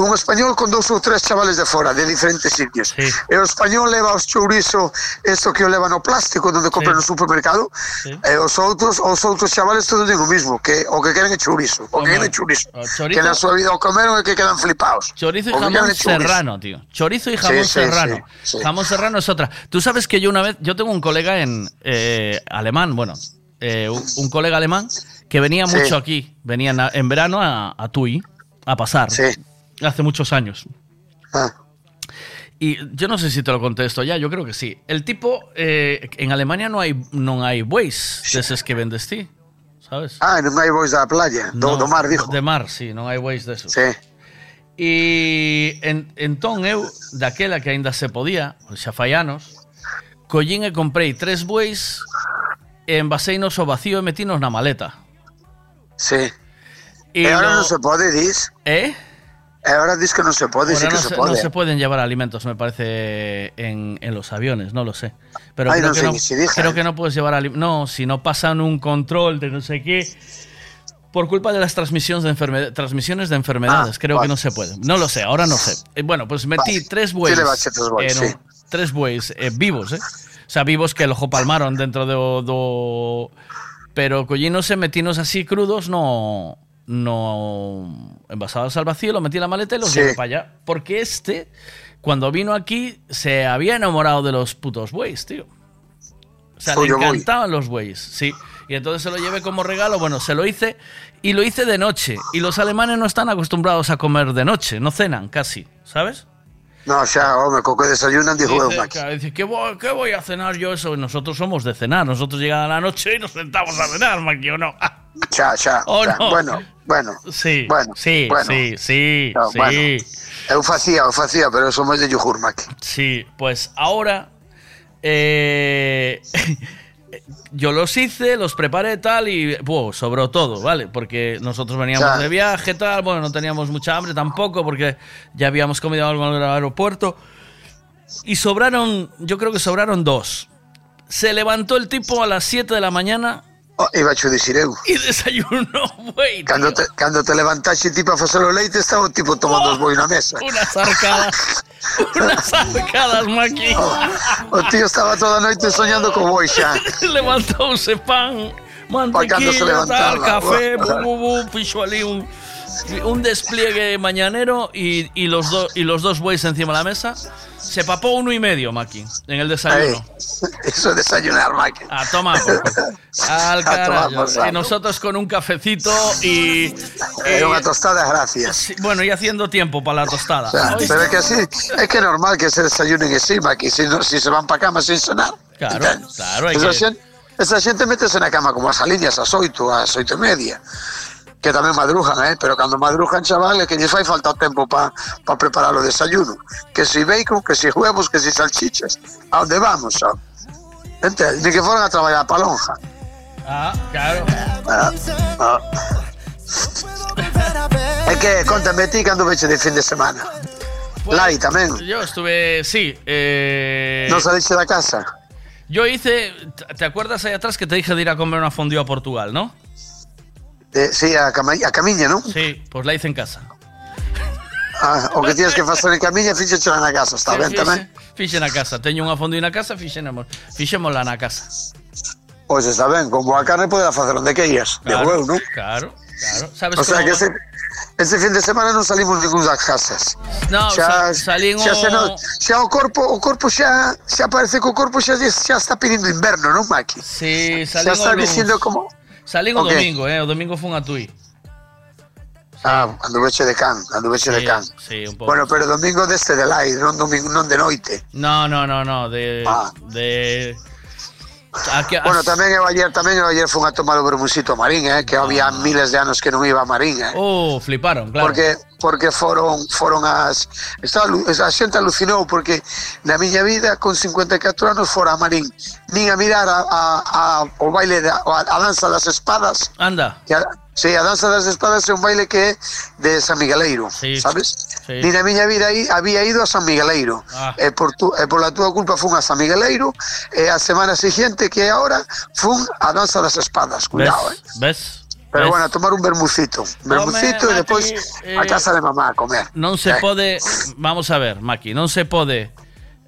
un español con dos ou tres chavales de fora, de diferentes sitios. E o español leva os chourizo, isto que o leva no plástico donde compra no supermercado, e os outros, os outros chavales todos digo o mismo, que o que queren é chourizo, o que queren é chourizo.
chorizo-
Que na súa vida o comeron e que quedan flipados.
Chorizo y
O
jamón serrano, tío. Chorizo y jamón
Sí, sí,
serrano.
sí, sí.
Jamón serrano es otra. Tú sabes que yo una vez, yo tengo un colega en eh, alemán, bueno, eh, un, colega alemán que venía
Sí.
mucho aquí, venía en, verano a, a Tui a pasar. hace muchos años.
Ah.
Y yo no sé si te lo contesto ya, yo creo que sí. El tipo, eh, en Alemania no hay, no hay bueyes de esos que vendes ti, ¿sabes?
Ah, no hay bois de la playa, no, do, mar, dijo.
De mar, sí, no hay bueyes de eso.
Sí.
E en, entón eu, daquela que aínda se podía, xa fai anos, collín e comprei tres bueis e envaseinos ao vacío e metinos na maleta.
Sí.
E,
e eh, ahora
no...
non se pode, dis?
Eh?
E ahora dis que non se pode, sí que
no,
se
se,
pode.
no se pueden llevar alimentos, me parece, en, en los aviones, no lo sé. Pero
Ay,
creo,
no
que
sé
no,
ni si dejan.
creo que no puedes llevar alimentos. No, si no pasan un control de no sé qué. Por culpa de las transmisiones de, enferme- transmisiones de enfermedades,
Ah,
creo
vale.
que no se puede. No lo sé, ahora no sé. Eh, Bueno, pues metí
Vale.
tres bueyes.
Sí tres bueyes, sí.
Tres bueyes eh, vivos, ¿eh? O sea, vivos que los palmaron dentro do, do... Pero collinos e metinos así crudos no... No envasados al vacío, lo metí en la maleta y los
Sí.
llevé para allá. Porque este, cuando vino aquí, se había enamorado de los putos bueyes, tío. O sea, le encantaban los bueyes, sí. Y entonces se lo llevé como regalo. Bueno, se lo hice y lo hice de noche. Y los alemanes no están acostumbrados a comer de noche, no cenan casi, ¿sabes?
No, xa, home, co que desayunan, dijo
Dice, claro, dice, ¿qué voy, qué voy a cenar yo eso? Y nosotros somos de cenar. Nosotros llegamos a la noche y nos sentamos a cenar, Maki, ¿o no?
Xa, xa,
¿O
xa.
no?
Bueno, bueno.
Sí,
Bueno,
sí,
bueno.
sí, sí,
No,
sí.
bueno. Pero somos de yogur, Mac.
Sí, pues ahora eh, yo los hice, los preparé tal y buah, sobró todo, ¿vale? Porque nosotros veníamos
Ya.
de viaje tal, bueno, no teníamos mucha hambre tampoco porque ya habíamos comido algo en el aeropuerto y sobraron, yo creo que sobraron dos. Se levantó el tipo a las 7 de la mañana
Oh, iba a dicir eu.
E desayuno güey.
Cando te, cando te levantaxe ti para facer o leite, estaba o tipo tomando oh, os boi na mesa.
Unas arcadas. unas arcadas, maqui.
Oh, o tío estaba toda a noite soñando con boi xa.
Levantouse pan, mantequilla, tal, café, bu, bu, bu, fixo ali un... un despliegue mañanero y, y los do- y los dos bueyes encima de la mesa. Se papó uno y medio, Maki, en el desayuno.
Eso es desayunar, Mac.
A tomar. Al
A
carajo. Y nosotros con un cafecito y...
Era
y-
unha tostada, gracias.
bueno, y haciendo tiempo para la tostada.
O sea, pero é que así, é que normal que se desayunen encima, que si, no, si se van para cama sin sonar.
Claro, claro, hay
Esa,
que-
esa xente métese na cama como as aliñas, as oito, as oito e media. Que tamén madrujan, eh? pero cando madrujan, chaval, é que lles fai falta o tempo para pa preparar o desayuno. Que si bacon, que si huevos, que si salchichas. A onde vamos, xa? Entende? Ni que foran a traballar pa lonja.
Ah, claro.
Ah, ah. É que, contame ti cando veche de fin de semana. Lai tamén.
Yo estuve, sí. Eh,
Non saliste da casa?
Yo hice, ¿te acuerdas ahí atrás que te dije de ir a comer una fondue a Portugal, no?
De, sí, a, Cama, a Camiña, non?
Sí, pues la hice en casa.
Ah, o que tienes que facer en Camiña, fíxechela na casa, está
Sí,
ben
fixe-
tamén?
Fixe na casa. Teño unha fondue na casa, fixemos, fixémola na casa.
Pois está ben, con boa carne poderá facer onde queiras. De
Claro,
huevo, non?
Claro, claro. ¿Sabes
O sea que ese, ese fin de semana non salimos ningún das casas.
No, sa- salín
xa,
o-
se no, xa o corpo, o corpo xa xa parece que o corpo xa xa está pedindo inverno, non, Maki?
Sí,
Xa
salín
está
o luns.
dicindo como
O
qué?
domingo, eh, domingo fun a Tui.
Ah, anduveche de can, anduveche de
Sí,
can.
sí, un pouco.
Bueno, pero domingo deste de lai, non domingo non de noite.
No, no, no, no, de
Ah.
de
Bueno, tamén eu ayer tamén eu ayer fun a tomar o vermusito a Marín, eh, que había miles de anos que non iba a Marín, eh.
Oh, fliparon, claro.
Porque porque foron foron as está a xente alucinou porque na miña vida con 54 anos fora a Marín nin a mirar a, a, a o baile da a, a danza das espadas
anda
que a, Sí, a danza das espadas é un baile que é de San Migueleiro, sí, sabes?
Sí.
Ni na miña vida aí había ido a San Migueleiro.
Ah.
E por tu, e pola túa culpa fun a San Migueleiro e a semana seguinte que é agora fun a danza das espadas, cuidado, ves, eh.
Ves?
Pero
¿Ves?
bueno, a tomar un bermucito. Bermucito depois a
eh,
casa de mamá a comer.
Non se
Eh.
pode, vamos a ver, Maki, non se pode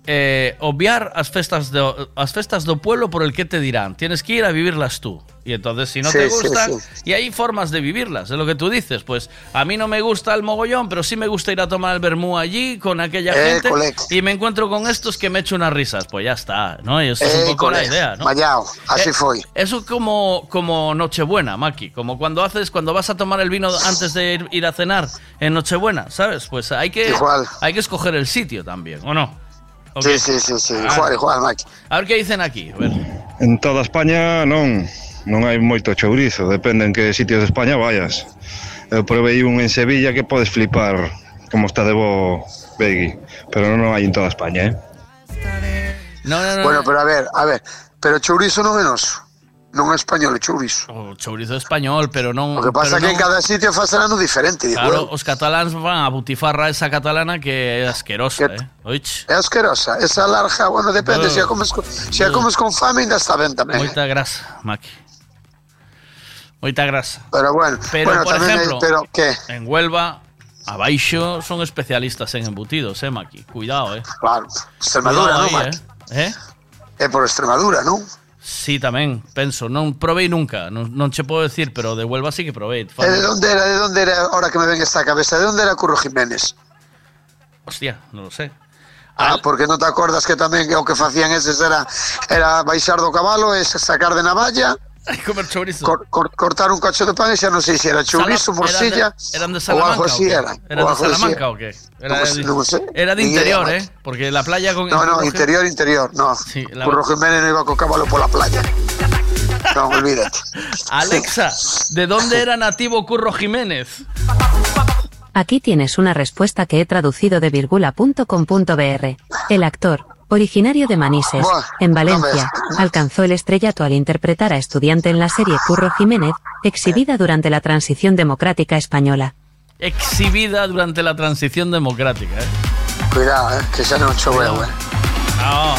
eh, obviar as festas do, as festas do pueblo por el que te dirán. Tienes que ir a vivirlas tú. Y entonces, si no
Sí,
te gustan,
sí.
y hay formas de vivirlas, es lo que tú dices. Pues a mí no me gusta el mogollón, pero sí me gusta ir a tomar el vermú allí con aquella
Eh,
gente y me encuentro con estos que me echo unas risas. Pues ya está, ¿no? Y eso es un
Eh,
poco la
colega,
idea, ¿no?
Así
Eh,
foi.
Eso como, como Nochebuena, Maki. Como cuando haces, cuando vas a tomar el vino antes de ir, ir a cenar en Nochebuena, ¿sabes? Pues hay que,
Igual.
hay que escoger el sitio también, ¿o no?
Sí, sí, sí, sí.
Ah.
Igual, Maki.
A ver qué dicen aquí. A ver.
En toda España non, non hai moito chourizo, depende en que sitios de España vayas. Eu provei un en Sevilla que podes flipar como está de bo Begui, pero non hai en toda España, eh?
No, no, no.
Bueno, pero a ver, a ver, pero chourizo non é noso. non é español, é chourizo.
O chourizo é español, pero non...
O que pasa que
non...
en cada sitio facerano diferente.
Claro,
digo,
os cataláns van a butifarra esa catalana que é asquerosa, que... eh? Oich.
É asquerosa. Esa larga, bueno, depende, se a comes, se a comes con fame ainda está ben tamén. Eh.
Moita grasa, Maki. Moita grasa.
Pero bueno,
pero,
bueno
por
exemplo,
hay,
pero que
en Huelva abaixo son especialistas en embutidos, eh, Maki. Cuidado, eh.
Claro. Extremadura,
Cuidado
non,
aí,
Maki?
Eh? Eh?
eh, por Extremadura, non?
Sí, tamén, penso. Non provei nunca, non, non che podo decir, pero de Huelva sí que provei.
E de onde era, de onde era, ahora que me ven esta cabeza, de onde era Curro Jiménez?
Hostia, non lo sé.
Ah, porque non te acordas que tamén que o que facían eses era era baixar do cabalo e sacar de navalla,
Comer chourizo.
cor, cor, cortar un cacho de pan xa non sei se era chourizo,
Sala-
morcilla
eran de, eran de Salamanca.
algo así era.
¿Eran
ou
de
algo así
Salamanca
era.
o qué? Era,
No,
de,
no sé.
era de
idea,
interior. ¿eh? Porque la playa con.
No, no, interior, interior, no.
Sí, la-
Curro Jiménez no iba con cabalo por la playa. No, olvídate.
Alexa, ¿de dónde era nativo Curro Jiménez?
Aquí tienes una respuesta que he traducido de virgula.com.br. El actor, originario de Manises, en
no
Valencia, alcanzó el estrellato al interpretar a estudiante en la serie Curro Jiménez, exhibida durante la transición democrática española.
Exhibida durante la transición democrática, ¿eh?
Cuidado, eh, que xa non choveu, eh.
No.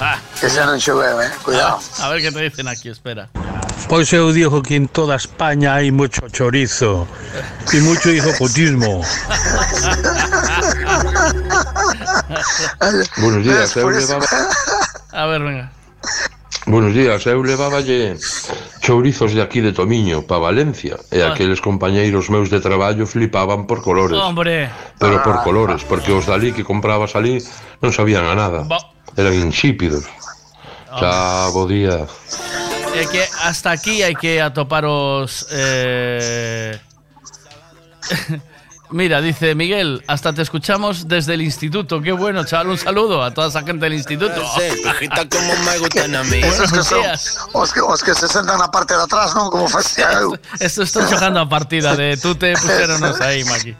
Ah,
Que xa non choveu, eh. Cuidado.
a ver qué te dicen aquí, espera.
Pois eu digo que en toda España hai moito chorizo e moito hijocotismo.
Buenos días, eu levaba...
A ver, venga.
Buenos días, eu leváballe chourizos de aquí de Tomiño para Valencia e
ah.
aqueles compañeiros meus de traballo flipaban por colores.
Hombre.
Pero por ah. colores, porque os dali que comprabas ali non sabían a nada. Eran insípidos. Chao, bo día.
Que hasta aquí hay que atoparos. eh, Mira, dice Miguel, hasta te escuchamos desde el instituto. Qué bueno, chaval. Un saludo a toda esa gente del instituto.
como me gustan a mí.
Esos que
Buenos
son
días.
os que, os que se sentan na parte de atrás, non? Como facía eu.
Esto está jugando a partida de tú te pusieronos ahí, Maki.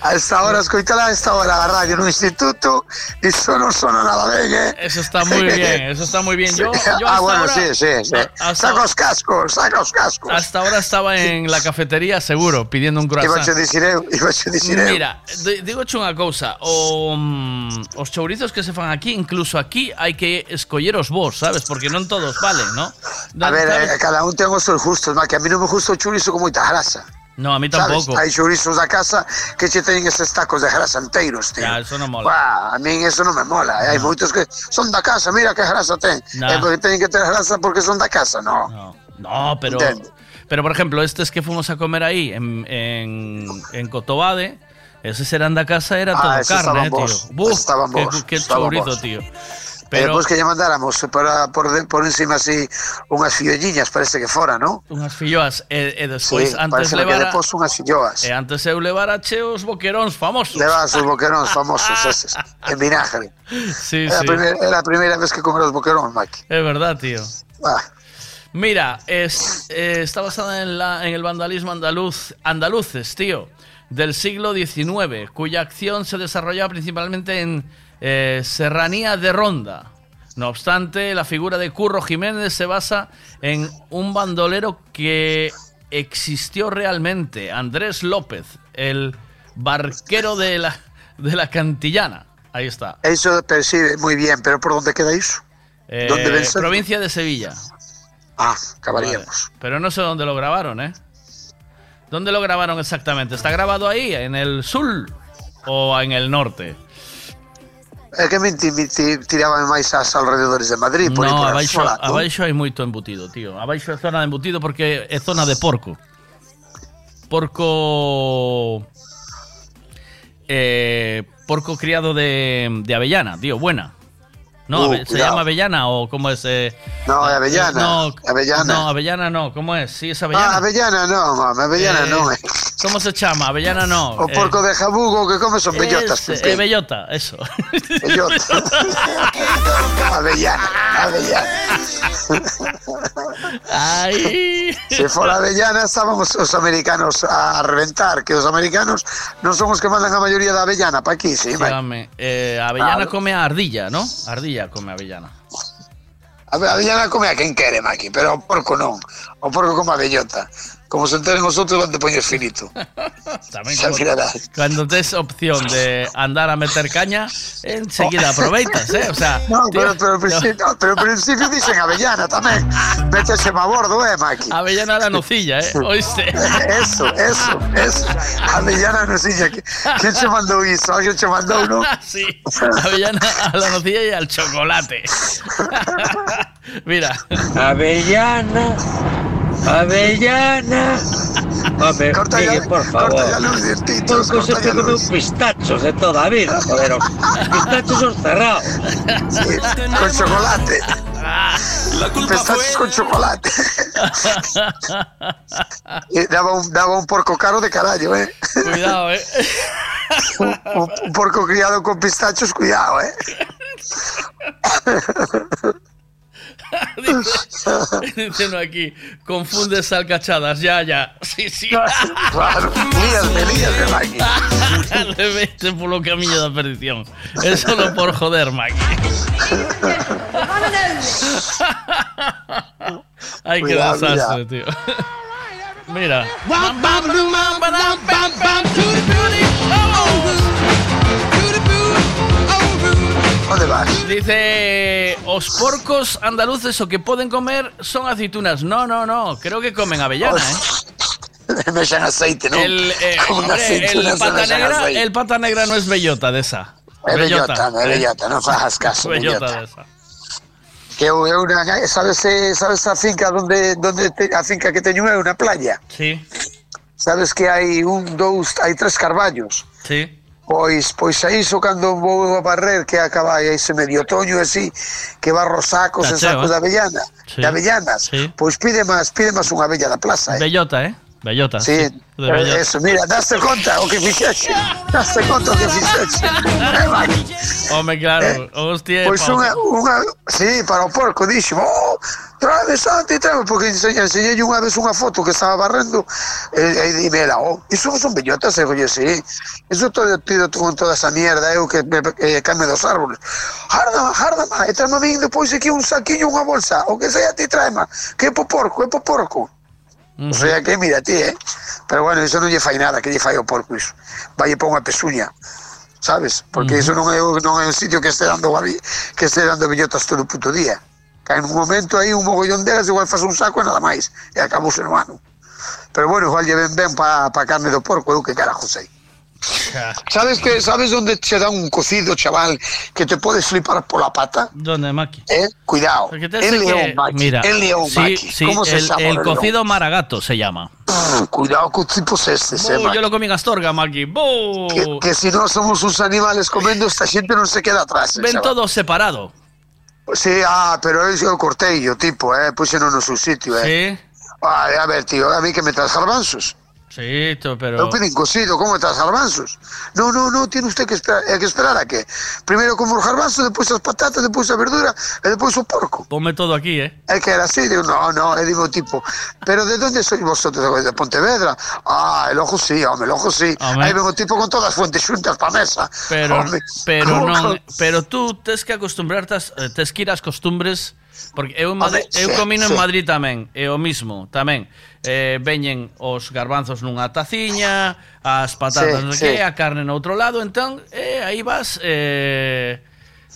A esta hora, escoitala a esta hora a radio no instituto Iso non sona nada ben, eh
Eso está muy bien, eso está muy bien. Yo, yo
ah, bueno,
ahora-
sí, sí, sí. Saca os cascos, saca os cascos
Hasta ahora estaba en la cafetería seguro, pidiendo un
Iba
croissant.
che dicir eu, iba che dicir eu
Mira, di- digo unha cousa o, mm, Os chourizos que se fan aquí Incluso aquí hai que escolleros vos, sabes? Porque non todos valen, ¿no?
A ver, eh, cada un ten os seus gustos, ma, que a mí non me gusta o churizo con moita grasa
No, a mí
Sabes?
tampouco
Hai chorizos da casa que che teñen eses tacos de grasa enteiros, tío.
Ya, eso non mola.
Buah, a min eso non me mola. eh. Hai moitos que son da casa, mira que grasa ten.
Nah.
Eh, porque teñen que ter grasa porque son da casa, no.
No, pero. Pero por ejemplo, estes que fuimos a comer aí En, en, en Cotobade Eses eran da casa, era
Ah,
todo carne, eh, tío Buf,
estaban
que,
bons,
que
estaban
chourizo,
bons.
tío
Pero...
Pero
Depois que lle mandáramos para por, encima así unhas fiolliñas, parece que fora, non?
unhas filloas E, e despois
Sí,
antes
parece que
levara
depois unhas filloas.
E antes eu levara che os boqueróns famosos
Levas os boqueróns famosos eses, en vinagre.
Sí,
Era,
sí
primeira, era a primeira vez que comer os boqueróns, Maki.
Es verdad, tío.
Ah.
Mira, es, eh, está basada en, la, en el vandalismo andaluz, andaluces, tío, del siglo XIX, cuya acción se desarrollaba principalmente en eh, Serranía de Ronda. No obstante, la figura de Curro Jiménez se basa en un bandolero que existió realmente, Andrés López, el Barquero de la, de la Cantillana. Ahí está.
Eso percibe muy bien, pero ¿por dónde queda eso?
Eh, provincia de Sevilla.
Ah, acabaríamos.
Vale. Pero no sé dónde lo grabaron, ¿eh? ¿Dónde lo grabaron exactamente? ¿Está grabado ahí, en el sur o en el norte?
É que me, me ti- tiraban máis aos alrededores de Madrid, por
no,
por
abaixo,
non?
abaixo hai moito embutido, tío. Abaixo é zona de embutido porque é zona de porco. Porco... Eh, porco criado de, de avellana, tío, buena. No,
Uh,
¿se
cuidado.
llama avellana o cómo es? eh?
No, avellana.
No,
Avellana.
No, avellana no, ¿cómo es? Sí, es avellana.
Ah, avellana non, mame, avellana
Eh,
non é.
¿Cómo se llama? Avellana no.
O porco de jabugo que come son bellotas.
Es, eh, bellota, eso.
Bellota. avellana, avellana.
Ay.
Se fora avellana estábamos os americanos a reventar, que os americanos non son os que mandan a maioría da avellana pa aquí, sí,
Sí. Eh, avellana come a ardilla, ¿no? Ardilla día come avellana?
A avellana come a quen quere, Maki, pero o porco non. O porco come a bellota. Como se enteren os outros, onde poñes finito.
También
mirarás.
cuando tes opción de andar a meter caña, enseguida aproveitas, ¿eh? O sea,
No,
tío,
pero, pero, al principio, no, pero al principio dicen avellana tamén. Métese a bordo, eh, Maki.
avellana a la nocilla, ¿eh? Oíste.
Eso, eso, eso. Avellana no sé, que, ¿quién se mandou iso? Alguén se mandou, non?
sí, avellana a la nocilla y al chocolate. Mira.
Avellana, avellana. Hombre, Miguel, por favor. Porco siempre come pistachos de toda a vida, joder. Los pistachos son cerrados.
Con chocolate. Pistachos con chocolate. Daba un, daba un porco caro de carallo, eh.
Cuidado, eh.
Un, un- un porco criado con pistachos, cuidado, eh.
Diciendo aquí, confundes salcachadas, ya, ya. Sí, sí.
Claro, líasme, Maki.
Le vete por lo camino da perdición. Es solo por joder, Maki. Ay, qué desastre, tío. Mira.
¿Dónde vas?
Dice, os porcos andaluces o que pueden comer son aceitunas. No, no, no, creo que comen avellana, ¿eh?
Me echan aceite, ¿no?
El, eh,
una
hombre, el pata negra,
aceite.
el pata negra no es bellota de esa.
É bellota, é
¿eh?
bellota, non fajas caso,
Bellota
bellota.
de esa.
Que na, sabes, eh, sabes a finca donde, donde te, a finca que teño é unha playa?
Sí,
Sabes que hai un, dous, hai tres carballos.
sí.
Pois, pois a iso cando vou a barrer que acaba ese medio toño así que barro sacos
Cacheo, e
sacos
eh?
de avellana,
sí.
de avellanas,
sí.
pois pide máis, pide máis unha abella da plaza, eh.
Bellota, eh. Bellota.
Sí,
de bellota.
eso, mira, daste conta o que fixexe, daste conta o que fixexe. Eh, vai.
Hombre, claro. Hostia,
Pois
pa-
unha, unha, sí, para o porco, dixo, oh, trae Santi, trae, porque enseña, enseñei unha vez unha foto que estaba barrendo, e, e dime oh, iso son bellotas, e coño, sí, iso todo tido con toda esa mierda, eu que me eh, came dos árboles. Jarda, jarda, ma, e tráeme a min depois aquí un saquiño, unha bolsa, o que sea, ti tráema, que é po porco, é po porco. O sea que, mira ti, eh? Pero bueno, iso non lle fai nada, que lle fai o porco iso. Vai e pon a pesuña, sabes? Porque iso non é, non é un sitio que este dando que este dando bellotas todo o puto día. Que en un momento aí un mogollón delas igual faz un saco e nada máis. E acabouse no ano. Pero bueno, igual lle ven ben para pa carne do porco, eu que carajo sei. Sabes que sabes onde che dá un cocido, chaval, que te podes flipar pola pata?
¿Dónde, Maki?
Eh, cuidado. En
hace
León, Maki.
Mira,
En León,
sí,
Maki.
sí,
¿Cómo se
el,
llama?
el
en León?
cocido maragato se llama.
Cuidado con tipos estes, eh,
yo lo comí en Astorga, Maki.
Que, que si no somos uns animales comendo, esta xente non se queda atrás. eh,
Ven
chaval.
todo separado.
Sí, ah, pero eu eu cortei o tipo, eh, puxeno no seu sitio, eh.
Sí,
Vale, a ver, tío, a mí que me traes garbanzos.
Sí, pero...
Eu pedín cocido, como estás garbanzos? No, no, no, tiene usted que esperar, eh, que esperar a que? Primeiro como os garbanzos, depois as patatas, depois a verdura e depois o porco.
Ponme todo aquí, eh?
É que era así, digo, no, no, é digo tipo, pero de onde sois vosotros? De Pontevedra? Ah, el ojo sí, home, el ojo sí.
Home.
Aí ven o tipo con todas as fuentes xuntas pa mesa.
Pero,
home.
pero non, pero tú tes que acostumbrarte, eh, tes que ir ás costumbres, porque eu, Madrid, eu comino
sí.
en Madrid tamén, é o mismo, tamén eh, veñen os garbanzos nunha taciña, as patatas
sí,
no
sí.
que, a carne no outro lado, entón eh, aí vas eh,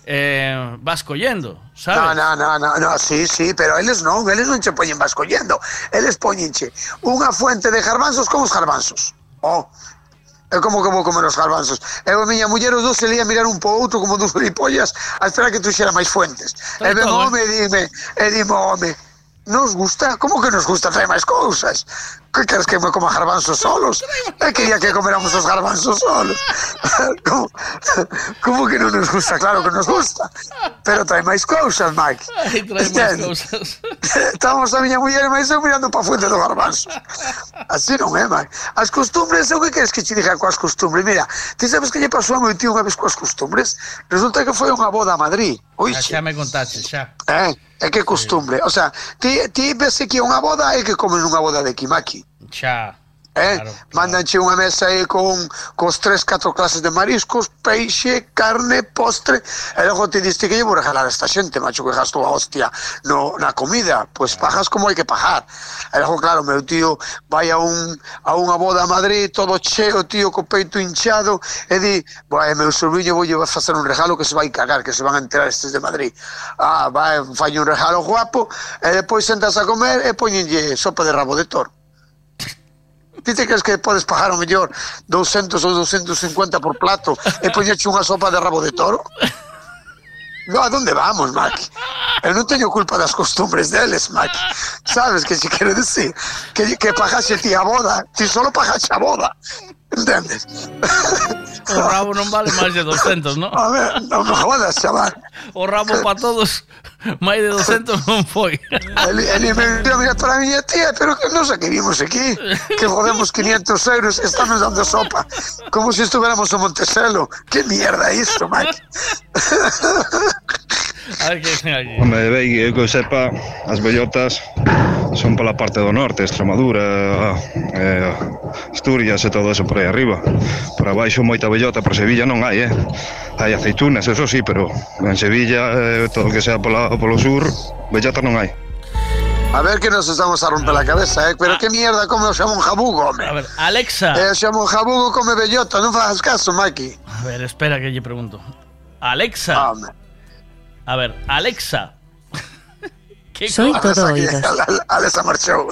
eh, vas collendo, sabes?
No, no, no, no, no, sí, sí, pero eles non, eles non che poñen vas collendo. Eles poñenche unha fuente de garbanzos como os garbanzos. Oh, É como como comer os garbanzos. Eu a miña muller os dos se lía mirar un po outro como dos gilipollas a esperar que tuxera máis fuentes. E vemos
eh.
home e dime, e dime, home, nos gusta? Como que nos gusta traer máis cousas? que queres que me coma garbanzos solos? Eu quería que comeramos os garbanzos solos. Como, como que non nos gusta? Claro que nos gusta. Pero trae máis cousas, Mike.
Ai, trae máis cousas.
Estamos a miña muller e máis eu mirando para a fuente do garbanzo. Así non é, Mike. As costumbres, o que queres que te diga coas costumbres? Mira, ti sabes que lle pasou a meu tío unha vez coas costumbres? Resulta que foi unha boda a Madrid. Oixe.
Ah, xa me contaste, xa.
Eh, é que costumbre. O sea, ti, ti ves que é unha boda e que comen unha boda de Kimaki.
Xa.
Eh? Claro. Mándanche unha mesa aí con cos tres, catro clases de mariscos, peixe, carne, postre, e logo te diste que lle vou regalar a esta xente, macho, que gasto a hostia no, na comida. Pois pues pagas como hai que pagar. E logo, claro, meu tío vai a, un, a unha boda a Madrid, todo cheo, tío, co peito hinchado, e di, vai, eh, meu sobrinho vou lle facer un regalo que se vai cagar, que se van a enterar estes de Madrid. Ah, vai, eh, fai un regalo guapo, e depois sentas a comer e poñenlle sopa de rabo de toro. Ti te crees que podes pagar o mellor 200 ou 250 por plato e poñerche unha sopa de rabo de toro? No, a donde vamos, Maki? Eu non teño culpa das costumbres deles, Maki. Sabes que se quero decir? Que, que pagase ti a boda, ti solo pagaxe a boda. Entendes?
O rabo non vale máis de 200, ¿no?
A ver, non me jodas, chaval.
O rabo para todos, máis de 200 non foi.
Ele, ele me dio mira para a miña tía, pero que non sei que vimos aquí, que jodemos 500 euros e estamos dando sopa, como se si estuveramos Monteselo. Que mierda é isto, Mike?
Home, vei, eu que sepa, as bellotas son pola parte do norte, Extremadura, eh, Asturias e todo eso por aí arriba. Por abaixo moita bellota, por Sevilla non hai, eh? Hai aceitunas, eso sí, pero en Sevilla eh, todo que sea pola polo sur, bellota non hai.
A ver que nos estamos a romper la cabeza, eh? Pero que mierda come o xamón jabugo, home?
A ver, Alexa.
Eh, o xamón jabugo come bellota, non fagas caso, Maki.
A ver, espera que lle pregunto. Alexa. A ver, Alexa. ¿Qué
Soy todo oídos.
Alexa marchou.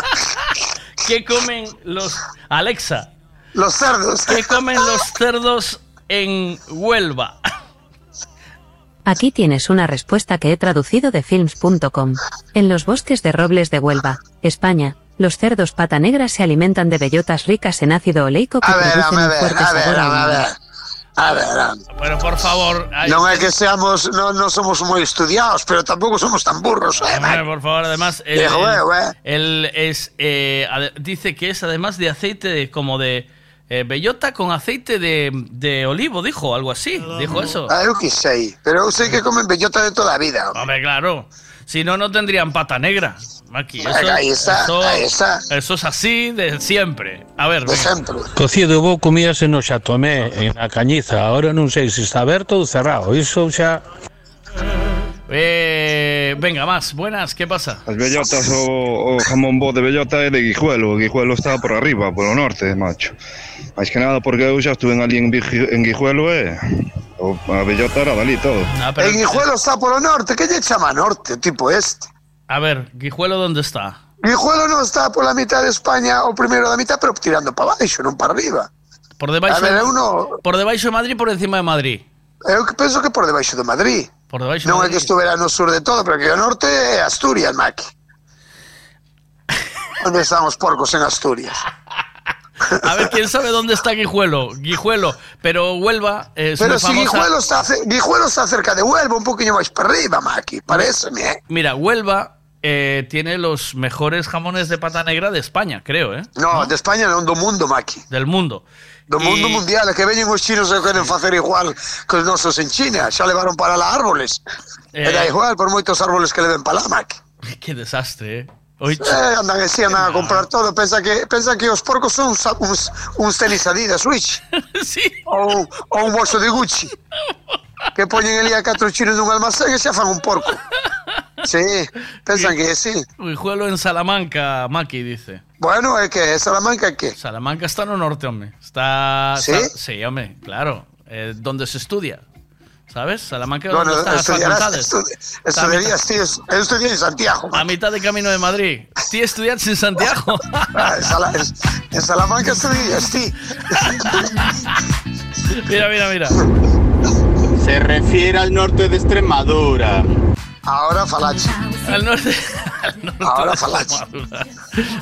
¿Qué comen los Alexa?
Los cerdos.
¿Qué comen los cerdos en Huelva?
Aquí tienes una respuesta que he traducido de films.com. En los bosques de robles de Huelva, España, los cerdos pata negra se alimentan de bellotas ricas en ácido oleico que
A ver,
producen
a
un
ver,
fuerte
a ver,
sabor
a ver, a ver. A ver, a ver.
Pero por favor. ay,
Non é que seamos, non, non somos moi estudiados, pero tampouco somos tan burros, eh,
por favor, además.
Viejo,
el-
eh, eh.
es, eh, dice que es además de aceite como de eh, bellota con aceite de, de olivo, dijo, algo así. Dijo eso.
Ah, que sei, pero sei que comen bellota de toda a vida. home.
Hombre, claro. Si no, no tendrían pata negra. Aquí, eso,
Ahí está,
eso,
ahí está.
eso es así de siempre. A ver,
De sempre.
Cocido vou comíase no Xatomé, en a Cañiza. Ahora non sei se está aberto ou cerrado. Iso xa...
Eh, venga, más. Buenas, ¿qué pasa?
As bellotas, o, o jamón bo de bellota é de Guijuelo. O Guijuelo está por arriba, polo norte, macho. Mais que nada porque eu xa estuve en, Vigi- en Guijuelo e o, a bellota era dali todo.
Ah, pero-
En Guijuelo está polo norte, que lle chama norte, tipo este?
A ver, Guijuelo, ¿dónde está?
Guijuelo non está pola mitad de España, o primeiro da mitad, pero tirando para baixo, non para arriba.
Por debaixo,
A ver, eu no-
por debaixo de Madrid, por encima de Madrid.
Eu que penso que por debaixo de Madrid.
Por debaixo
Non
de
é que
Madrid.
estuvera no sur de todo, pero que o norte é Asturias, Maki. Onde están os porcos en Asturias?
A ver, ¿quién sabe dónde está Guijuelo? Guijuelo, pero Huelva es
Pero si
famosa.
Guijuelo está, Guijuelo está cerca de Huelva, un poquinho máis para arriba, Maki, pareceme, eh?
Mira, Huelva eh, tiene los mejores jamones de pata negra de España, creo, ¿eh?
No, de España non, do mundo, Maki.
Del mundo.
Do
Y-
mundo mundial, que veñen os chinos e queren facer igual que os nosos en China. Xa levaron para lá árboles.
Eh.
E da igual, por moitos árboles que leven para lá, Maki.
Qué desastre, ¿eh?
Eh, andan así, andan a comprar todo. Pensa que, pensa que os porcos son uns, uns, uns tenis Adidas Switch.
sí.
Ou, ou un bolso de Gucci. Que poñen ali a catro chinos nun almacén e xa fan un porco. Sí, pensan que sí.
Guijuelo en Salamanca, Maki dice.
Bueno, é que é Salamanca que?
Salamanca está no norte, hombre. Está.
¿Sí?
está- sí, hombre, claro. Eh, donde se estudia. ¿Sabes? Salamanca es
Bueno,
donde están las
estudiarás,
facultades.
estudiarías, tío. Eu estudié en Santiago.
A mitad de camino de Madrid. ¿Ti estudias en Santiago?
Ah, en, Sala- en- en Salamanca estudias, sí.
mira, mira, mira.
Se refiere al norte de Extremadura.
Ahora falache.
Al norte.
Ahora falache.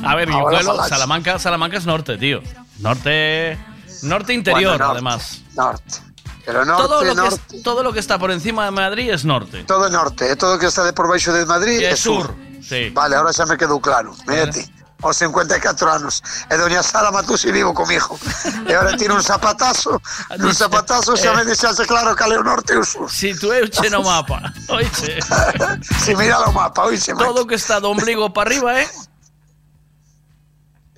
A ver,
Ahora
Guijuelo,
Falache.
Salamanca, Salamanca es norte, tío. Norte. Norte interior,
Bueno, norte,
además.
Norte. Pero norte,
todo, lo
norte.
Que, es- todo lo que está por encima de Madrid es norte.
Todo norte, é todo que está de por baixo de Madrid
É
é sur.
sur, sí.
Vale, ahora xa me quedou claro. Mírate, aos 54 anos. E doña Sara Matusi vivo comigo. E ahora tiro un zapatazo, un zapatazo xa me deixase claro cal é o norte e o sur.
Si tú euche no mapa. Oiche.
Si mira o mapa, oiche.
Todo que está de ombligo para arriba, ¿eh?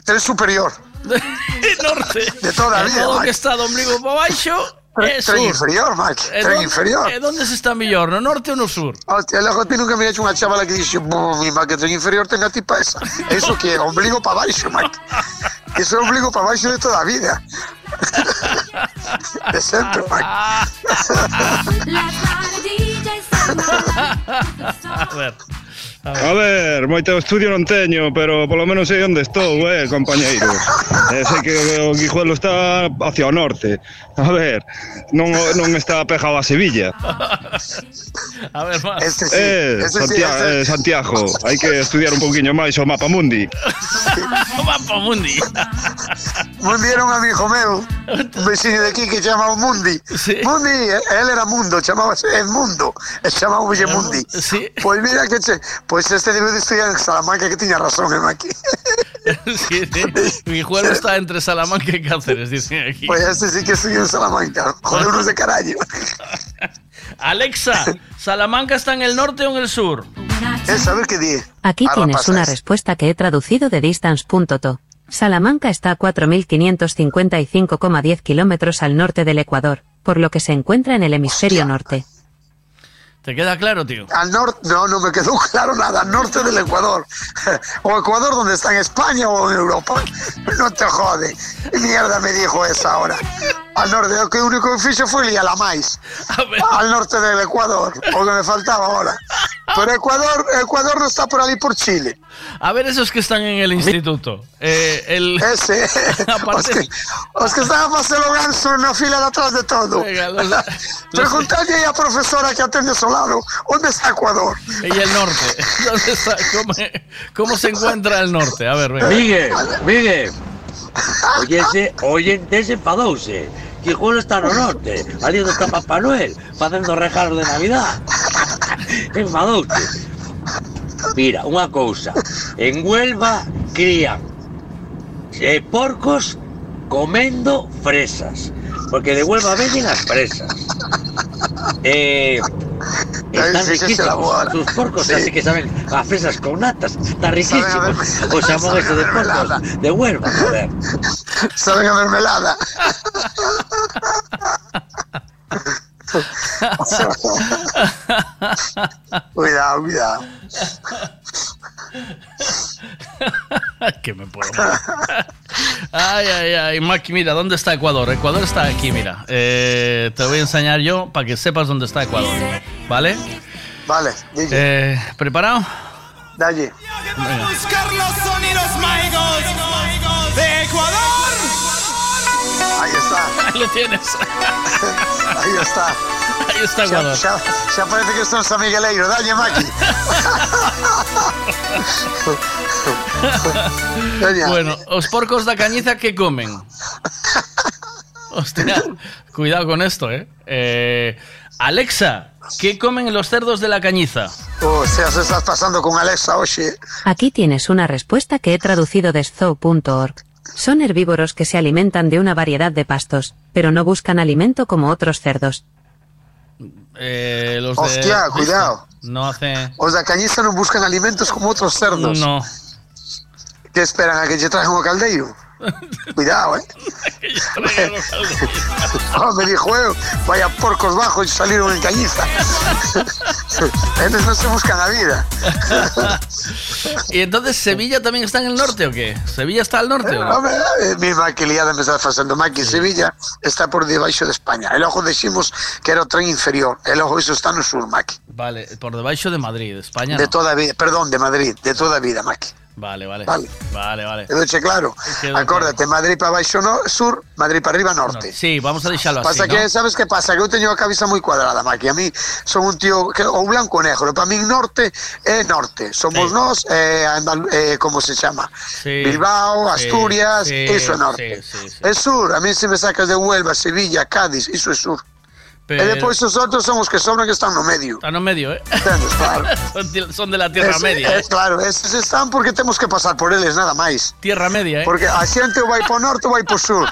Tren superior.
norte.
De toda a
E
vida,
Todo
Mike.
que está de ombligo para baixo é sur.
Tren inferior, Mike.
E
Tren
don-
inferior.
E donde se está mellor, no norte ou no sur?
Hostia, logo ti nunca me hecho unha chavala que "Bo, mi ma que tren inferior tenga tipa esa. Eso que ombligo para baixo, Mike. Eso é ombligo para baixo de toda a vida. De sempre, Mike.
A ver.
A ver, moito estudio non teño, pero polo menos sei onde estou, eh, compañeiros. Eh, sei que o Guijuelo está hacia o norte. A ver, non, non está pegado a Sevilla.
A ver, más.
Este sí,
eh,
este
Santiago, sí,
este...
eh, Santiago, hai que estudiar un pouquiño máis o mapa mundi.
o mapa mundi.
mundi era un amigo meu, un vecino de aquí que chamaba Mundi. Sí. Mundi, eh, él era Mundo, chamábase el Mundo, chamábase Mundi.
Sí.
Pois pues mira que che, pois este debe de estudiar en Salamanca que tiña razón, eh, aquí.
Sí, sí. Guijuelo está entre Salamanca y Cáceres, dicen aquí.
Pois este sí que estudió en Salamanca, joder, unos de carallo.
Alexa, ¿Salamanca está en el norte o en el sur?
Eh, saber qué di.
Aquí
Ahora
tienes una respuesta que he traducido de distance.to. Salamanca está a 4.555,10 kilómetros al norte del Ecuador, por lo que se encuentra en el hemisferio norte.
¿Te queda claro, tío?
Al norte, no, no me quedó claro nada, al norte del Ecuador. O Ecuador donde está en España o en Europa. No te jode. ¿Qué mierda me dijo esa ahora? Al norte, lo que único que fue liar la máis. Al norte del Ecuador, o que me faltaba ahora. Pero Ecuador, Ecuador no está por ahí por Chile.
A ver esos que están en el instituto. Eh, el...
Ese. Os que, os que están a Marcelo Ganso na fila de atrás de todo.
Venga, los-
Preguntadle a profesora que atende Solano, onde está Ecuador?
Y el norte. ¿Dónde está? ¿Cómo, cómo se encuentra el norte? A ver, venga.
Miguel, Miguel. Oyese, oyentes enfadouse. Quijuelo está no norte. Onde está Papá Noel, facendo regalos de Navidad. Enfadouse. Mira, unha cousa. En Huelva crían eh, porcos comendo fresas. Porque de Huelva venden as fresas. Eh, están riquísimos. Sus porcos
Sí.
así que saben a fresas con natas. Está
Saben a
riquísimo.
mermelada,
O xamón
saben
ese
a
de porcos de Huelva, joder.
Saben a mermelada. cuidado, cuidado.
que me puedo. Ay, ay, ay. Maki, mira, ¿dónde está Ecuador? Ecuador está aquí, mira. Eh, te voy a enseñar yo para que sepas dónde está Ecuador. ¿Vale?
Vale, DJ.
Eh, ¿Preparado?
Dalle.
Venga.
Buscar los sonidos mágicos de Ecuador.
Ahí está.
Ahí lo tienes.
Ahí está.
Ahí está Ecuador.
xa, xa parece que estou en San Migueleiro. Dalle, Maki.
Bueno, os porcos da cañiza que comen. Hostia, cuidado con esto, ¿eh? Eh, Alexa, ¿qué comen los cerdos de la cañiza?
Oh, se os estás pasando con Alexa, oxe.
Aquí tienes una respuesta que he traducido de zoo.org. Son herbívoros que se alimentan de una variedad de pastos, pero no buscan alimento como otros cerdos.
Eh, los de-
Hostia, cuidado.
No hace.
Os da cañiza non buscan alimentos como outros cerdos.
No.
Que esperan a que lle traigan o caldeiro? Cuidado, eh. Me dijo, vaya porcos bajos salieron en cañiza. Eles no se buscan a vida.
¿Y entonces Sevilla también está en el norte o qué? ¿Sevilla está al norte o no?
Home, eh, misma que liada me está facendo Maki Sevilla está por debaixo de España. E logo decimos que era o tren inferior. E logo iso está no sur, Maki.
Vale, por debajo de Madrid, España
De
no.
toda vida, perdón, de Madrid, de toda vida, Maki.
Vale, vale.
Vale.
Vale, vale.
Quedoche claro.
Quedou
Acórdate, Madrid para baixo no, sur, Madrid para arriba norte.
Sí, vamos a así,
Pasa
¿no?
que, sabes que pasa? Que eu teño a cabeza moi cuadrada, Maki. A mí son un tío que o blanco o negro. Para mí norte é norte. Somos
Sí.
nós, eh, Andal eh, como se chama?
Sí.
Bilbao,
Sí,
Asturias,
sí,
iso é norte.
sí, sí, sí.
É sur, a mí se me sacas de Huelva, Sevilla, Cádiz, iso é sur.
Pero-
E depois os outros son os que sobran que están no medio.
Están en medio, ¿eh?
Entendes, claro.
son, de, son de la Tierra
Es-
Media. ¿eh?
claro, eses están porque temos que pasar por eles, nada máis.
Tierra Media, ¿eh?
Porque a xente vai po norte ou vai po sur.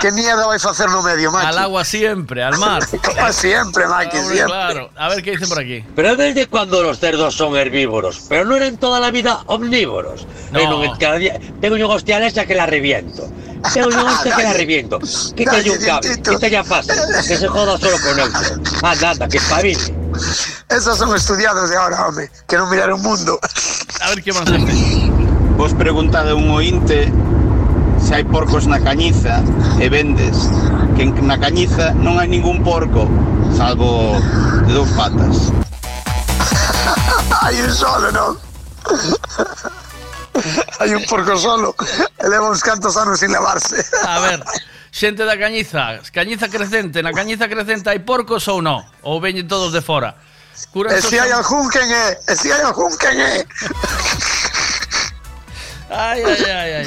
Que mierda vai facer no medio, Maki?
Al agua siempre, al mar.
Como siempre, Maki,
Hombre,
siempre.
Claro. A ver qué dicen por aquí.
Pero desde cuando los cerdos son herbívoros, pero no eran toda la vida omnívoros.
No.
Bueno, que cada día tengo yo hostia esa que la reviento. Tengo yo hostia que la reviento. Quítale un cable, quítale ya fácil, que se joda solo con él. Anda, anda, que espabile.
Esos son estudiados de ahora, home, que non miraron o mundo.
A ver qué más gente.
Vos preguntade a un ointe se hai porcos na cañiza e vendes que en- na cañiza non hai ningún porco salvo de dous patas.
Hai un solo, non? Hai un porco solo. E leva uns cantos anos sin lavarse.
A ver, xente da Cañiza, Cañiza Crecente, na Cañiza Crecente hai porcos ou non? Ou veñen todos de fora? Curan
E se hai algún quen é? E se hai algún quen é?
Ay, ay, ay, ay, ay.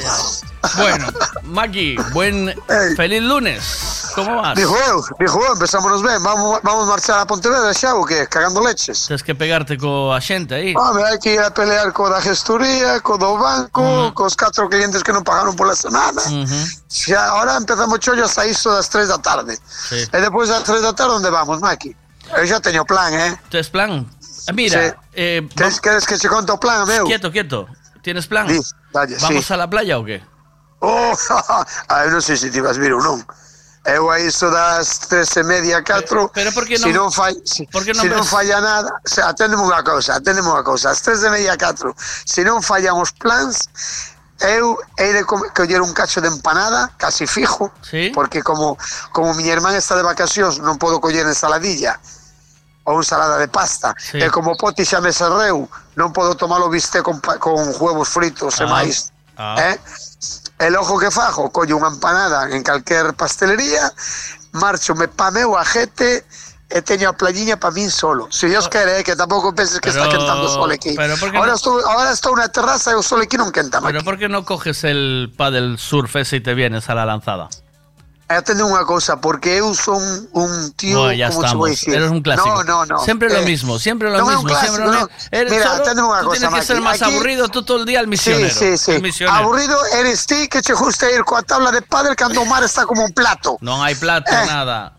Bueno, Maki, buen feliz lunes. ¿Cómo vas?
Dijo eu, dijo eu, empezámonos ben. Vamos, vamos marchar a Pontevedra xa ou que? Cagando leches.
Tens que pegarte coa xente aí.
Home, hai que ir a pelear co da gestoría, co do banco, cos catro clientes que non pagaron pola semana. Xa, ahora empezamos chollo a iso das 3 da tarde.
Sí.
E depois das 3 da tarde onde vamos, Maki? Eu xa teño plan, eh?
Tes plan? Ah, Mira,
Sí.
eh,
Queres, queres que che conto o plan, meu?
quieto, quieto. ¿Tienes plan?
Dalle,
¿Vamos
sí.
a la playa o qué?
Oh, ah, eu non sei se ti vas vir ou non. Eu a iso das tres e media, catro,
pero, pero non,
si
non,
fai, si,
porque non,
si
ves?
falla nada, se, atendemos unha cousa, atendemos unha cousa, as tres e media, catro, se non fallan os plans, eu hei de coller un cacho de empanada, casi fijo,
¿Sí?
porque como, como miña irmán está de vacacións, non podo coller ensaladilla ou ensalada de pasta.
Sí.
E como poti xa me serreu, non podo tomar o bistec con, con huevos fritos
ah.
e máis.
Ah.
Eh? El ojo que fajo, collo unha empanada en calquer pastelería, marcho me pa meu ajete e teño a playiña pa min solo. Se Dios quere, eh, que tampouco penses que está
Pero-
quentando o sol aquí.
pero ¿por qué
Ahora
no-
estou, ahora estou na terraza e o sol aquí non quenta.
Pero ¿por qué no coges el paddle surf ese y te vienes a la lanzada?
E atende unha cousa, porque eu son un tío,
No, ya estamos. Eres un clásico.
No, no, no.
Siempre lo
Eh,
mismo, siempre lo
un
mismo,
clásico,
siempre lo
no.
mismo. Eres
Mira,
solo-
unha
tú
cosa,
tienes que ser más
aquí-
aburrido, tú todo el día el misionero.
Sí, sí, sí.
Misionero.
Aburrido eres ti que che gusta ir coa tabla de pádel cando o mar está como un plato.
No hay plato,
Eh.
nada.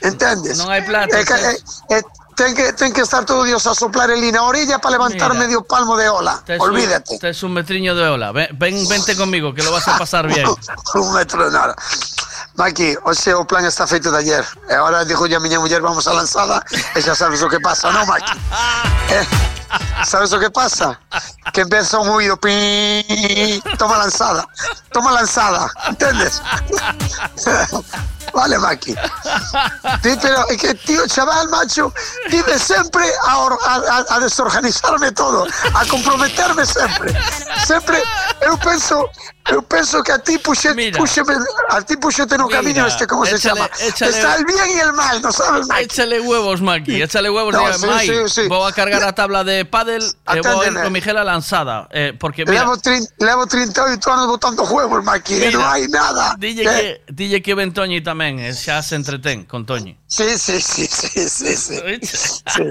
Entendes?
Non hai plato,
Eh, que-
tes-
eh, eh, ten que ten que estar todo Dios a soplar el na orilla para levantar
Mira.
medio palmo de ola.
Te
Olvídate.
Te es un metriño de ola. Ven, ven- vente conmigo, que lo vas a pasar bien.
un metro de nada. Maqui, hoxe o plan está feito de ayer eh, E agora dixo a miña muller vamos a lanzada E xa sabes o que pasa, non, Maki? Eh? sabes o que pasa? Que empeza un oído pi, toma lanzada, toma lanzada, entendes? vale, Maki. Ti, pero é que, tío, chaval, macho, dime sempre a, a, a, desorganizarme todo, a comprometerme sempre. Sempre, eu penso, eu penso que a ti puxe, puxeme, a ti puxete no
Mira,
camiño este, como se
échale-
chama?
échale-
Está el bien y el mal, ¿no sabes, Maki?
Échale huevos, Maki, échale huevos.
No, sí, sí, sí.
Voy a cargar a tabla de pádel e a ir
Aténdeme.
con Miguel a lanzada. Eh, porque mira,
Levo, trin, levo 38 anos botando juegos, Maki,
Mira,
non hai nada.
dille
Eh,
que, dille que ven Toñi tamén, eh, xa se entretén con Toñi.
Sí, sí, sí, sí, sí, sí. Sí.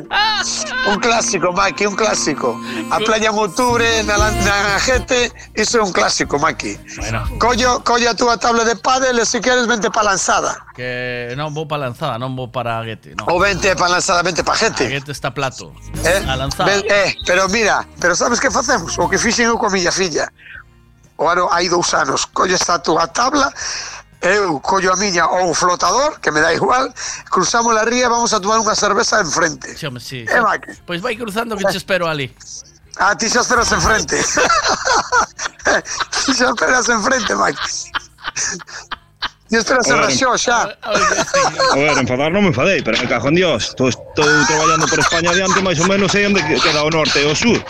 Un clásico, Maki, un clásico. A playa en outubre, na, na gente, iso é un clásico, Maki.
Bueno,
Collo, collo a túa tabla de pádel e se queres vente pa lanzada.
que non vou para lanzada, non vou para Guete. No.
Ou vente pa lanzada, vente pa gente.
Guete está plato.
Eh?
A lanzada.
Ven- eh, pero mira, pero sabes que facemos? O que fixen eu coa miña filla. O ano hai dous anos, collo esta túa tabla, eu collo a miña ou un flotador, que me dá igual, cruzamos a ría e vamos a tomar unha cerveza enfrente.
Xome, sí.
Eh, vai.
Pois vai cruzando que te espero ali.
A ti xa esperas enfrente. xa esperas enfrente, Mike. Esperas en
Ahora-
Raxó xa.
A ver, enfadar non me enfadei, pero me cago en Dios. Estou, estou traballando por España adiante, máis ou menos sei onde queda o norte e o sur.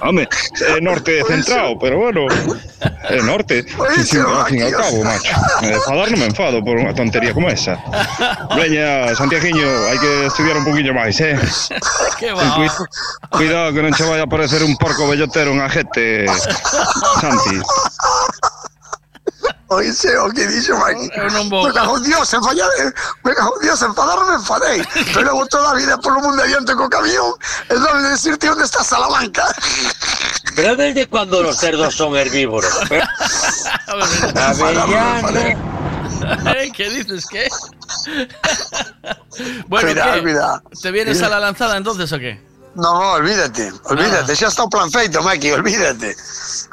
Home, é norte centrado, pero bueno, é norte. Sin, sin, ao fin e ao cabo, macho. Eh, Enfadar non me enfado por unha tontería como esa. Veña, Santiaguiño, hai que estudiar un poquinho máis, eh?
Que
cui- Cuidado que non che vai a aparecer un porco bellotero en a jete, Santi.
Oíse o que
non vou.
Me en Dios, enfadar, me en Dios, enfadar me enfadei. Pero levo toda a vida polo mundo adiante co camión. E dame de decirte onde está Salamanca.
Pero desde cuando los cerdos son herbívoros. Avellana.
Eh, ¿Qué dices? ¿Qué? bueno,
Cuidado,
¿qué?
cuidado.
¿Te vienes a la lanzada entonces o qué?
No, olvídate, olvídate, xa está o plan feito, Maki, olvídate.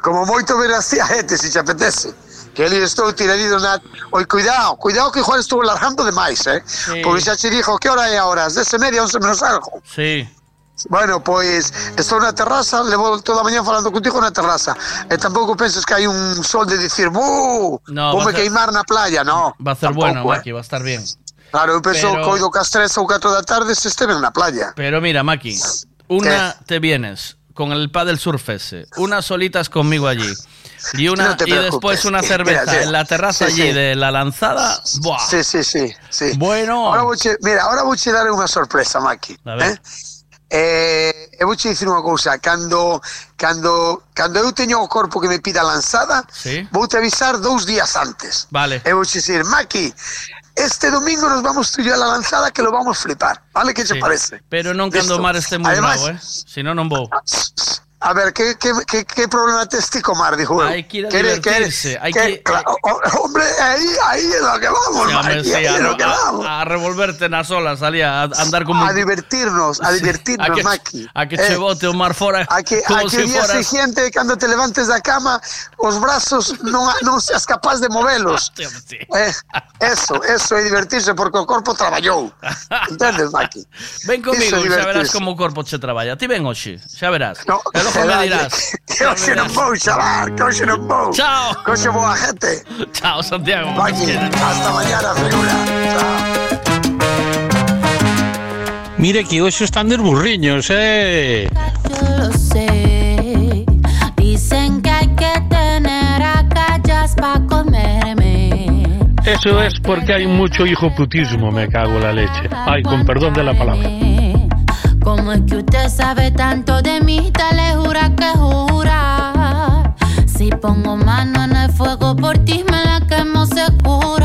Como moito ver así a gente, se te apetece. Que ali estou tiradido na... Oi, cuidado, cuidado que Juan estuvo largando demais, eh?
Sí.
Porque xa che dixo, que hora é ahora? As dese media, once menos algo.
Sí.
Bueno, pois estou na terraza, levo toda a mañá falando contigo na terraza. E tampouco penses que hai un sol de dicir, "Bu,
No,
vou me
ser-
queimar na playa", no.
Va a ser
tampouco,
bueno,
eh.
Maki, va a estar bien.
Claro, eu penso
Pero-
que coido que as 3 ou 4 da tarde se esteven na playa.
Pero mira, Maki, una te vienes con el paddle surf ese, unas solitas conmigo allí. Y una
No te
y después una cerveza
Mira,
en la terraza
Sí,
allí
sí.
de la lanzada. Buah.
Sí, sí, sí, sí.
Bueno.
Ahora vouche, mira, ahora vouche dar unha sorpresa, Maki.
A ver.
Eh? Eh, e vouche dicir unha cousa, cando cando cando eu teño o corpo que me pida lanzada,
Sí.
voute avisar dous días antes.
Vale.
E vouche dicir, Maki, este domingo nos vamos tú y yo a la lanzada que lo vamos a flipar, vale? Que te parece?
Pero non cando o mar este moi
Además-
bravo, eh? Si non, non vou.
A ver, ¿qué, qué, qué, qué problema te este comar? Dijo.
Hay que ir a
¿Qué-
divertirse, hay que-
claro, hombre, ahí, ahí es lo que vamos,
Sí, hombre, sí,
ahí
a,
es lo que vamos.
a- revolverte nas olas, ali a, a andar como...
A divertirnos, a
Sí,
divertirnos,
a que,
Maki.
A que
Eh,
che bote o mar fora
A que,
como
a que
si
día
foras...
siguiente, cando te levantes da cama, os brazos non, non seas capaz de movelos. Eh, eso, eso é divertirse, porque o corpo traballou. Entendes, Maki?
Ven comigo xa verás como o corpo che traballa. Ti ven hoxe, xa verás.
No,
logo me dirás.
Que, hoxe non vou, chaval, que hoxe non vou.
Chao.
Que hoxe vou a gente.
Chao, Santiago.
Maki, hasta mañana, figura.
Mire que hoxe están de burriños, eh.
Yo lo sé. Dicen que hay que tener agallas para comerme.
Eso es porque hay mucho hijo putismo, me cago en la leche. Ay, con perdón de la palabra.
¿Cómo es que usted sabe tanto de mí? Dale jura que jura. Si pongo mano en el fuego por ti, me la quemo segura.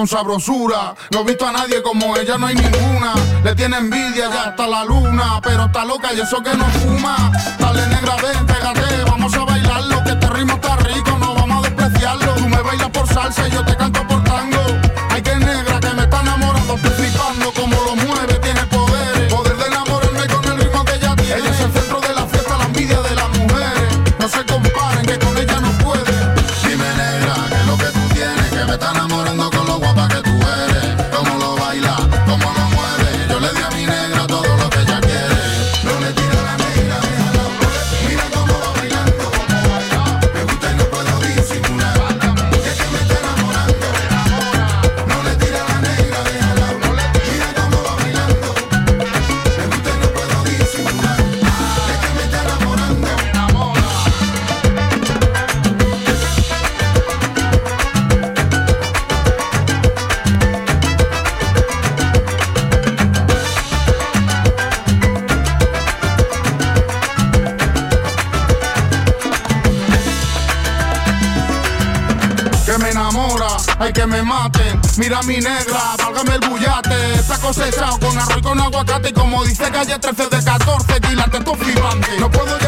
con sabrosura. No he visto a nadie como ella, no hay ninguna. Le tiene envidia ya hasta la luna, pero está loca y eso que no fuma. Dale negra, ven, pégate Mira mi negra, válgame el bullate. Está cosechado con arroz y con aguacate. Y como dice calle 13 de 14, quilate, tú flipante. No puedo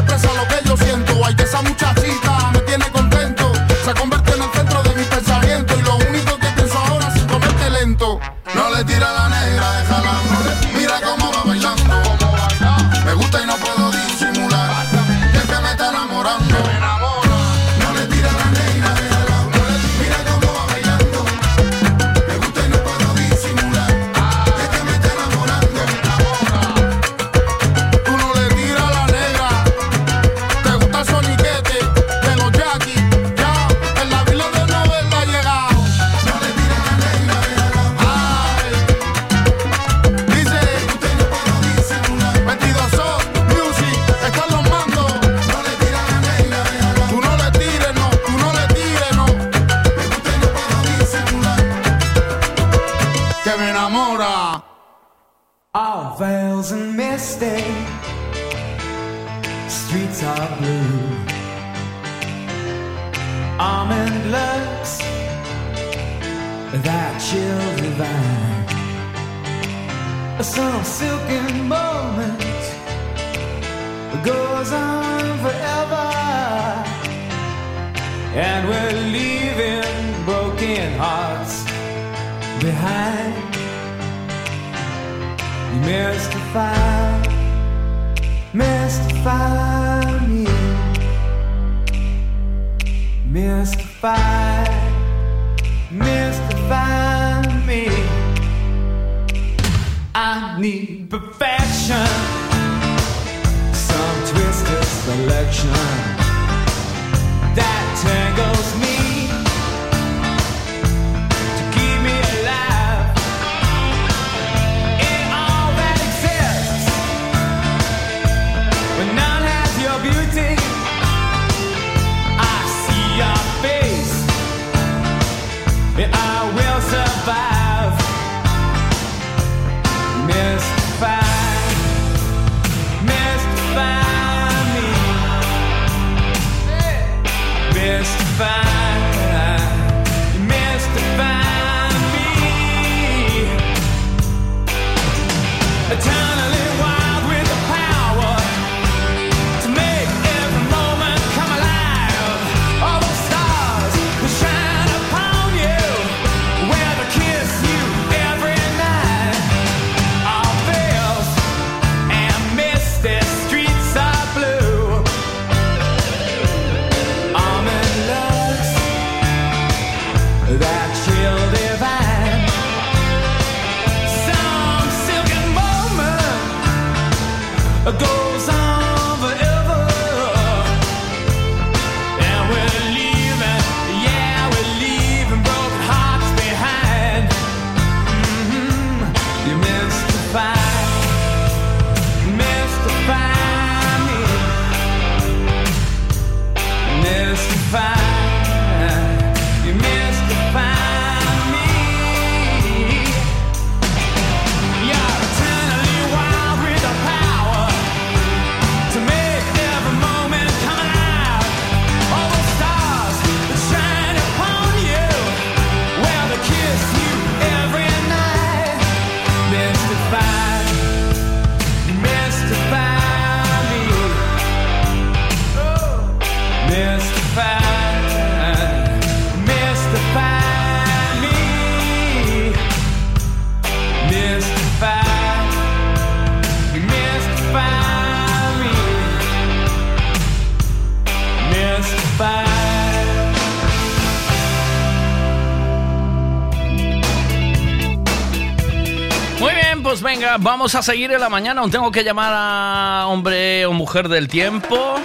vamos a seguir en la mañana. Tengo que llamar a hombre o mujer del tiempo.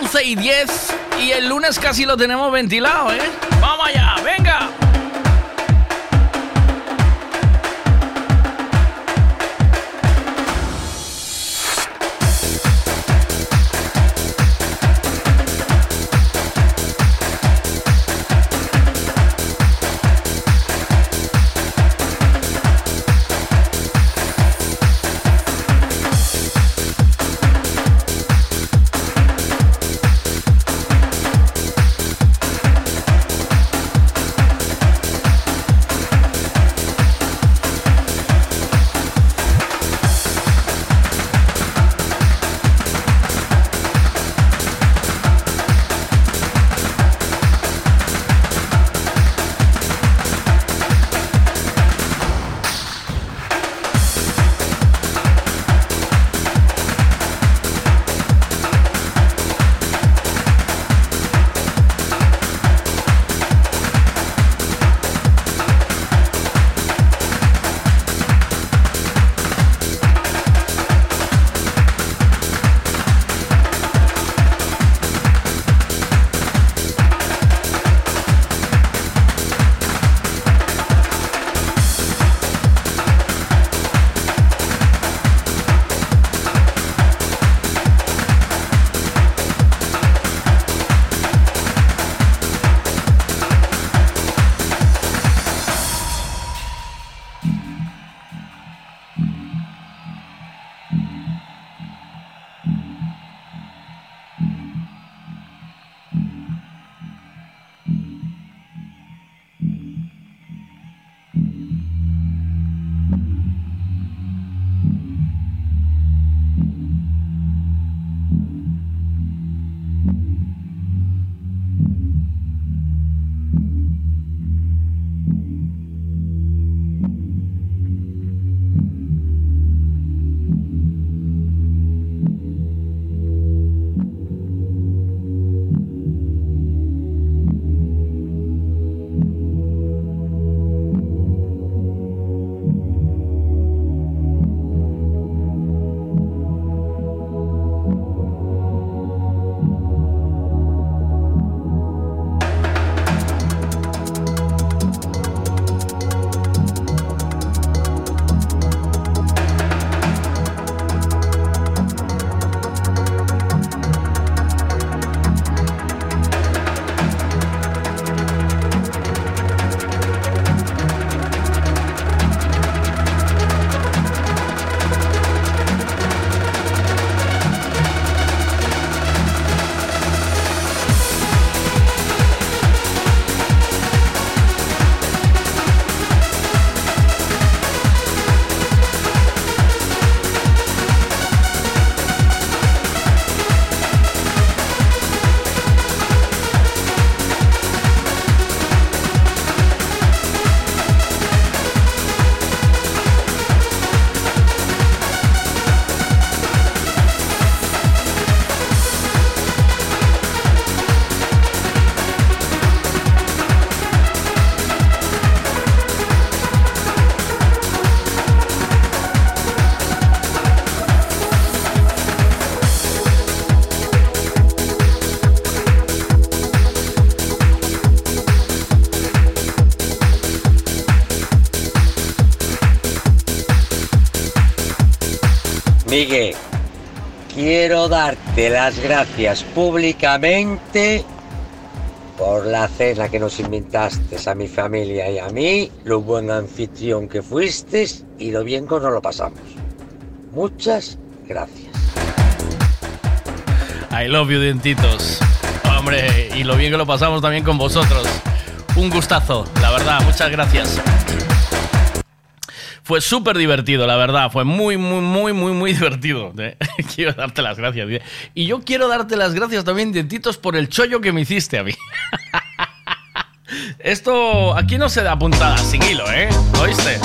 11 y 10. Y el lunes casi lo tenemos ventilado, ¿eh? Vamos allá, venga.
Miguel, quiero darte las gracias públicamente por la cena que nos invitaste a mi familia y a mí, lo buen anfitrión que fuiste y lo bien que nos lo pasamos. Muchas gracias.
I love you. Hombre, y lo bien que lo pasamos también con vosotros. Un gustazo, la verdad, muchas gracias. Fue súper divertido, la verdad. Fue muy, muy, muy, muy, muy divertido. ¿eh? Quiero darte las gracias. Y yo quiero darte las gracias también, dientitos, por el chollo que me hiciste a mí. Esto aquí no se da puntada sin hilo, ¿eh? ¿Oíste?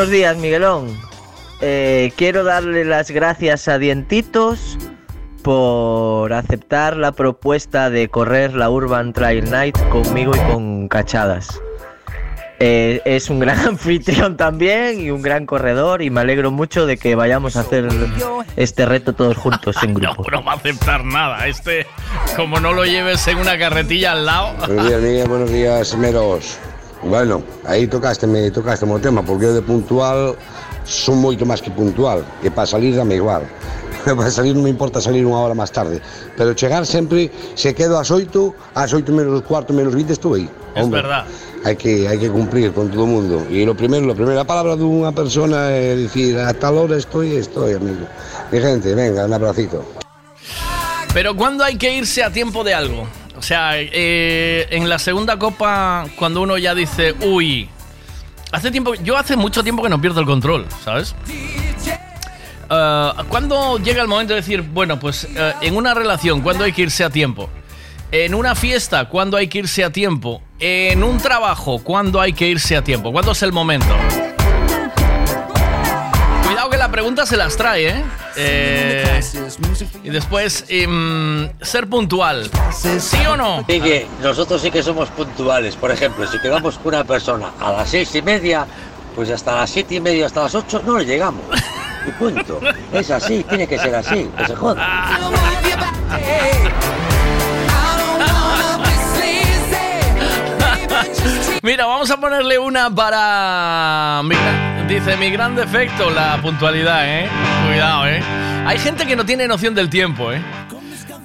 Buenos días, Miguelón. Eh, quiero darle las gracias a Dientitos por aceptar la propuesta de correr la Urban Trail Night conmigo y con Cachadas. Eh, es un gran anfitrión también y un gran corredor y me alegro mucho de que vayamos a hacer este reto todos juntos en grupo.
No va a aceptar nada. Este, como no lo lleves en una carretilla al lado.
Buenos días, Miguel, buenos días, Meros. Bueno, aí tocaste me tocaste o tema, porque eu de puntual son moito máis que puntual, e para salir dame igual. para salir non me importa salir unha hora máis tarde, pero chegar sempre, se quedo ás 8, ás 8 menos cuarto, menos 20 estou aí.
Es verdad.
Hai que, hai que cumplir con todo o mundo. E lo primeiro, la primeira palabra dunha persona é dicir, a tal hora estoy, estoy, amigo. Mi gente, venga, un abracito.
Pero ¿cuándo hay que irse a tiempo de algo? O sea, eh, en la segunda copa, cuando uno ya dice, uy, hace tiempo, yo hace mucho tiempo que no pierdo el control, ¿sabes? Eh, ¿Cuándo llega el momento de decir, bueno, pues eh, en una relación, ¿cuándo hay que irse a tiempo? En una fiesta, ¿cuándo hay que irse a tiempo? En un trabajo, ¿cuándo hay que irse a tiempo? ¿Cuándo es el momento? La pregunta se las trae, ¿eh? Eh, y después, em, ser puntual. ¿Sí o no?
Sí que nosotros sí que somos puntuales. Por ejemplo, si quedamos con una persona a las seis y media, pues hasta las siete y media, hasta las ocho, no le llegamos. Y punto. Es así, tiene que ser así. Que se joda.
Mira, vamos a ponerle una para. mi gra- dice mi gran defecto, la puntualidad, ¿eh? Cuidado, ¿eh? Hay gente que no tiene noción del tiempo, ¿eh?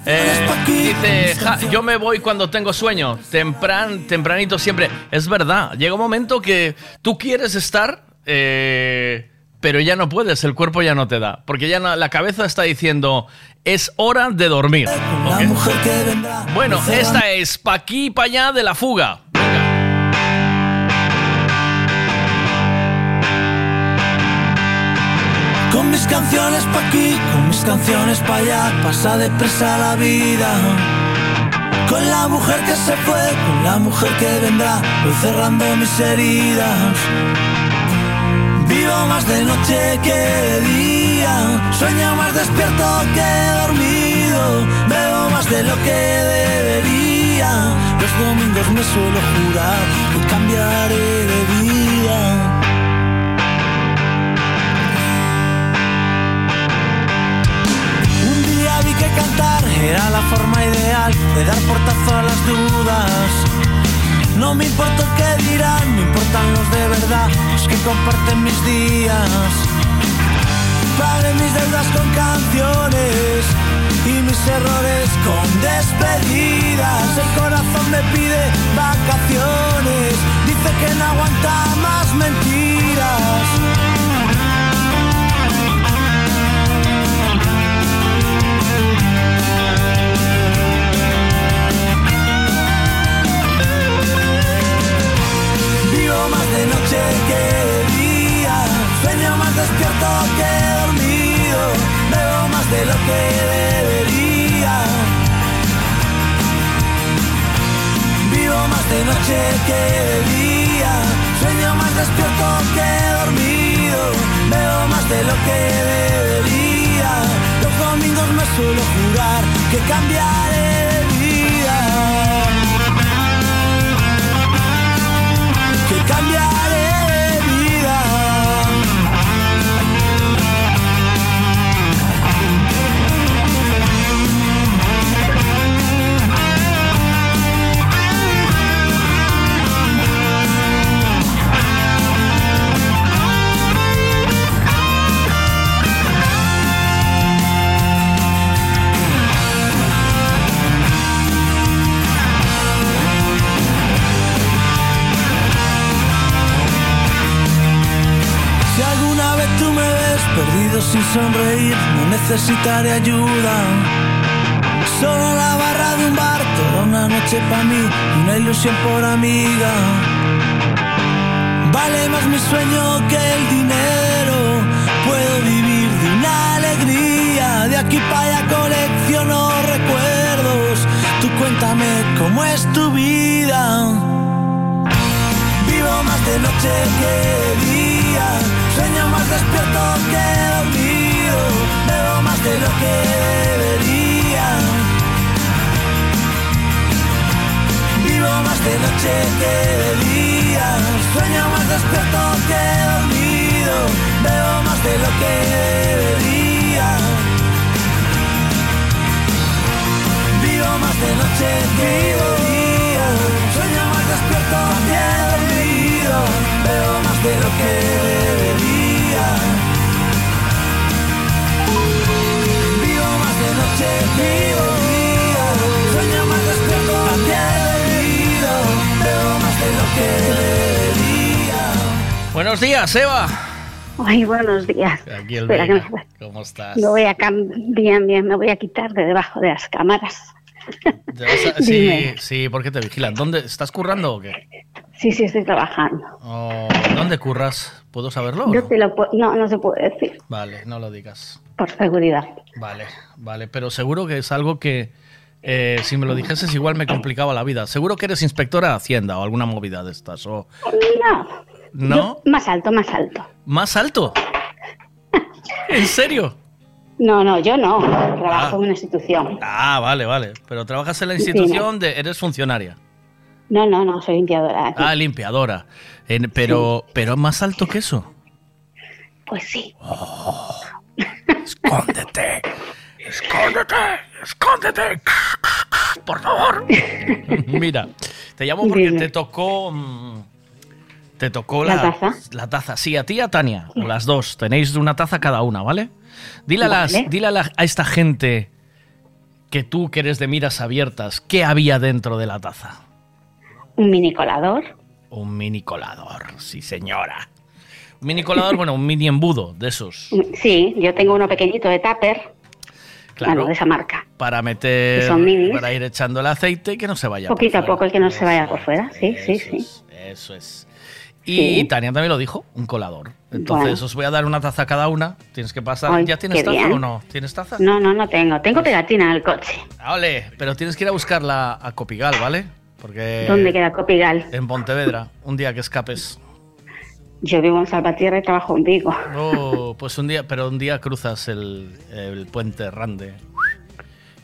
Eh, dice, "Ja, yo me voy cuando tengo sueño, tempran, tempranito siempre. Es verdad, llega un momento que tú quieres estar, eh, pero ya no puedes, el cuerpo ya no te da, porque ya no- la cabeza está diciendo, es hora de dormir. ¿ok? Bueno, esta es pa' aquí y pa' allá de la fuga.
Con mis canciones pa' aquí, con mis canciones pa' allá, pasa depresa la vida. Con la mujer que se fue, con la mujer que vendrá, voy cerrando mis heridas. Vivo más de noche que de día, sueño más despierto que dormido, bebo
más de lo que debería. Los domingos me suelo jurar que cambiaré de vida. Cantar era la forma ideal de dar portazo a las dudas. No me importa que dirán, me importan los de verdad, los que comparten mis días. Pagué mis deudas con canciones y mis errores con despedidas. El corazón me pide vacaciones, dice que no aguanta más mentiras. Vivo más de noche que día, sueño más despierto que dormido, veo más de lo que debería. Vivo más de noche que día, sueño más despierto que dormido, veo más de lo que debería. Los domingos me suelo jurar que cambiaré perdido sin sonreír, no necesitaré ayuda. Solo la barra de un bar, toda una noche para mí, una ilusión por amiga. Vale más mi sueño que el dinero, puedo vivir de una alegría. De aquí para allá colecciono recuerdos, tú cuéntame cómo es tu vida. Vivo más de noche que de sueño más despierto que dormido, veo más de lo que debería. Vivo más de noche que de día, sueño más despierto que dormido, veo más de lo que debería. Vivo más de noche que de día, sueño más despierto que dormido, de lo que debería. Vivo más de noche de día, sueño más despierto que dormido, veo más de lo que debería.
Buenos días, Eva.
Ay, buenos días.
Aquí el
Espera, me-
¿Cómo estás?
me voy a cam- bien, bien, me voy a quitar de debajo de las cámaras.
¿Te vas a- Sí,
Dime.
sí, ¿por qué te vigilan? ¿Dónde estás currando o qué?
Sí, sí, estoy trabajando.
¿O ¿Dónde curras? ¿Puedo saberlo?
Yo
no?
te lo no, no se puede decir,
Vale, no lo digas.
por seguridad.
Vale, vale, pero seguro que es algo que eh, si me lo dijeses igual me complicaba la vida. Seguro que eres inspectora de Hacienda o alguna movida de estas. O...
No.
¿No?
Yo- más alto, más alto.
¿Más alto? ¿En serio?
No, no, yo no. Trabajo
Ah.
en una institución.
Ah, vale, vale. Pero trabajas en la institución de... Eres funcionaria.
No, no, no, soy limpiadora.
Ah, limpiadora. En- pero, pero más alto que eso.
Pues sí.
Escóndete. Escóndete. Escóndete. Por favor. Mira, te llamo porque
Dime.
te tocó. mm, Te tocó la,
¿La taza?
la taza. Sí, a ti y a Tania. a Las dos. Tenéis una taza cada una, ¿vale? Dile, a, las, dile a, la- a esta gente que tú, que eres de miras abiertas, ¿qué había dentro de la taza?
Un mini colador.
Un mini colador, sí, señora. Un mini colador, bueno, un mini embudo de esos.
Sí, yo tengo uno pequeñito de tupper.
Claro.
Bueno, de esa marca.
Para meter.
Son minis.
Para ir echando el aceite y que no se vaya. por
Poquito a
fuera.
poco y que no se vaya por fuera. Sí, sí, sí.
Eso es. Y
Sí.
Tania también lo dijo, un colador. Entonces
Bueno.
os voy a dar una taza a cada una. Tienes que pasar.
Ay,
¿Ya tienes taza
bien.
o no? ¿Tienes taza?
No, no, no tengo. Tengo pegatina en el coche.
Ah, Ole, pero tienes que ir a buscarla a Copigal, ¿vale? Porque.
¿Dónde queda Copigal?
En Pontevedra, un día que escapes.
Yo vivo en Salvatierra y trabajo en Vigo.
Oh, pues un día, pero un día cruzas el, el puente Rande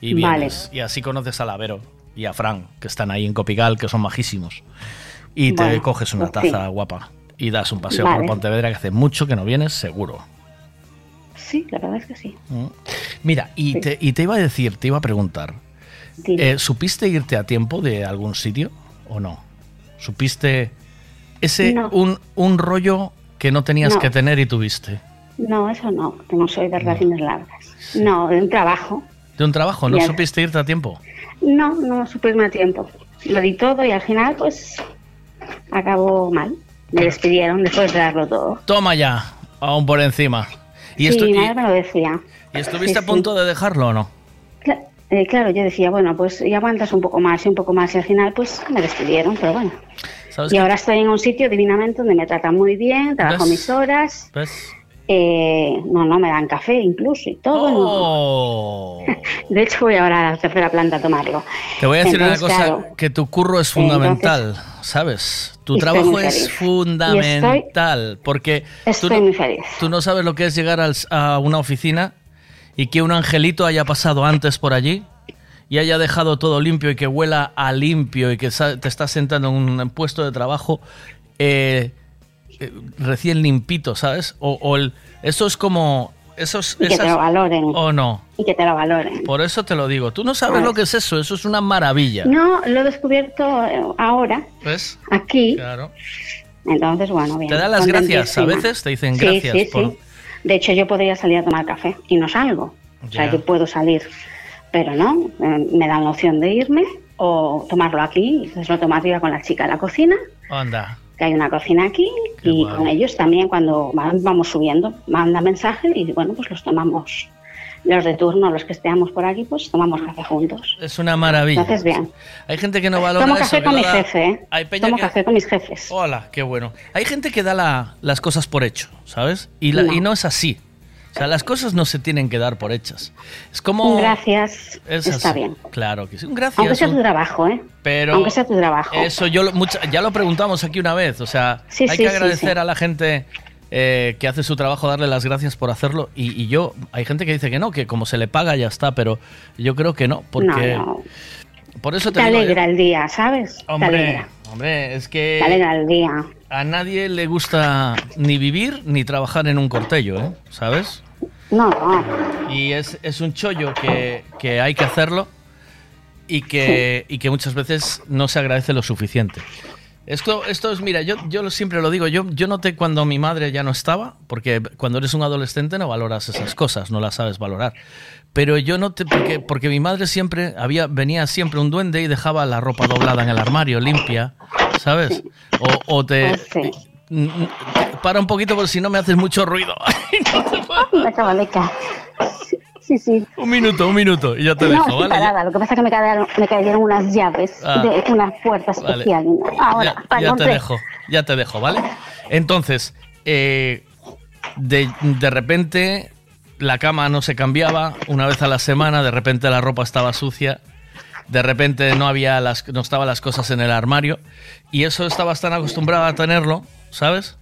y vienes. Y así conoces a Lavero y a Fran, que están ahí en Copigal, que son majísimos. Y te
Bueno,
coges una
pues sí.
taza guapa y das un paseo
Vale.
por Pontevedra, que hace mucho que no vienes, seguro.
Sí, la verdad es que sí.
Mm. Mira, y, te, y te iba a decir, te iba a preguntar, Eh, ¿supiste irte a tiempo de algún sitio o no? ¿Supiste ese
No.
un, un rollo que no tenías
No.
que tener y tuviste?
No, eso no, que no soy de relaciones largas. No, de un trabajo.
¿De un trabajo? ¿No supiste irte a tiempo?
No, no supe irme a tiempo. Lo di todo y al final, pues, acabó mal. Me despidieron después de darlo todo.
Toma ya, aún por encima. ¿Y,
sí,
estu- y-
nadie me lo decía.
y estuviste
Sí,
a punto de dejarlo o no?
Eh, claro, yo decía, bueno, pues y aguantas un poco más y un poco más y al final, pues, me despidieron, pero bueno.
¿Sabes
Y ahora estoy en un sitio divinamente donde me tratan muy bien, trabajo
¿Ves?
mis horas.
¿Ves?
Eh, no, no, me dan café incluso y todo. no.
Oh.
De hecho, voy ahora a la tercera planta a tomarlo.
Te voy a decir
Entonces,
una cosa,
claro,
que tu curro es fundamental, ¿sabes? Tu trabajo es fundamental, porque tú
estoy
no,
muy feliz.
tú no sabes lo que es llegar al- a una oficina y que un angelito haya pasado antes por allí y haya dejado todo limpio y que huela a limpio y que te estás sentando en un puesto de trabajo eh, eh, recién limpito, ¿sabes? O, o el- eso es como... Esos,
Y que te
esas-
lo valoren.
¿O no?
Y que te lo valoren.
Por eso te lo digo. Tú no sabes lo que es eso. Eso es una maravilla.
No, lo he descubierto eh, ahora,
¿Ves?
aquí.
Claro.
Entonces, bueno, bien.
Te dan las gracias. A veces te dicen
Sí,
gracias
sí,
por.
sí. De hecho, yo podría salir a tomar café y no salgo. O sea, yo puedo salir, pero no. eh, Me dan la opción de irme o tomarlo aquí. Entonces lo tomo arriba con la chica de la cocina,
Anda.
que hay una cocina aquí, y
guay.
con ellos también cuando van- vamos subiendo, manda mensaje y bueno, pues los tomamos. Los de turno, los que estemos por aquí, pues tomamos café juntos.
Es una maravilla.
Entonces, bien.
Hay gente que no valora
Tomo
eso,
café
que
con mi
da-
jefe, ¿eh?
Hay peña
Tomo
que-
café con mis jefes.
Hola, qué bueno. Hay gente que da la- las cosas por hecho, ¿sabes? Y, la-
No.
y no es así. O sea, las cosas no se tienen que dar por hechas. Es como.
Gracias.
Es
está
así.
bien.
Claro que sí. Un gracias.
Aunque sea tu trabajo, ¿eh?
Pero
Aunque sea tu trabajo.
Eso yo lo- mucha- ya lo preguntamos aquí una vez. O sea,
Sí,
hay
sí,
que agradecer
sí.
a la gente eh, que hace su trabajo, darle las gracias por hacerlo. Y, y yo, hay gente que dice que no, que como se le paga ya está, pero yo creo que no, porque
No, no.
por eso te,
alegra el día, ¿sabes? Te
hombre,
alegra.
hombre, es
Te
que
alegra el día.
a nadie le gusta ni vivir ni trabajar en un cortello, ¿eh? ¿Sabes?
No, no.
Y es, es un chollo que, que hay que hacerlo y que, y que muchas veces no se agradece lo suficiente. Esto, esto es, mira, yo, yo siempre lo digo, yo, yo noté cuando mi madre ya no estaba, porque cuando eres un adolescente no valoras esas cosas, no las sabes valorar. Pero yo noté, porque, porque mi madre siempre, había, venía siempre un duende y dejaba la ropa doblada en el armario, limpia, ¿sabes? O, o te... Mm, mm, Para un poquito porque si no me haces mucho ruido.
Me cabaleca. Sí, sí.
Un minuto, un minuto y ya te
no,
dejo,
estoy
¿vale?
parada. Lo que pasa es que me cayeron, me cayeron unas llaves
Ah.
de una puerta
Vale.
especial. Ahora,
ya,
para
ya te- dejo, ya te dejo, ¿vale? Entonces, eh, de, de repente la cama no se cambiaba una vez a la semana, de repente la ropa estaba sucia, de repente no había las, no estaban las cosas en el armario y eso estabas tan acostumbrada a tenerlo, ¿sabes?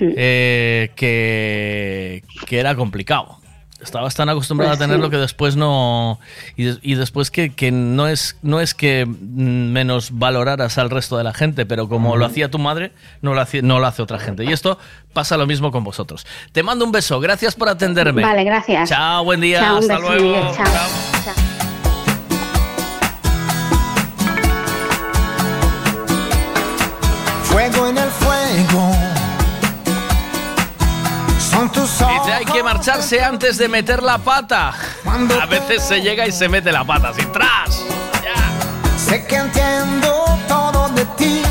Eh, que, que era complicado. Estabas tan acostumbrada
Pues
a tenerlo
sí.
que después no. Y, des- y después que, que no, es, no es que menos valoraras al resto de la gente, pero como lo hacía tu madre, no lo, hacía- no lo hace otra gente. Y esto pasa lo mismo con vosotros. Te mando un beso, gracias por atenderme.
Vale, gracias.
Chao, buen día,
Chao,
hasta
beso,
luego.
Chao.
Marcharse antes de meter la pata. A veces se llega y se mete la pata así, tras.
Sé que entiendo todo de ti.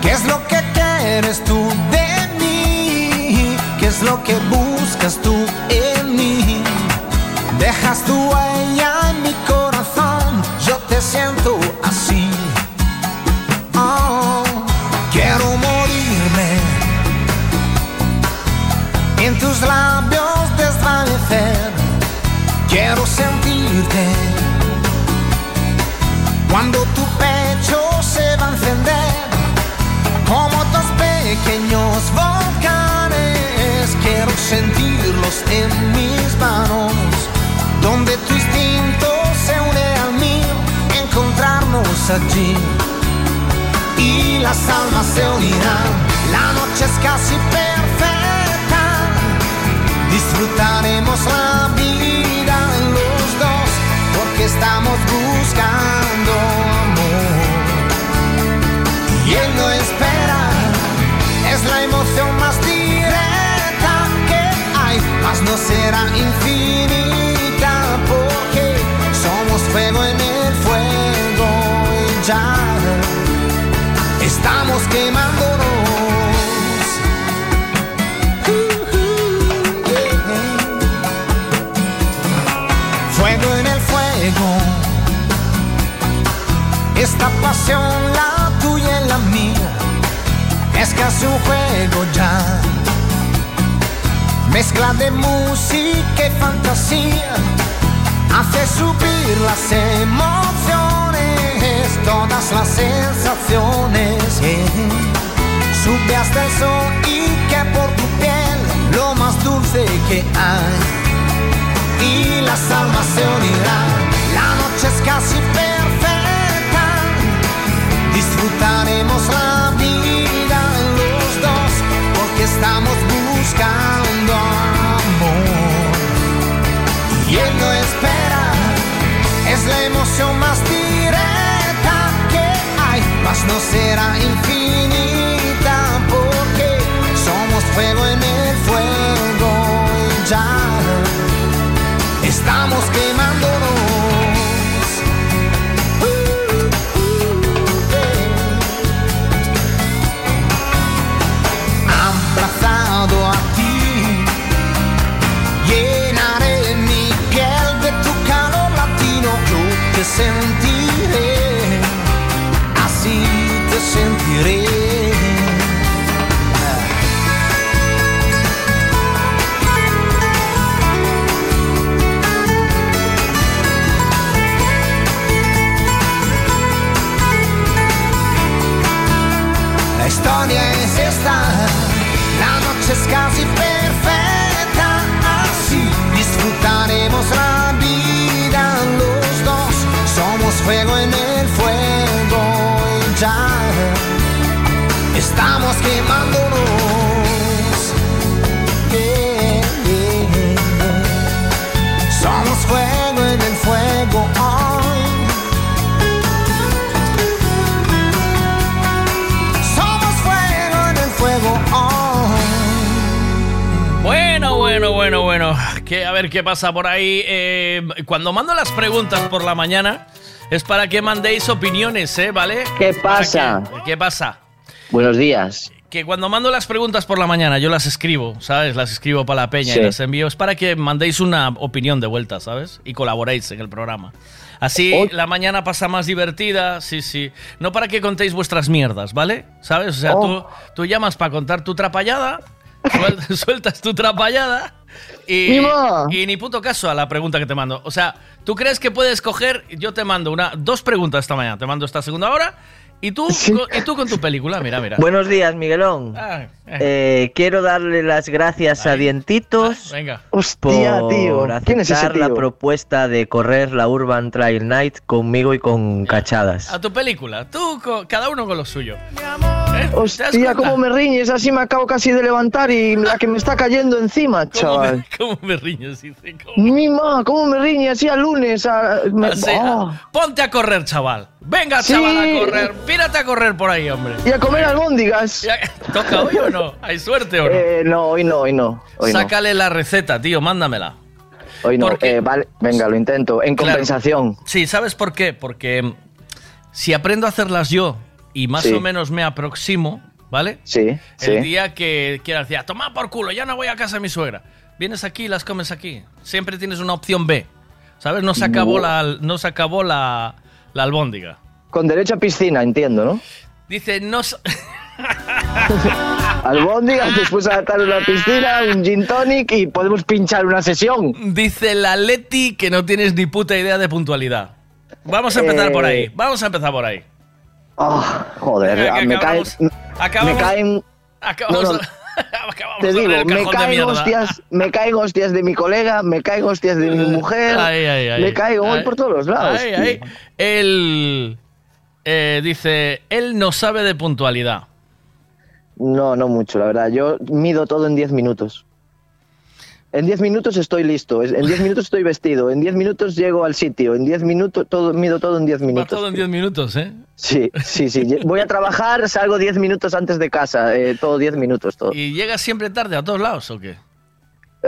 ¿Qué es lo que quieres tú de mí? ¿Qué es lo que buscas tú en mí? Dejas tu huella en mi corazón. Yo te siento así. Oh, quiero morirme en tus labios sentirlos en mis manos, donde tu instinto estamos allí y las almas se unirán. La noche es casi perfecta, disfrutaremos la vida los dos porque estamos buscando amor. Y él no espera, es la emoción más no será infinita porque somos fuego en el fuego y ya estamos quemándonos. Fuego en el fuego, esta pasión, la tuya y la mía, es casi un juego ya. Mezcla de música y fantasía hace subir las emociones, todas las sensaciones. Sube hasta el sol y que por tu piel lo más dulce que hay. Y las almas se la noche es casi perfecta. Disfrutaremos la vida los dos porque estamos buscando Es la emoción más directa que hay, mas no será infinita porque somos fuego en el fuego ya estamos quemándonos. Te sentiré, así te sentiré. La historia es esta, la noche es casi perfecta, así disfrutaremos la fuego en el fuego y ya estamos quemándonos. Somos fuego en el fuego. Somos fuego en el fuego.
Bueno, bueno, bueno, bueno. Que, a ver qué pasa por ahí. Eh, cuando mando las preguntas por la mañana, es para que mandéis opiniones, ¿eh? ¿Vale?
¿Qué pasa?
que- ¿Qué pasa?
Buenos días.
Que cuando mando las preguntas por la mañana, yo las escribo, ¿sabes? Las escribo para la peña
Sí.
y las envío. Es para que mandéis una opinión de vuelta, ¿sabes? Y colaboréis en el programa. Así la mañana pasa más divertida, sí, sí. No para que contéis vuestras mierdas, ¿vale? ¿Sabes? O sea,
Oh.
tú, tú llamas para contar tu trapallada, suel- sueltas tu trapallada y, ni puto caso a la pregunta que te mando. O sea, ¿tú crees que puedes coger? Yo te mando una, dos preguntas esta mañana. Te mando esta segunda hora y tú, con, y tú con tu película, mira, mira.
Buenos días, Miguelón.
Ah,
Eh, quiero darle las gracias a Dientitos
Venga.
Hostia,
por
tío. ¿Quién es ese
aceptar la
tío?
propuesta de correr la Urban Trail Night conmigo y con Cachadas.
A tu película. Tú, cada uno con lo suyo. ¿Eh? ¿Te das
Hostia,
cuenta?
cómo me riñes, así me acabo casi de levantar y la que me está cayendo encima,
¿Cómo
chaval.
cómo me riñes? ¿cómo?
Mima, cómo me riñe así a lunes. a- me-
O sea,
oh.
Ponte a correr, chaval. Venga,
Sí.
chaval, a correr. Pírate a correr por ahí, hombre.
Y a comer albóndigas.
¿Toca hoy o no? ¿Hay suerte o no?
Eh, no, hoy no, hoy no. Hoy no.
Sácale la receta, tío, mándamela.
Hoy no.
porque-
Eh, vale, venga, lo intento. En
Claro.
compensación.
Sí, ¿sabes por qué? Porque mm, si aprendo a hacerlas yo y más
Sí.
o menos me aproximo, ¿vale?
Sí,
El
sí.
día que quieras decir, "Ah, toma por culo, ya no voy a casa de mi suegra. Vienes aquí y las comes aquí. Siempre tienes una opción B. ¿Sabes? No se acabó, la, no se acabó la, la albóndiga.
Con derecho a piscina, entiendo, ¿no?
Dice, no... s-
Albóndigas, después adaptar una piscina, un gin tonic y podemos pinchar una sesión.
Dice la Leti que no tienes ni puta idea de puntualidad. Vamos a empezar
Eh,
por ahí. Vamos a empezar por ahí.
Ah, joder,
Venga,
me caen.
acabamos-
Me
acabamos-
caen.
Acabamos,
No, no,
acabamos
Te digo, me caen hostias, me caen hostias de mi colega, me caen hostias de mi mujer,
Ay, ay, ay.
me caigo por todos los lados.
El, eh, dice, él no sabe de puntualidad.
No, no mucho, la verdad. Yo mido todo en 10 minutos. En 10 minutos estoy listo, en 10 minutos estoy vestido, en 10 minutos llego al sitio, en 10 minutos todo, mido todo en 10
Va
minutos.
todo en 10 minutos, ¿eh?
Sí, sí, sí. Voy a trabajar, salgo 10 minutos antes de casa, eh, todo 10 minutos, todo.
¿Y llegas siempre tarde a todos lados o qué?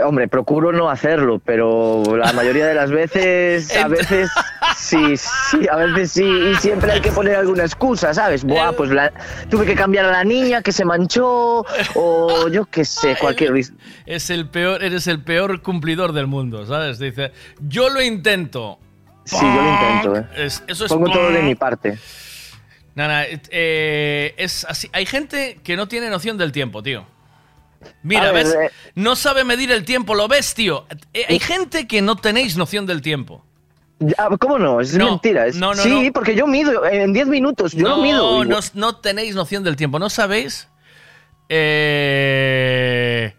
Hombre, procuro no hacerlo, pero la mayoría de las veces, a veces sí, sí, a veces sí, y siempre hay que poner alguna excusa, ¿sabes? Buah, pues la- tuve que cambiar a la niña que se manchó, o yo qué sé, cualquier...
Es el peor, eres el peor cumplidor del mundo, ¿sabes? Dice, yo lo intento.
Sí, yo lo intento, ¿eh?
Es- eso es
Pongo todo de mi parte.
Nada, eh, es así. Hay gente que no tiene noción del tiempo, tío. Mira,
ver,
¿ves?
eh.
No sabe medir el tiempo, lo ves, tío. Eh, hay gente que no tenéis noción del tiempo.
¿Cómo no? Es
No,
mentira. es-
no, no,
sí, porque yo mido en 10 minutos, yo
no,
lo mido.
no, no tenéis noción del tiempo. No sabéis. eh,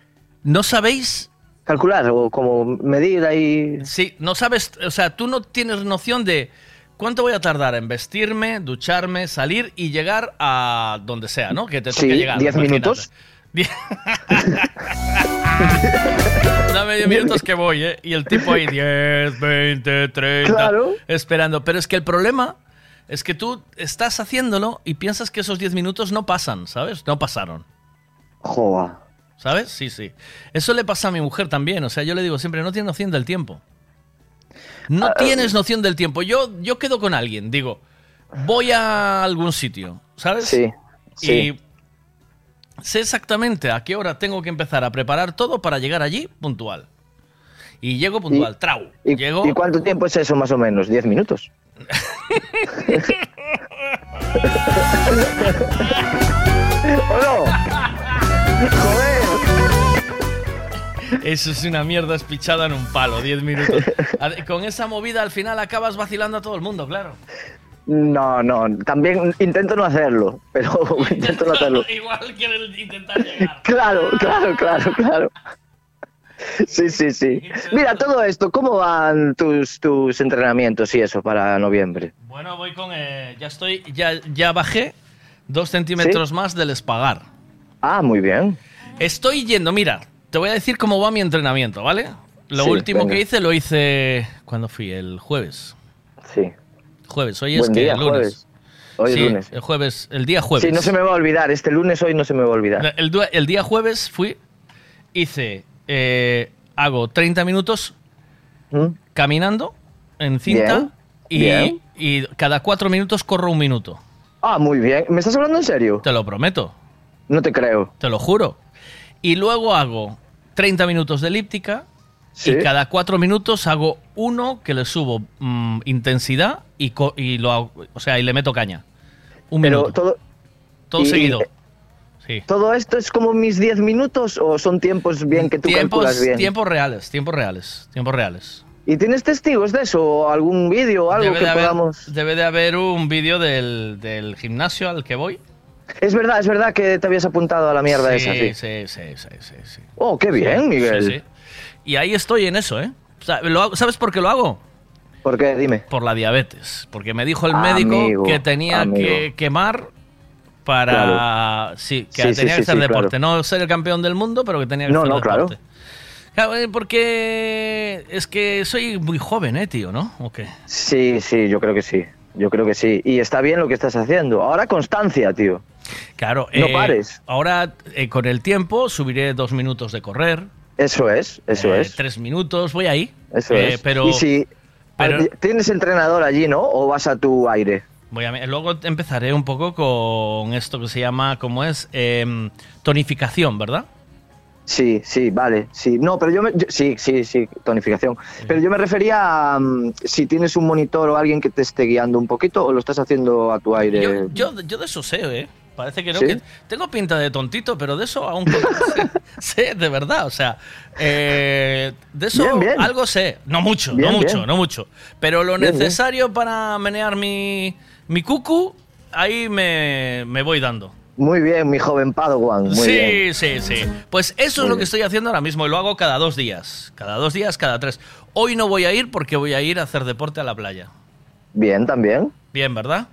no sabéis.
Calcular o como medir ahí.
Sí, no sabes. O sea, tú no tienes noción de cuánto voy a tardar en vestirme, ducharme, salir y llegar a donde sea, ¿no? Que te toque
Sí,
llegar.
10
imagínate.
minutos.
Dame 10 minutos que voy, ¿eh? Y el tipo ahí 10, 20, 30.
Claro.
Esperando. Pero es que el problema es que tú estás haciéndolo y piensas que esos 10 minutos no pasan, ¿sabes? No pasaron.
Joa.
¿Sabes? Sí, sí. Eso le pasa a mi mujer también. O sea, yo le digo siempre, no tienes noción del tiempo. No
Ah,
tienes noción del tiempo. Yo, yo quedo con alguien, digo, voy a algún sitio, ¿sabes?
Sí, sí.
Y sé exactamente a qué hora tengo que empezar a preparar todo para llegar allí puntual. Y llego puntual, trau.
¿Y,
Llego.
¿Y cuánto tiempo es eso más o menos? ¿10 minutos? ¿O no? Joder.
Eso es una mierda espichada en un palo, 10 minutos. Con esa movida al final acabas vacilando a todo el mundo, claro.
No, no, también intento no hacerlo, pero intento no hacerlo.
Igual quieres intentar llegar.
Claro, claro, claro, claro. Sí, sí, sí. Mira, todo esto, ¿cómo van tus, tus entrenamientos y eso para noviembre?
Bueno, voy con. eh, ya estoy. Ya, ya bajé dos centímetros más del espagar.
Ah, muy bien.
Estoy yendo, mira, te voy a decir cómo va mi entrenamiento, ¿vale? Lo
Sí,
último
venga.
que hice lo hice. ¿Cuándo fui? El jueves.
Sí.
Jueves, hoy es que
día,
lunes.
jueves. Hoy es
Sí,
lunes.
El jueves, el día jueves.
Sí, no se me va a olvidar. Este lunes hoy no se me va a olvidar.
El, día jueves fui, hice, eh, hago 30 minutos caminando en cinta
¿Mm? Bien,
y,
bien.
y cada cuatro minutos corro un minuto.
Ah, muy bien. ¿Me estás hablando en serio?
Te lo prometo.
No te creo.
Te lo juro. Y luego hago 30 minutos de elíptica
Sí.
y cada cuatro minutos hago uno que le subo mm, intensidad y, co- y lo hago- o sea, y le meto caña. Un
Pero
minuto.
todo,
Todo
y-
seguido. Sí.
¿Todo esto es como mis 10 minutos o son tiempos bien que tú
Tiempos,
calculas bien?
tiempos reales, tiempos reales, tiempos reales.
¿Y tienes testigos de eso? ¿O algún vídeo o algo
Debe
que
de, haber,
podamos...?
debe de haber un vídeo del, del gimnasio al que voy.
Es verdad, es verdad que te habías apuntado a la mierda
sí,
esa, sí.
sí, sí, sí, sí, sí.
Oh, qué bien, Miguel.
sí. Y ahí estoy en eso, ¿eh? O sea, lo hago- ¿Sabes por qué lo hago?
¿Por qué? Dime.
Por la diabetes. Porque me dijo el
Amigo,
médico que tenía
amigo.
que quemar para...
Claro.
Sí, que
Sí,
tenía
sí,
que hacer
sí,
deporte.
claro.
No ser el campeón del mundo, pero que tenía que
No,
hacer
no,
deporte. Claro, eh, porque es que soy muy joven, ¿eh, tío? ¿No? ¿O qué?
Sí, sí, yo creo que sí. Yo creo que sí. Y está bien lo que estás haciendo. Ahora constancia, tío.
Claro.
No
eh,
pares.
Ahora, eh, con el tiempo, subiré dos minutos de correr.
Eso es, eso
eh,
es.
Tres minutos, voy ahí.
Eso
Eh,
es.
Pero
y si
pero-
tienes entrenador allí, ¿no? ¿O vas a tu aire?
voy a, luego empezaré un poco con esto que se llama, ¿cómo es? Em, tonificación, ¿verdad?
Sí, sí, vale, sí. No, pero yo, me, yo- sí, sí, sí, tonificación. Pero yo me refería a mm, si tienes un monitor o alguien que te esté guiando un poquito o lo estás haciendo a tu aire.
Yo, yo, yo de eso sé, ¿eh? Parece que no.
¿Sí?
que tengo pinta de tontito, pero de eso aún sé, de verdad. O sea, eh, de eso
Bien, bien.
algo sé. No mucho,
Bien,
no mucho, no mucho. Pero lo necesario para menear mi, mi cucu, ahí me, me voy dando.
Muy bien, mi joven Padawan. Muy
sí,
bien.
sí, sí. Pues eso es lo que
bien.
estoy haciendo ahora mismo y lo hago cada dos días. Cada dos días, cada tres. Hoy no voy a ir porque voy a ir a hacer deporte a la playa.
Bien, también.
Bien, ¿verdad?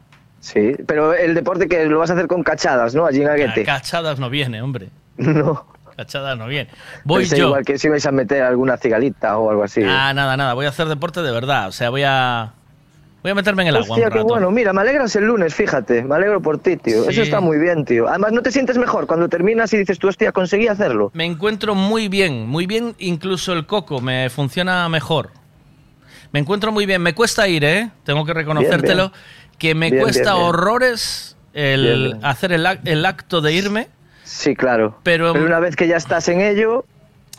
Sí, pero el deporte que lo vas a hacer con cachadas, ¿no? Allí en Aguete.
Cachadas no viene, hombre.
No.
Cachadas no viene. Voy
Pensé
yo.
igual que si vais a meter alguna cigalita o algo así.
Ah, nada, nada. Voy a hacer deporte de verdad. O sea, voy a. Voy a meterme en el agua
Hostia, qué bueno. Mira, me alegras el lunes, fíjate. Me alegro por ti, tío.
Sí.
Eso está muy bien, tío. Además, ¿no te sientes mejor cuando terminas y dices tú, hostia, conseguí hacerlo?
Me encuentro muy bien, muy bien. Incluso el coco me funciona mejor. Me encuentro muy bien. Me cuesta ir, ¿eh? Tengo que reconocértelo. Que me
Bien,
cuesta
bien,
horrores el hacer el, el acto de irme.
Sí, claro.
Pero,
una vez que ya estás en ello,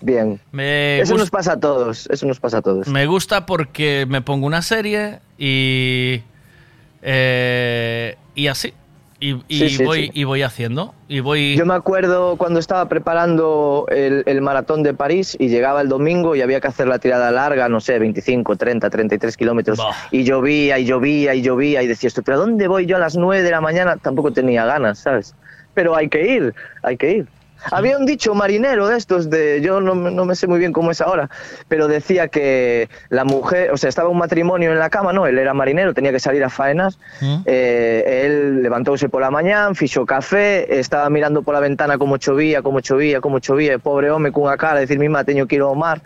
bien.
Me
eso nos pasa a todos. Eso nos pasa a todos.
Me gusta porque me pongo una serie y. eh, y así. Y, y
Sí, sí,
voy,
sí.
y voy haciendo. Y voy.
Yo me acuerdo cuando estaba preparando el, el maratón de París y llegaba el domingo y había que hacer la tirada larga, no sé, 25, 30, 33 kilómetros. Y llovía y llovía y llovía y decía esto, pero ¿a dónde voy yo a las 9 de la mañana? Tampoco tenía ganas, ¿sabes? Pero hay que ir, hay que ir. Había un dicho marinero de estos, de yo no, me- no me sé muy bien cómo es ahora, pero decía que la mujer, o sea, estaba un matrimonio en la cama, ¿no? Él era marinero, tenía que salir a faenas, eh, él levantouse pola mañán, fixo café, estaba mirando pola ventana como chovía, como chovía, como chovía, pobre home cunha cara, decir, mi má, teño que ir ao mar.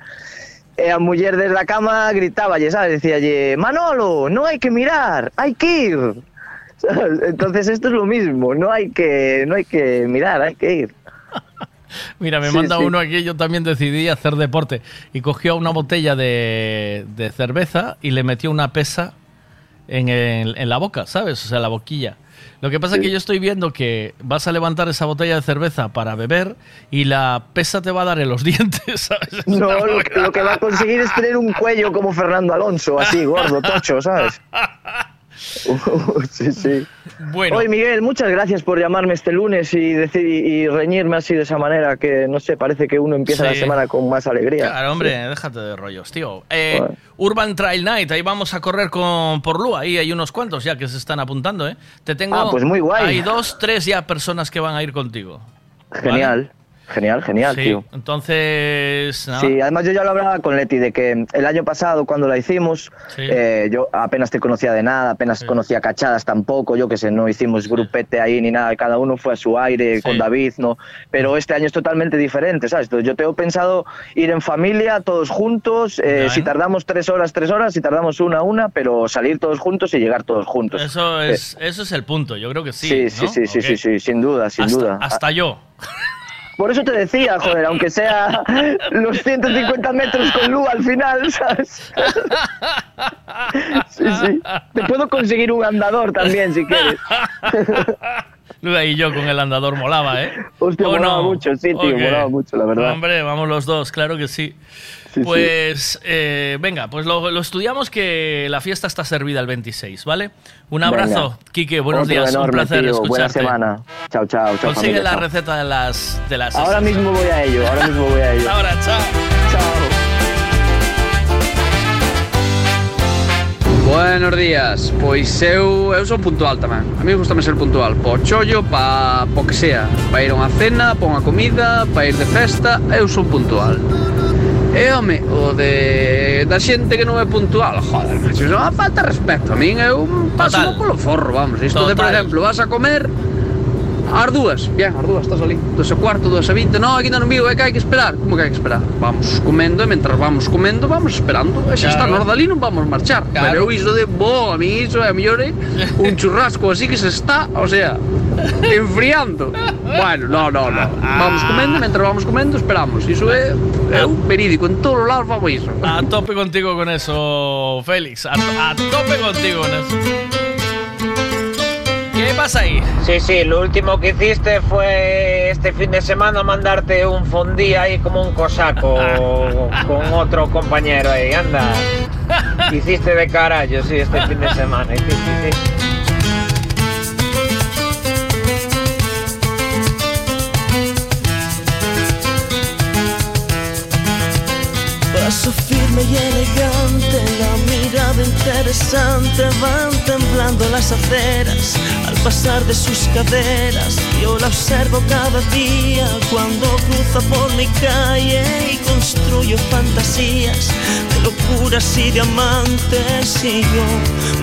E a muller desde a cama gritáballe, sabes? Decíalle, Manolo, no hay que mirar, hay que ir. ¿Sabes? Entonces esto es lo mismo, no hay que, no hay que mirar, hay que ir.
Mira, me
Sí,
manda
sí.
uno aquí, yo también decidí hacer deporte. Y cogió una botella de, de cerveza y le metió una pesa en, el- en la boca, ¿sabes? O sea, la boquilla. Lo que pasa es que yo estoy viendo que vas a levantar esa botella de cerveza para beber y la pesa te va a dar en los dientes, ¿sabes? Es
No, lo que va a conseguir es tener un cuello como Fernando Alonso, así, gordo, tocho, ¿sabes? sí, sí.
Bueno.
Oye, Miguel, muchas gracias por llamarme este lunes y, decir, y, reñirme así de esa manera que, no sé, parece que uno empieza la
Sí.
semana con más alegría.
Claro, hombre, déjate de rollos, tío. Eh, Urban Trail Night, ahí vamos a correr con por Lua. Ahí hay unos cuantos ya que se están apuntando, ¿eh? Te tengo.
Ah, pues muy guay.
Hay dos, tres ya personas que van a ir contigo.
Genial, genial, genial,
Sí,
tío.
entonces. nada.
Sí, además yo ya lo hablaba con Leti de que el año pasado cuando la hicimos,
Sí.
eh, yo apenas te conocía de nada, apenas conocía cachadas tampoco, yo que sé, no hicimos grupete ahí ni nada, cada uno fue a su aire con David, ¿no? Pero este año es totalmente diferente, ¿sabes? Yo tengo pensado ir en familia, todos juntos, eh, si
¿eh?
tardamos tres horas, tres horas, si tardamos una, una, pero salir todos juntos y llegar todos juntos.
Eso es, eso es el punto, yo creo que sí.
Sí, sí,
¿no?
sí, sí, sí, sí, sin duda, sin
hasta,
duda.
Hasta yo.
Por eso te decía, joder, aunque sea los 150 metros con Lu al final, ¿sabes? Sí, sí. Te puedo conseguir un andador también, si quieres.
Luda y yo con el andador molaba, ¿eh?
Hostia,
¿O
molaba
no?
mucho, sí, tío,
Ok.
molaba mucho, la verdad.
Hombre, vamos los dos, claro que sí.
Sí.
pues, eh, venga, pues lo, lo estudiamos que la fiesta está servida el 26, ¿vale? Un abrazo,
Venga.
Quique, buenos
Otro
días, un
enorme,
placer
tío.
escucharte.
Buena semana. Chao, chao, chao.
Consigue
familia,
la
chao.
receta de las de las
Ahora mismo voy a ello, ahora mismo voy a ello.
Ahora, chao.
Buenos días, pois eu, eu son puntual tamén A mí gusta ser puntual Po chollo, pa, po que sea Pa ir a unha cena, pa unha comida, pa ir de festa Eu son puntual E home, o de da xente que non é puntual, joder, macho, non falta respeto. A min eu paso polo forro, vamos. Isto Total. de, por exemplo, vas a comer Ás dúas, bien, ás dúas, estás ali. Dúas a cuarto, dúas a vinte, non, aquí non vivo, é que hai que esperar. Como que hai que esperar? Vamos comendo e mentras vamos comendo vamos esperando. E xa
claro.
está nos dali non vamos marchar.
Claro.
Pero eu iso de, bo, a mí iso é a millore Un churrasco así que se está, o sea, enfriando. Bueno, no, no, no. Vamos comendo, mentras vamos comendo esperamos. Iso é, é un perídico, en todos os lados vamos iso.
A tope contigo con eso, Félix. A, a tope contigo con eso. ¿Qué pasa ahí?
Sí, sí, lo último que hiciste fue este fin de semana mandarte un fondí ahí como un cosaco con otro compañero ahí, anda. Hiciste de carallo, sí, este fin de semana. Sí, sí, sí.
Paso firme y elegante, la mirada interesante, van temblando las aceras pasar de sus caderas. Yo la observo cada día cuando cruza por mi calle y construyo fantasías de locuras y diamantes y yo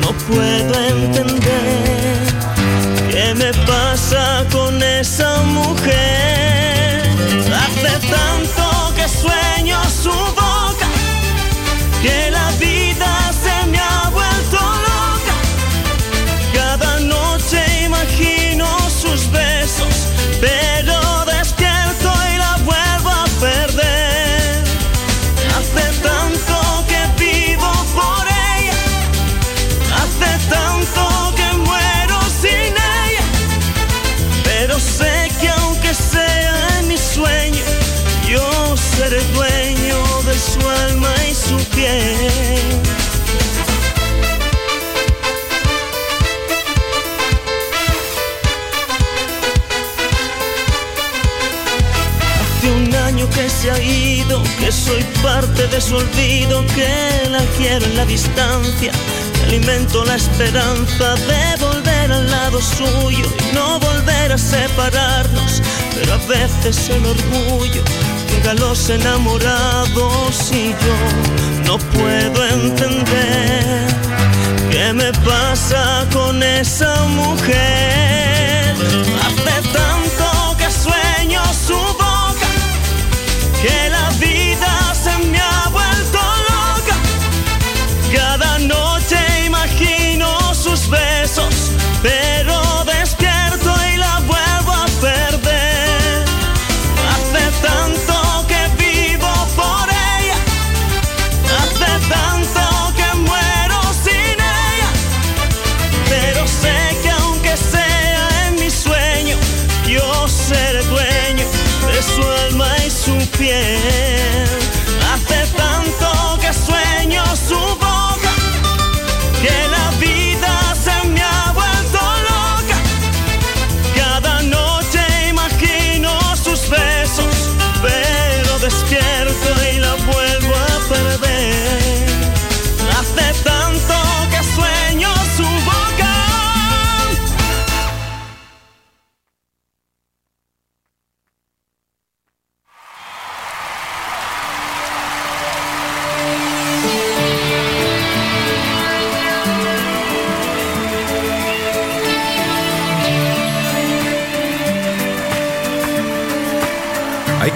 no puedo entender
¿Qué me pasa con esa mujer? Hace tanto que sueño su boca, que la vida Hace un año que se ha ido, que soy parte de su olvido, que la quiero en la distancia, que alimento la esperanza de volver al lado suyo y no volver a separarnos, pero a veces el orgullo los enamorados y yo no puedo entender qué me pasa con esa mujer. Hace tanto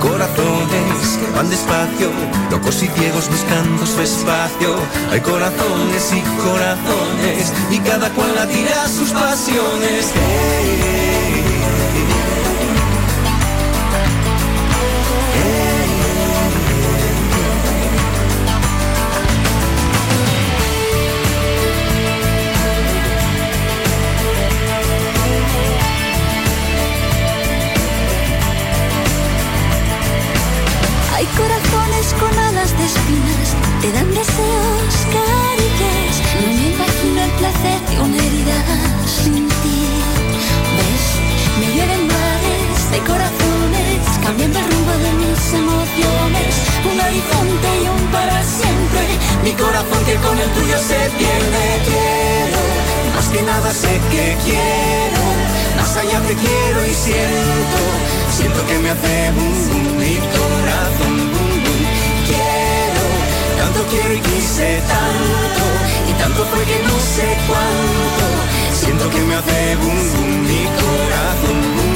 Corazones que van despacio, locos y ciegos buscando su espacio. Hay corazones y corazones, y cada cual la tira a sus pasiones.
Quiero. Más allá te quiero y siento, siento que me hace boom boom mi corazón boom boom. Quiero, tanto quiero y quise tanto, y tanto fue que no sé cuánto. Siento que me hace boom boom mi corazón boom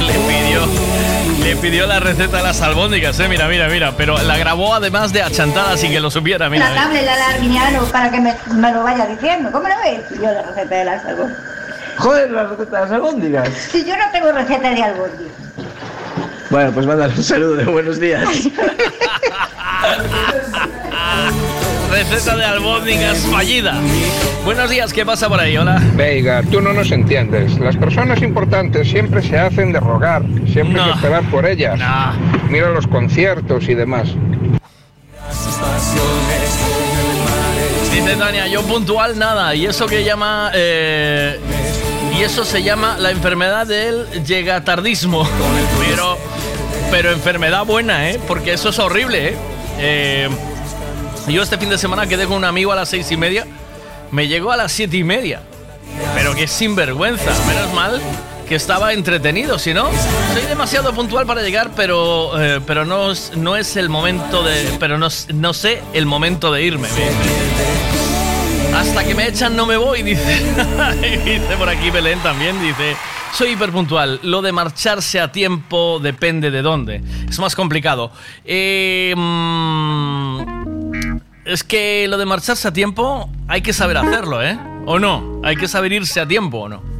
Le pidió, le pidió la receta de las albóndigas, eh. Mira, mira, mira. Pero la grabó además de achantada sin que lo supiera, mira.
La tablet, la Larguiniano, para que me, me lo vaya diciendo. ¿Cómo lo ves? Yo la receta de las albóndigas.
Joder, la receta de las albóndigas.
Si yo no tengo receta de albóndigas.
Bueno, pues mándale un saludo de buenos días.
Receta de albóndigas fallida. Buenos días, ¿qué pasa por ahí? Hola.
Veiga, tú no nos entiendes. Las personas importantes siempre se hacen de rogar, siempre hay que esperar por ellas. Mira los conciertos y demás.
Dice Tania, yo puntual nada. Y eso que llama. eh, y eso se llama la enfermedad del llegatardismo. Pero. Pero enfermedad buena, ¿eh? Porque eso es horrible, ¿eh? Eh, Yo este fin de semana quedé con un amigo a las seis y media. Me llegó a las siete y media. Pero qué sinvergüenza. Menos mal que estaba entretenido, si no, soy demasiado puntual para llegar, pero, eh, pero no, no es el momento de. Pero no, no sé el momento de irme. me- Hasta que me echan no me voy, dice. dice por aquí Belén también, dice. Soy hiperpuntual. Lo de marcharse a tiempo depende de dónde. Es más complicado. Eh, mm, es que lo de marcharse a tiempo hay que saber hacerlo, ¿eh? ¿O no? Hay que saber irse a tiempo, ¿o no?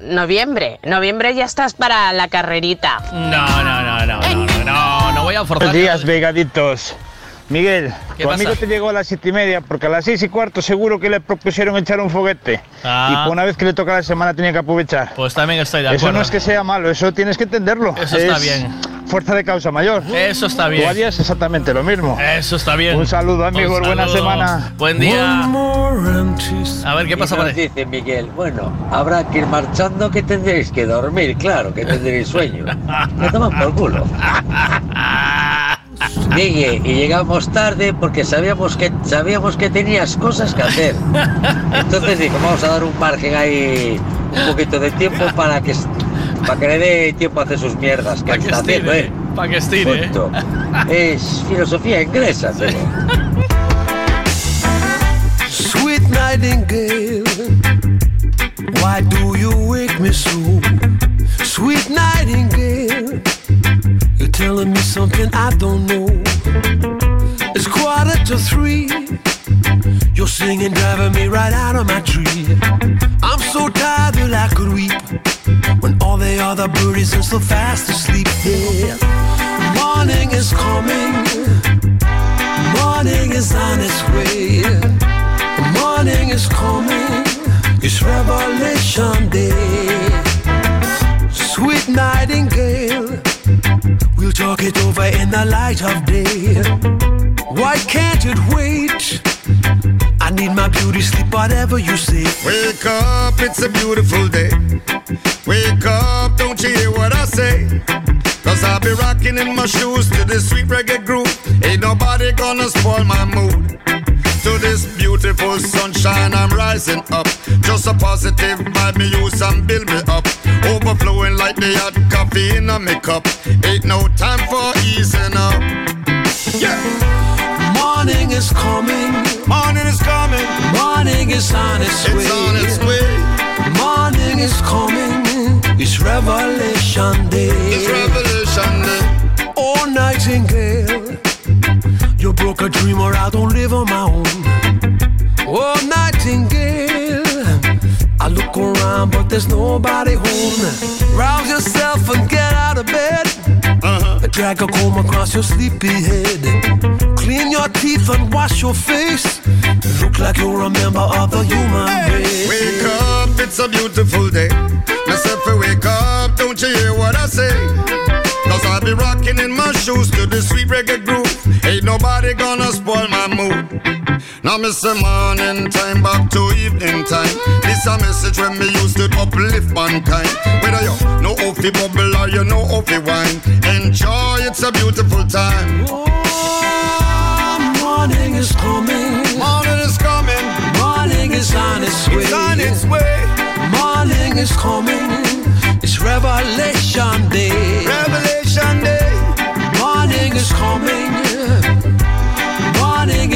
Noviembre. Noviembre ya estás para la carrerita.
No, no, no, no, no, no, no voy a forzar.
Buenos días, vegaditos. Miguel,
¿Qué
tu
pasa?
amigo te llegó a las siete y media porque a las seis y cuarto seguro que le propusieron echar un foguete.
Ah.
Y por una vez que le toca la semana tenía que aprovechar.
Pues también estoy de acuerdo.
Eso no es que sea malo, eso tienes que entenderlo.
Eso está
Es
bien.
Fuerza de causa mayor.
Eso está bien.
Tú harías exactamente lo mismo.
Eso está bien.
Un saludo, amigos.
Un
Buena semana.
Buen día. A ver, ¿qué pasa por ahí?
dice Miguel, bueno, habrá que ir marchando que tendréis que dormir, claro, que tendréis sueño. Me toman por culo. Miguel, y llegamos tarde porque sabíamos que sabíamos que tenías cosas que hacer. Entonces dijo, vamos a dar un margen ahí, un poquito de tiempo para que para que le dé tiempo a hacer sus mierdas que
que
está haciendo, ¿eh?
para que estire. ¿eh?
Punto. Es filosofía inglesa, pero...
Sweet nightingale, why do you wake me so? Sweet nightingale, you're telling me something I don't know. It's quarter to three, you're singing, driving me right out of my tree. I'm so tired that I could weep when all the other birdies are so fast asleep. Yeah, morning is coming, morning is on its way. Morning is coming, it's Revelation Day. Sweet nightingale, talk it over in the light of day. Why can't it wait? I need my beauty sleep, whatever you say.
Wake up, it's a beautiful day. Wake up, don't you hear what I say? Cause I'll be rocking in my shoes to this sweet reggae groove. Ain't nobody gonna spoil my mood. To this beautiful sunshine, I'm rising up. Just a positive vibe, me use and build me up. Overflowing like the hot coffee in a me cup. Ain't no time for easing up. Yeah.
Morning is coming,
Morning is coming.
morning is on its way.
It's on its way.
Morning is coming, it's Revelation Day.
It's Revelation Day.
Oh, Nightingale, you broke a dream or I don't live on my own. Oh, Nightingale, I look around but there's nobody home. Rouse yourself and get out of bed. Uh-huh. Drag a comb across your sleepy head. Clean your teeth and wash your face. Look like you're a member of the human race.
Wake up, it's a beautiful day. Myself, wake up, don't you hear what I say? Cause I'll be rocking in my shoes to the sweet reggae groove. Ain't nobody gonna spoil my mood. Now, Mr. Morning time back to evening time. This a message when me used to uplift mankind. Whether you know how fi bubble or you know how fi wine. Enjoy, it's a beautiful time.
Oh, Morning is coming.
Morning is coming.
Morning is on its way.
It's on its way.
Morning is coming. It's Revelation Day.
Revelation Day.
Morning is coming.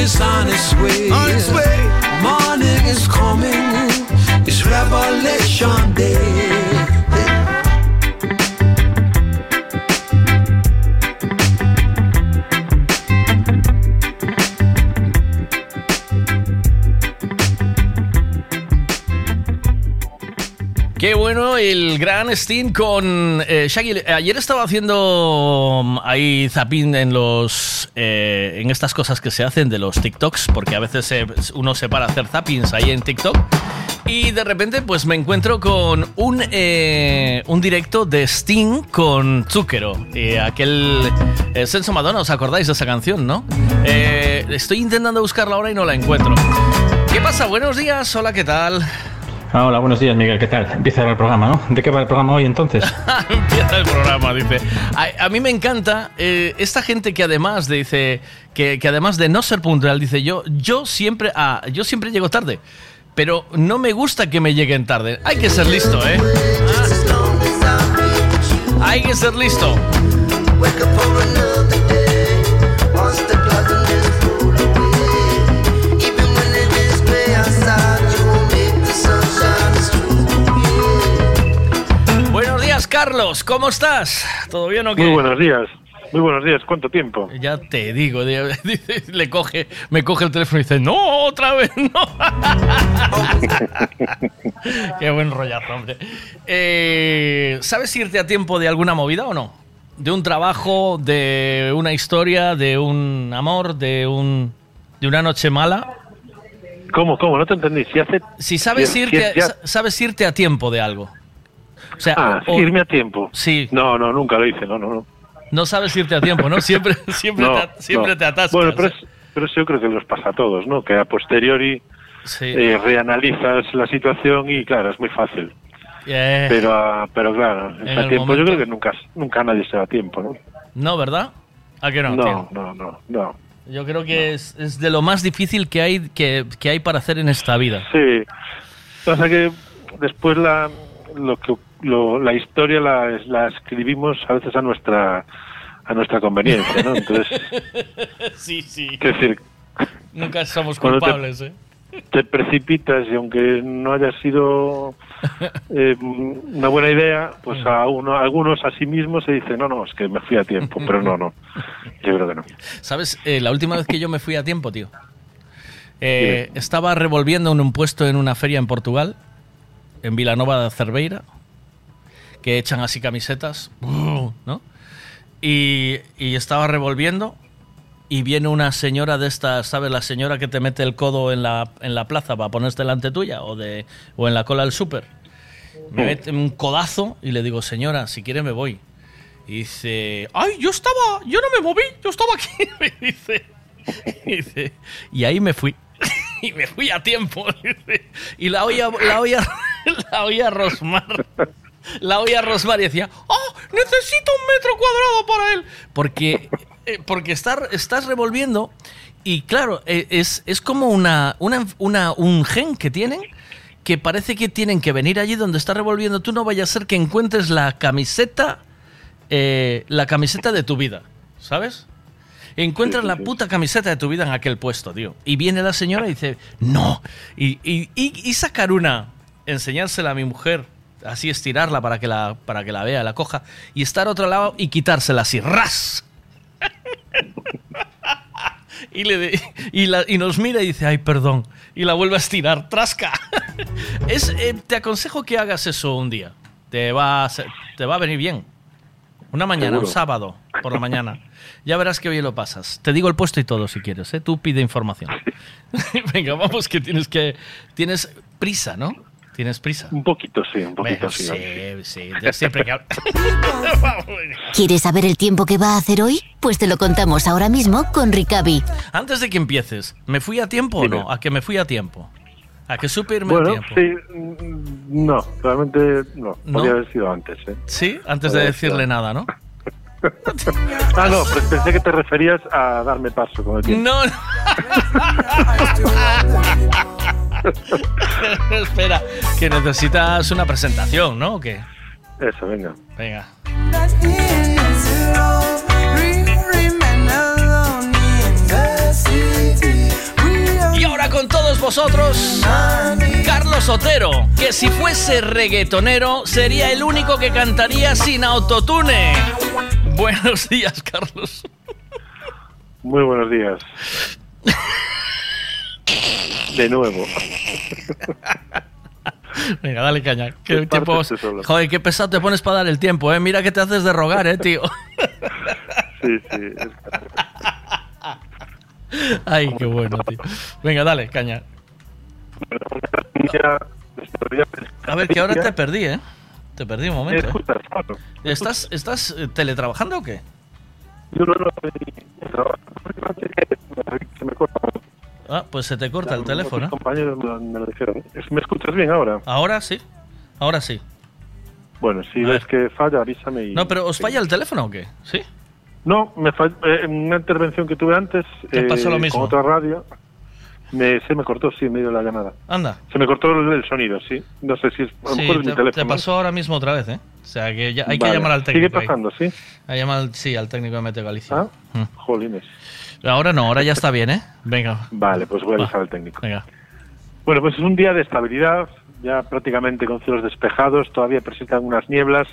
Is on its way.
On its way.
Morning is coming. It's Revelation Day.
Qué bueno el gran Steam con eh, Shaggy. Ayer estaba haciendo mm, ahí zapping en los eh, en estas cosas que se hacen de los TikToks, porque a veces uno se para hacer zappings ahí en TikTok. Y de repente pues me encuentro con un, eh, un directo de Sting con Zucchero. Aquel Senso Madonna, ¿os acordáis de esa canción, no? Estoy intentando buscarla ahora y no la encuentro. ¿Qué pasa? Buenos días, hola, ¿qué tal?
Ah, hola, buenos días, Miguel. ¿Qué tal? Empieza el programa, ¿no? ¿De qué va el programa hoy entonces?
Empieza el programa, dice. A, mí me encanta eh, esta gente que además de, dice que, que además de no ser puntual, dice yo, yo siempre, ah, yo siempre llego tarde, pero no me gusta que me lleguen tarde. Hay que ser listo, ¿eh? Ah. Hay que ser listo. Carlos. ¿Cómo estás? ¿Todo bien o qué?
Muy buenos días. Muy buenos días. ¿Cuánto tiempo?
Ya te digo, le coge, me coge el teléfono y dice, no, otra vez, no. Qué buen rollazo, hombre. Eh, ¿Sabes irte a tiempo de alguna movida o no? De un trabajo, de una historia, de un amor, de un de una noche mala.
¿Cómo, cómo? No te entendí. Si hace...
Si sabes irte,
si-
sabes irte a tiempo de algo. O sea,
Ah,
o-
irme a tiempo.
Sí.
No, no, nunca lo hice. No, no, no.
no sabes irte a tiempo, ¿no? Siempre, siempre,
No,
te, siempre
no.
te atascas.
Bueno, pero, es- pero eso yo creo que nos pasa a todos, ¿no? Que a posteriori
Sí.
eh, reanalizas la situación y, claro, es muy fácil.
Eh,
Pero, ah, pero claro,
En
a tiempo.
momento-
Yo creo que nunca, nunca nadie se da tiempo, ¿no?
No, ¿verdad? ¿A que no?
No,
tío?
no, no, no.
Yo creo que es, es de lo más difícil que hay, que, que hay para hacer en esta vida.
Sí. Pasa que después la, lo que, lo- la historia la, la escribimos a veces a nuestra a nuestra conveniencia, ¿no? Entonces,
sí, sí.
es decir,
Nunca somos
Cuando te-
culpables, ¿eh?
te precipitas y aunque no haya sido eh, una buena idea, pues a uno, a algunos a sí mismos se dice, no, no, es que me fui a tiempo, pero no, no, yo creo que no.
¿Sabes? Eh, la última vez que yo me fui a tiempo, tío. eh, estaba revolviendo en un puesto en una feria en Portugal, en Vilanova de Cerveira, que echan así camisetas, ¿no? Y, y estaba revolviendo y viene una señora de estas, ¿sabes? La señora que te mete el codo en la, en la plaza para ponerse delante tuya o, de, o en la cola del súper. Me mete un codazo y le digo, señora, si quiere me voy. Y dice, ay, yo estaba, yo no me moví, yo estaba aquí. Y dice, y dice, y ahí me fui. Y me fui a tiempo. Dice, Y la oía, la oía, la oía Rosmar. La oía Rosmar y decía, oh, necesito un metro cuadrado para él. Porque, eh, porque estar, estás revolviendo y claro, eh, es, es como una, una, un gen que tienen que parece que tienen que venir allí donde está revolviendo. Tú no vaya a ser que encuentres la camiseta, eh, la camiseta de tu vida, ¿sabes? Encuentras la puta camiseta de tu vida en aquel puesto, tío. Y viene la señora y dice, no. Y- y sacar una, enseñársela a mi mujer, así estirarla para que la, para que la vea, la coja, y estar a otro lado y quitársela así, ras. y, le de- y, la- y nos mira y dice, ay, perdón. Y la vuelve a estirar, trasca. es, eh, te aconsejo que hagas eso un día. Te va, a te va a venir bien. Una mañana, un sábado, por la mañana. Ya verás que bien lo pasas. Te digo el puesto y todo si quieres, ¿eh? Tú pide información. Venga, vamos que tienes que... Tienes prisa, ¿no? ¿Tienes prisa?
Un poquito, sí, un poquito,
Bueno,
sí.
sí, sí, siempre que hablo-
¿Quieres saber el tiempo que va a hacer hoy? Pues te lo contamos ahora mismo con Ricavi.
Antes de que empieces, ¿me fui a tiempo o no? A que me fui a tiempo. A que supe irme
Bueno,
a tiempo.
sí, mm, no, realmente no.
¿No?
Podría haber sido antes, ¿eh?
Sí, antes de
Podría
decirle nada, ¿no?
Ah, no, pues pensé que te referías a darme paso con el tiempo.
No. Espera, que necesitas una presentación, ¿no? ¿O qué?
Eso, venga.
Venga. Y ahora con todos vosotros, Carlos Otero, que si fuese reggaetonero sería el único que cantaría sin autotune. Buenos días, Carlos.
Muy buenos días. De nuevo.
Venga, dale caña. ¿Qué tiempo. Joder, qué pesado te pones para dar el tiempo, ¿eh? Mira que te haces de rogar, ¿eh, tío?
Sí, sí.
Ay, qué bueno, tío. Venga, dale, caña. A ver, que ahora te perdí, ¿eh? Te perdí un momento. ¿eh? ¿Estás, ¿Estás eh, teletrabajando o qué?
Yo no lo se me corta.
Ah, pues se te corta el teléfono. ¿eh?
compañeros me, lo dijeron. ¿Me escuchas bien ahora?
Ahora sí. Ahora sí.
Bueno, si
A
ves que falla, avísame. Y...
No, pero ¿os falla el teléfono o qué? ¿Sí?
No, me fall- eh, en una intervención que tuve antes
¿Te pasó lo mismo?
con otra radio, me, se me cortó, sí, en medio de la llamada.
Anda.
Se me cortó el, el sonido, sí. No sé si es, a lo
Sí,
mejor es mi
te,
teléfono.
te pasó ahora mismo otra vez, ¿eh? O sea, que ya hay que llamar al técnico.
Sigue
ahí.
pasando, sí.
Hay llamar, sí, al técnico de Meteo Galicia.
Ah,
Mm.
jolines.
Ahora no, ahora ya está bien, ¿eh? Venga.
Vale, pues voy a avisar al técnico.
Venga.
Bueno, pues es un día de estabilidad, ya prácticamente con cielos despejados, todavía persisten algunas nieblas,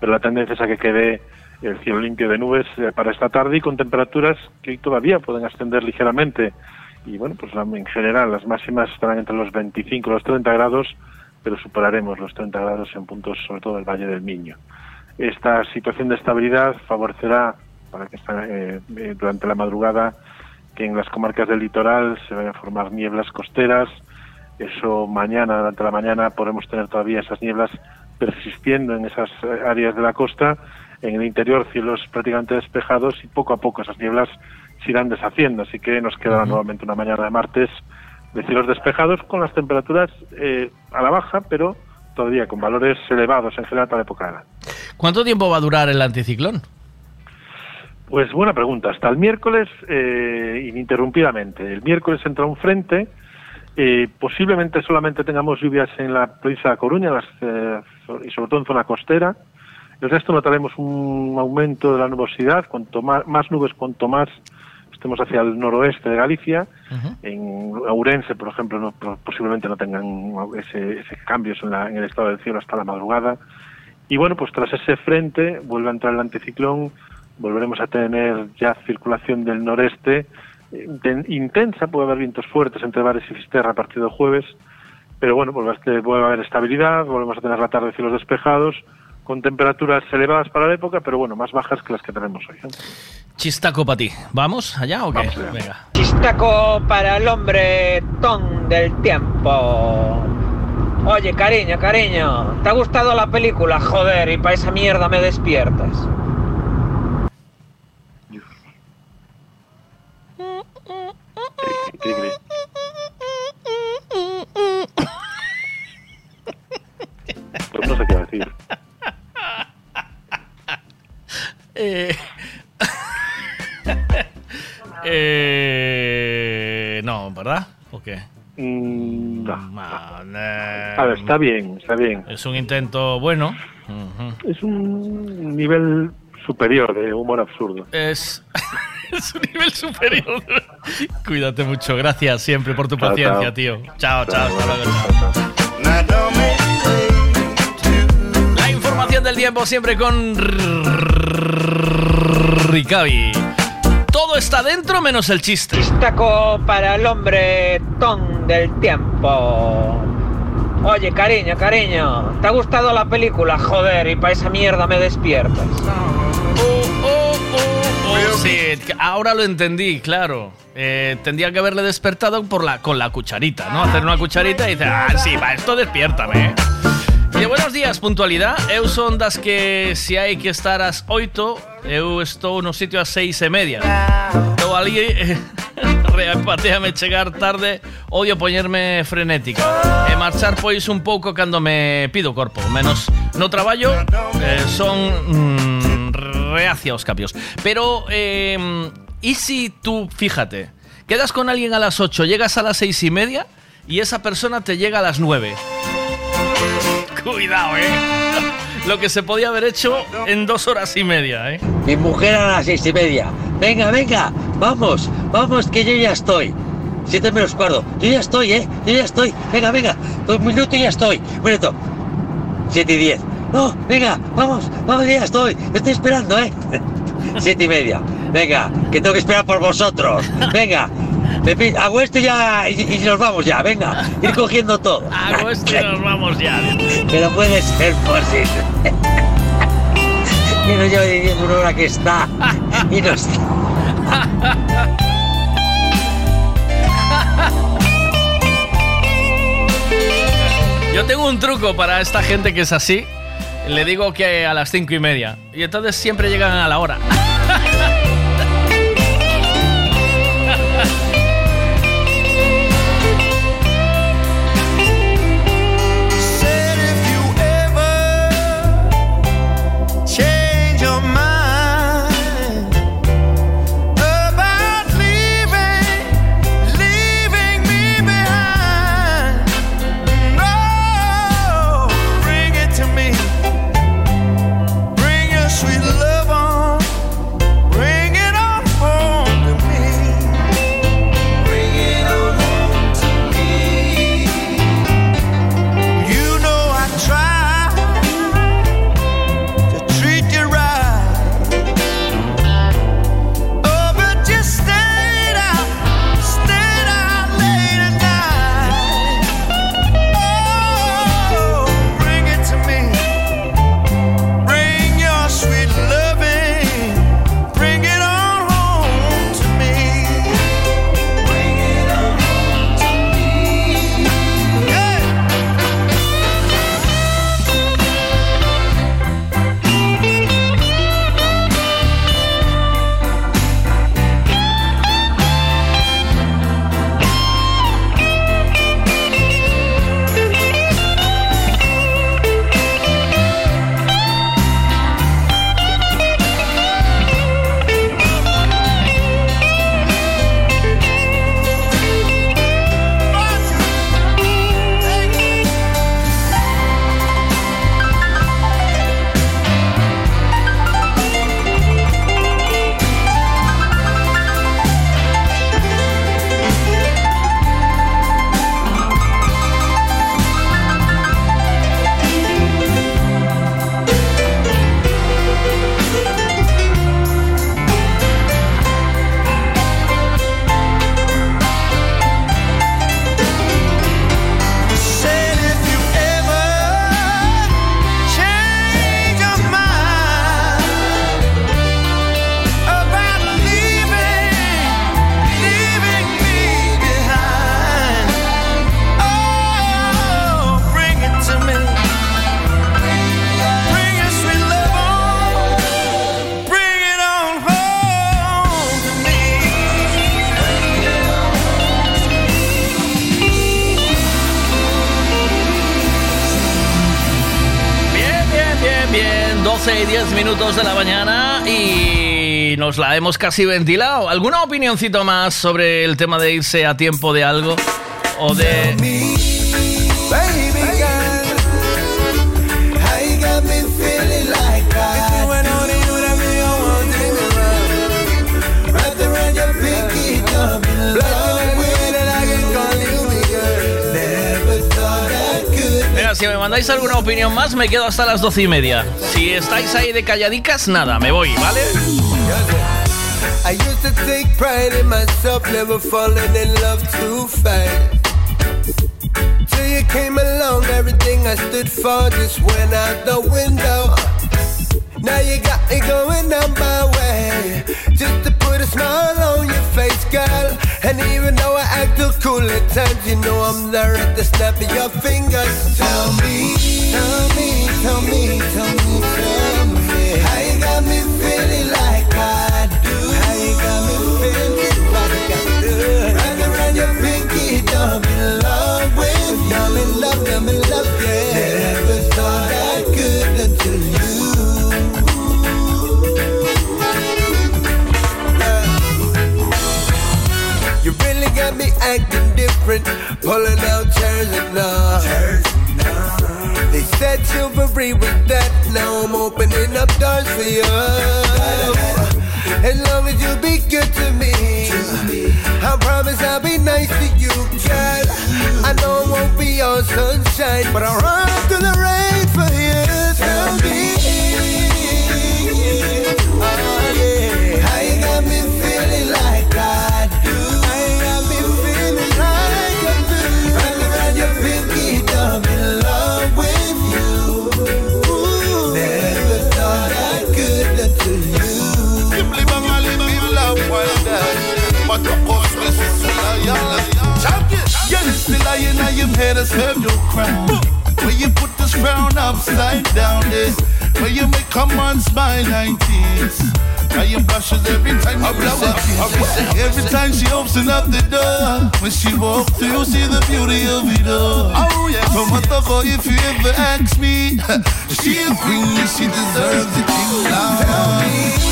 pero la tendencia es a que quede el cielo limpio de nubes eh, para esta tarde y con temperaturas que hoy todavía pueden ascender ligeramente. Y bueno, pues en general las máximas estarán entre los 25 y los 30 grados, pero superaremos los 30 grados en puntos, sobre todo del Valle del Miño. Esta situación de estabilidad favorecerá para que esta, eh, eh, durante la madrugada que en las comarcas del litoral se vayan a formar nieblas costeras. Eso mañana, durante la mañana, podremos tener todavía esas nieblas persistiendo en esas eh, áreas de la costa. En el interior, cielos prácticamente despejados y poco a poco esas nieblas se irán deshaciendo. Así que nos quedará nuevamente una mañana de martes de cielos despejados con las temperaturas eh, a la baja, pero todavía con valores elevados en general para la época del año.
¿Cuánto tiempo va a durar el anticiclón?
Pues buena pregunta. Hasta el miércoles, eh, ininterrumpidamente. El miércoles entra un frente. eh, posiblemente solamente tengamos lluvias en la provincia de Coruña las, eh, y sobre todo en zona costera. El resto notaremos un aumento de la nubosidad. Cuanto más, más nubes, cuanto más estemos hacia el noroeste de Galicia. En Ourense, por ejemplo, no- posiblemente no tengan ese, ese cambios en, la- en el estado del cielo hasta la madrugada. Y bueno, pues tras ese frente vuelve a entrar el anticiclón, volveremos a tener ya circulación del noreste eh, inten- intensa, puede haber vientos fuertes entre Bares y Fisterra a partir del jueves, pero bueno, a, este- vuelve a haber estabilidad, volvemos a tener la tarde cielos despejados, con temperaturas elevadas para la época, pero bueno, más bajas que las que tenemos hoy. ¿eh?
Chistaco para ti. ¿Vamos allá o qué? Venga.
Chistaco para el hombre ton del tiempo. Oye, cariño, cariño, ¿te ha gustado la película? Joder, y para esa mierda me despiertas.
Pues no sé qué decir.
Eh... eh... No, ¿verdad? ¿O qué?
Mm, no.
A
A ver, está bien, está bien.
Es un intento bueno.
Es un nivel superior de humor absurdo.
Es, es un nivel superior. Cuídate mucho. Gracias siempre por tu
Chao,
paciencia,
chao.
tío. Chao, chao. Hasta luego. chao. La información del tiempo siempre con Ricavi. Todo está dentro menos el chiste.
Chistaco para el hombre ton del tiempo. Oye, cariño, cariño, ¿te ha gustado la película? Joder, y para esa mierda me despiertas.
Oh, Sí, que ahora lo entendí, claro. Eh, tendría que haberle despertado por la, con la cucharita, ¿no? Hacer una cucharita y dice, ah, sí, para esto despiértame. Eh". E buenos días, puntualidad. Eu son das que se hai que estar ás 8, eu estou no sitio ás 6 e media. Estou ali, eh, reapateame chegar tarde, odio poñerme frenética. E marchar pois un pouco cando me pido corpo. Menos no traballo, eh, son mm, reacia cambios. Pero, eh, ¿y si tú, fíjate, quedas con alguien a las 8, llegas a las 6 y media y esa persona te llega a las 9? Cuidado, eh. Lo que se podía haber hecho en dos horas y media, eh.
Mi mujer a las seis y media. Venga, venga, vamos, vamos, que yo ya estoy. Siete menos cuarto. Yo ya estoy, ¿eh? Yo ya estoy. Venga, venga. Dos minutos y ya estoy. Minuto. Siete y diez. No, venga, vamos, vamos, ya estoy. Estoy esperando, ¿eh? Siete y media. Venga, que tengo que esperar por vosotros. Venga. Esto y ya y, y nos vamos ya. Venga, ir cogiendo todo.
Hago esto y nos vamos ya.
Pero puede ser posible. No llevo diciendo una hora que está y no está.
Yo tengo un truco para esta gente que es así. Le digo que a las cinco y media. Y entonces siempre llegan a la hora. minutos de la mañana y nos la hemos casi ventilado. ¿Alguna opinioncito más sobre el tema de irse a tiempo de algo? O de... si me mandáis alguna opinión más, me quedo hasta las 12 y media. Si estáis ahí de calladicas, nada, me voy, ¿vale?
I used to take pride in myself, never falling in love too fast. Till you came along, everything I stood for just went out the window. Now you got me going on my way.
just to put a smile on your face, girl. And even though I act too cool at times, you know I'm there at the snap of your fingers. Tell me, tell me, tell me, tell me, tell me. How you got me feeling like I do? How you got me feeling like I do? Round around your pinky, I'm acting different, pulling out chairs and all. They said chivalry was that, now I'm opening up doors for you. As long as you be good to me, I promise I'll be nice to you, girl. I know it won't be all sunshine, but I'll run through the rain for you. Tell me,
Still are in your head and serve your crown. Where you put this crown upside down there. Where you make smile like this. Why you blushes every time you present Every time she opens up the door When she walks through you see the beauty of it all Oh yeah the boy if you ever ask me She a queen she deserves it king
Tell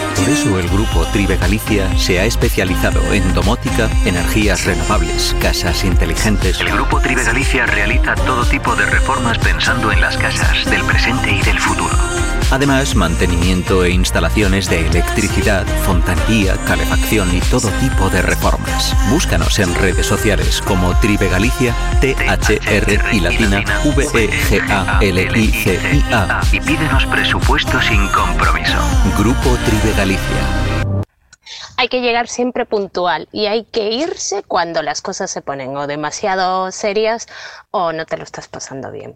Por eso el grupo Tribe Galicia se ha especializado en domótica, energías renovables, casas inteligentes.
El grupo Tribe Galicia realiza todo tipo de reformas pensando en las casas del presente y del futuro.
Además, mantenimiento e instalaciones de electricidad, fontanería, calefacción y todo tipo de reformas. Búscanos en redes sociales como Tribe Galicia, T-H-R y latina, V-E-G-A-L-I-C-I-A.
Y pídenos presupuesto sin compromiso.
Grupo Tribe Galicia.
Hay que llegar siempre puntual y hay que irse cuando las cosas se ponen o demasiado serias o no te lo estás pasando bien.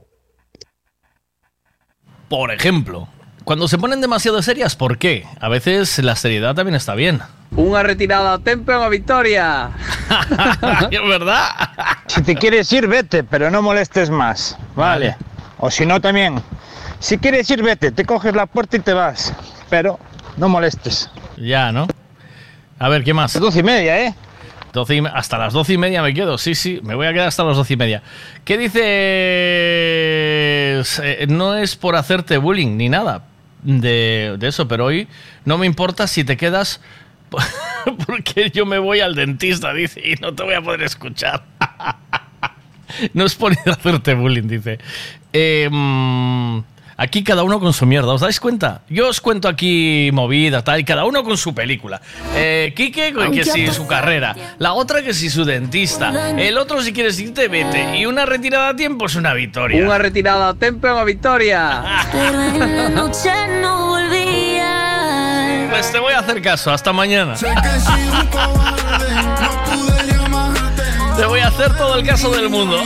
Por ejemplo, cuando se ponen demasiado serias, ¿por qué? A veces la seriedad también está bien.
Unha retirada a tempo unha victoria.
¿Es verdad?
Si te quieres ir, vete, pero no molestes más. Vale. O si no, también. Si quieres ir, vete, te coges la puerta y te vas. Pero
no molestes.
Ya, ¿no? A ver, ¿qué más?
Doce y media, ¿eh?
12 y me- hasta las doce y media me quedo, sí, sí, me voy a quedar hasta las doce y media. ¿Qué dices? Eh, no es por hacerte bullying ni nada de, de eso, pero hoy no me importa si te quedas porque yo me voy al dentista, dice, y no te voy a poder escuchar. no es por ir a hacerte bullying, dice. Eh, aquí cada uno con su mierda, ¿os dais cuenta? Yo os cuento aquí movida, tal, y cada uno con su película. Eh, Quique, que si su carrera. La otra que si su dentista. El otro si quieres irte, vete. Y una retirada a tiempo es una victoria.
Unha retirada a tempo é unha victoria.
Pero en la noche no volvía.
Pues te voy a hacer caso, hasta mañana. Te voy a hacer todo el caso del mundo.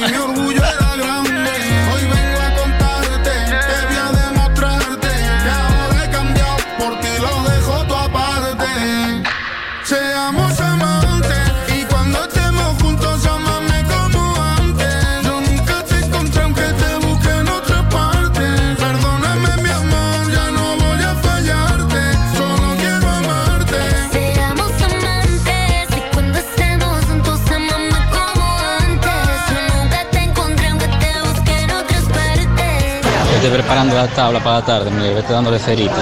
Vete preparando la tabla para la tarde, Miguel, vete dándole cerita.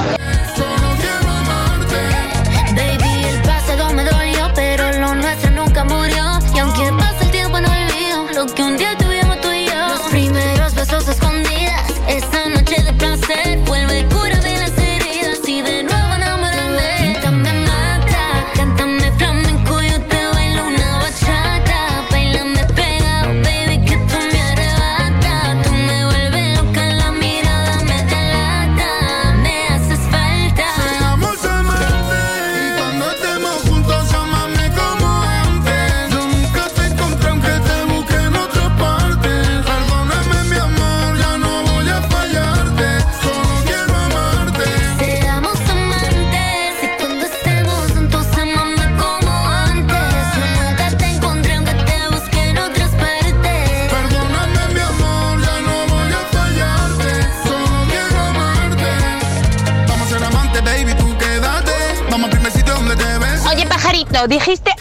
Dijiste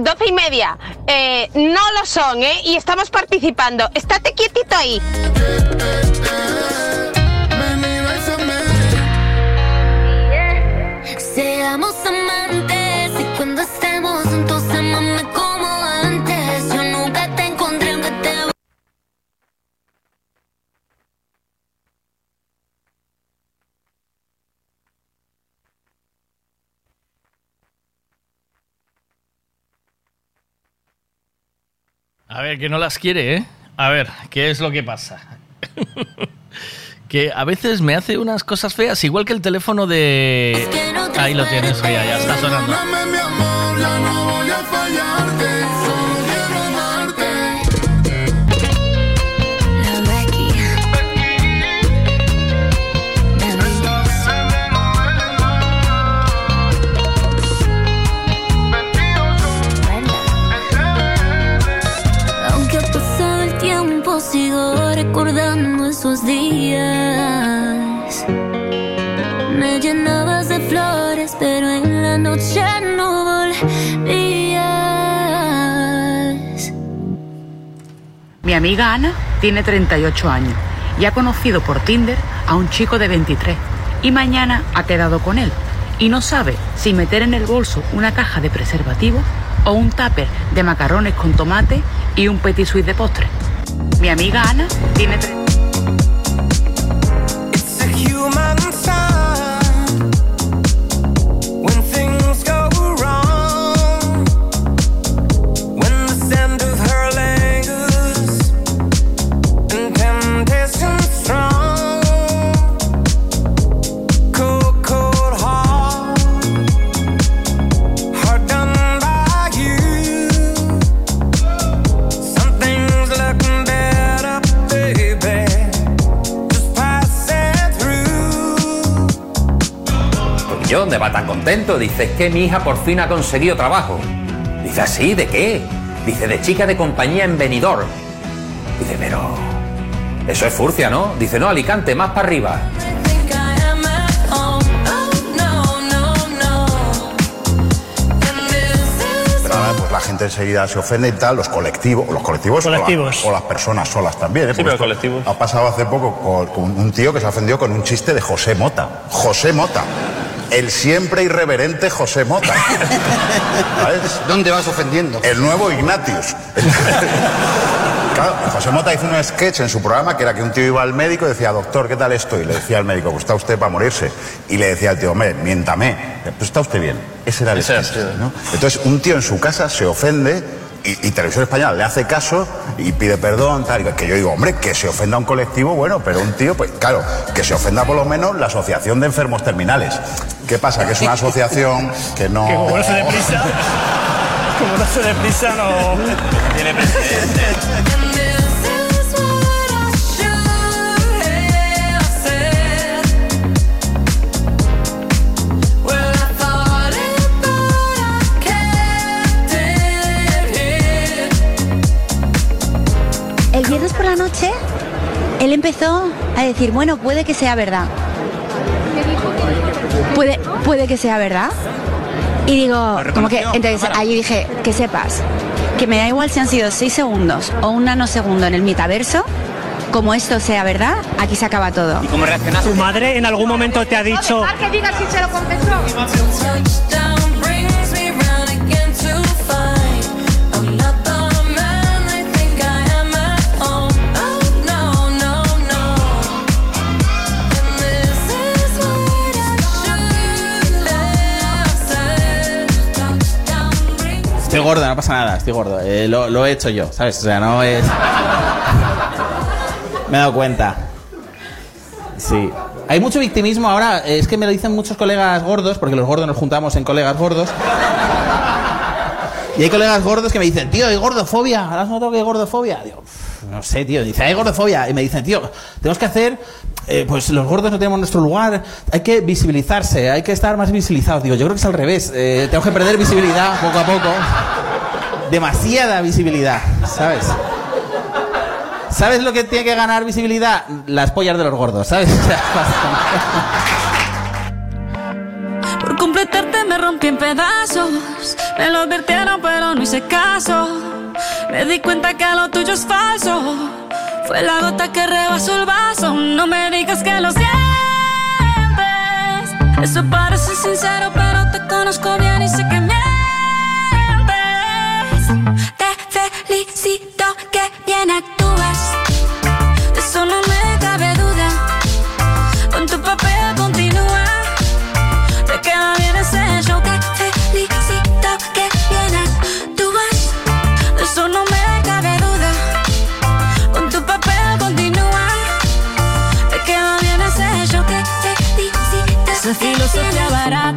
doce y media. Eh, no lo son, ¿eh? Y estamos participando. Estate quietito ahí.
Seamos amantes
A ver, que no las quiere, ¿eh? A ver, ¿qué es lo que pasa? que a veces me hace unas cosas feas, igual que el teléfono de... Ahí lo tienes, ya, ya está sonando.
Mi
amiga Ana tiene 38 años y ha conocido por Tinder a un chico de 23 y mañana ha quedado con él y no sabe si meter en el bolso una caja de preservativos o un tupper de macarrones con tomate y un petit suisse de postre. Mi amiga Ana tiene
30 dónde va tan contento? Dice, es que mi hija por fin ha conseguido trabajo. Dice, ¿así? ¿De qué? Dice, de chica de compañía en venidor. Dice, pero... Eso es Furcia, ¿no? Dice, no, Alicante, más para arriba.
pues la
gente enseguida se ofende y tal, los colectivos, los colectivos,
colectivos.
O, las personas solas también. ¿eh?
Colectivos.
Ha pasado hace poco con, con, un tío que se ofendió con un chiste de José Mota. José Mota. El siempre irreverente José Mota. ¿Sabes?
¿Dónde vas ofendiendo?
El nuevo Ignatius. Claro, José Mota hizo un sketch en su programa que era que un tío iba al médico y decía, doctor, ¿qué tal estoy? Y le decía al médico, pues está usted para morirse. Y le decía al tío, hombre, miéntame. Pues está usted bien. Ese era el sketch. ¿no? Entonces, un tío en su casa se ofende y, y Televisión Española le hace caso y pide perdón, tal. Que yo digo, hombre, que se ofenda a un colectivo, bueno, pero un tío, pues claro, que se ofenda por lo menos la Asociación de Enfermos Terminales. ¿Qué pasa? Que es una asociación que no...
Que como no se deprisa, como no se deprisa, no tiene
El la noche, él empezó a decir, bueno, puede que sea verdad. Puede, puede que sea verdad. Y digo, como que, entonces ahí dije, que sepas, que me da igual si han sido seis segundos o un nanosegundo en el metaverso, como esto sea verdad, aquí se acaba todo. ¿Y
cómo reaccionas? ¿Tu madre en algún momento te ha dicho
que diga si se lo confesó.
Estoy gordo, no pasa nada, estoy gordo. Eh, lo, he hecho yo, ¿sabes? O sea, no es. Me he dado cuenta. Sí. Hay mucho victimismo ahora, eh, es que me lo dicen muchos colegas gordos, porque los gordos nos juntamos en colegas gordos. Y hay colegas gordos que me dicen, tío, hay gordofobia. ¿Has notado que hay gordofobia? Digo, "Pff, no sé, tío. Dice, hay gordofobia. Y me dicen, tío, tenemos que hacer. eh, pues los gordos no tenemos nuestro lugar. Hay que visibilizarse, hay que estar más visibilizados. Digo, yo creo que es al revés. Eh, tenemos que perder visibilidad poco a poco. Demasiada visibilidad, ¿sabes? ¿Sabes lo que tiene que ganar visibilidad? Las pollas de los gordos, ¿sabes?
Por completarte me rompí en pedazos. Me lo advirtieron, pero no hice caso. Me di cuenta que lo tuyo es falso. Fue la gota que rebasó el vaso. No me digas que lo sientes. Eso parece sincero, pero te conozco bien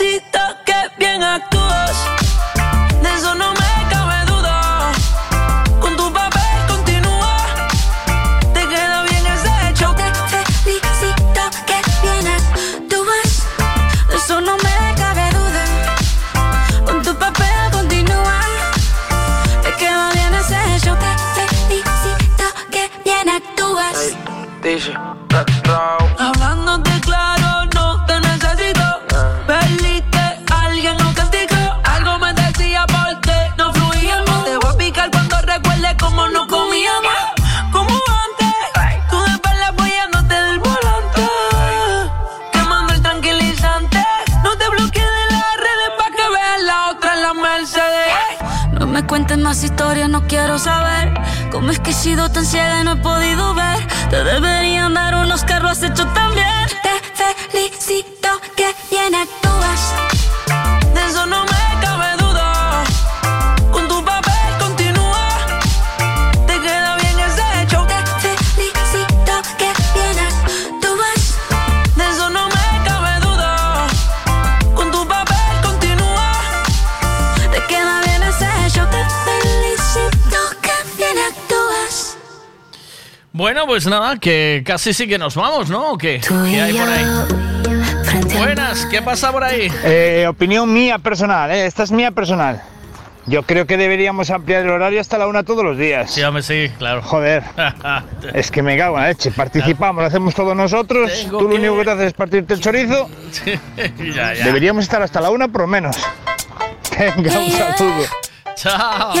Felicito que más historias, no quiero saber cómo es que he sido tan ciega y no he podido ver. Te deberían dar unos carros has hecho también. Te felicito que bien actúas.
Bueno, pues nada, que casi sí que nos vamos, ¿no? ¿O qué? ¿Qué hay por ahí? Buenas, ¿qué pasa por ahí?
Eh, opinión mía personal, eh, esta es mía personal. Yo creo que deberíamos ampliar el horario hasta la una todos los días.
Sí, hombre, sí, claro.
Joder. es que me cago en la leche. Participamos, lo hacemos todos nosotros. Tú lo único que te haces es partirte el chorizo.
ya, ya.
Deberíamos estar hasta la una por lo menos. Venga, un saludo.
Chao.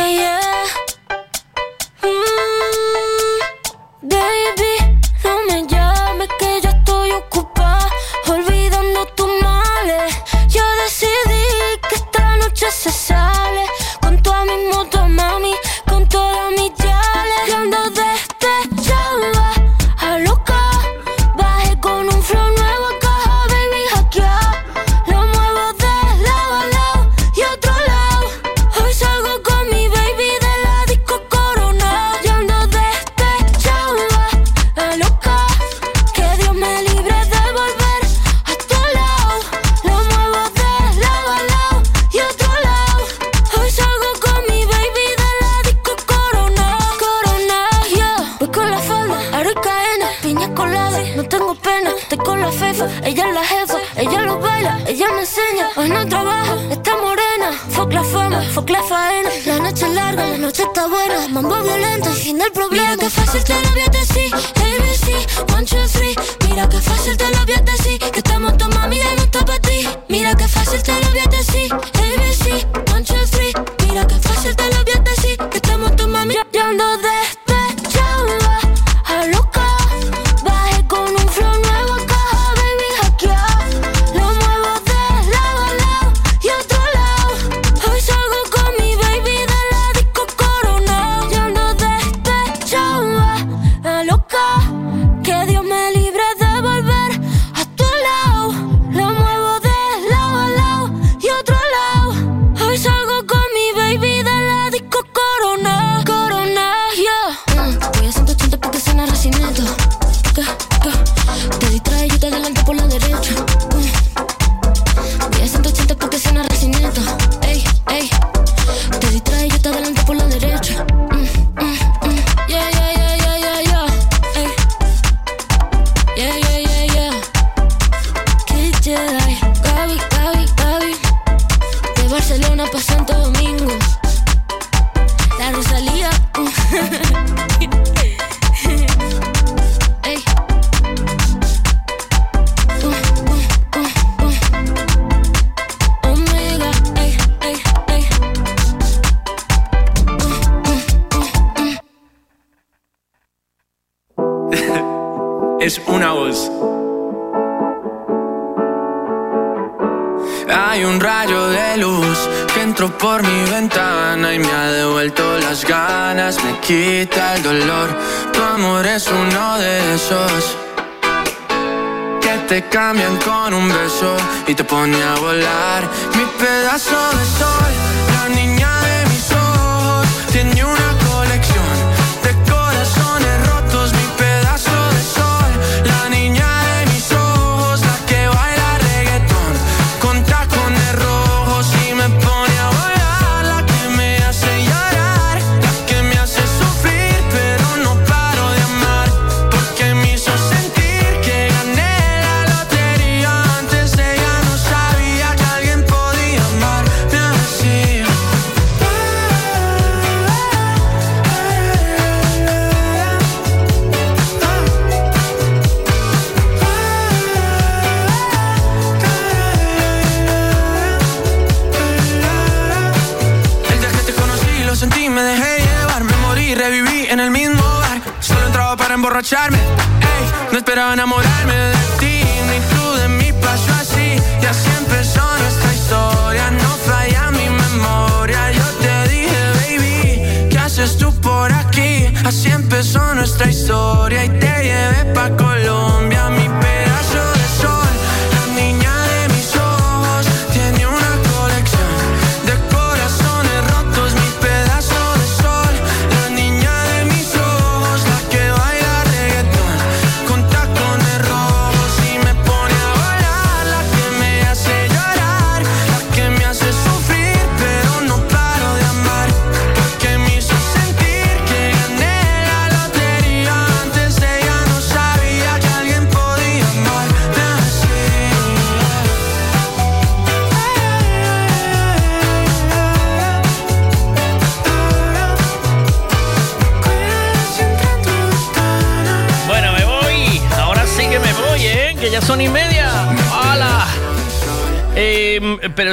el problema. Fácil te lo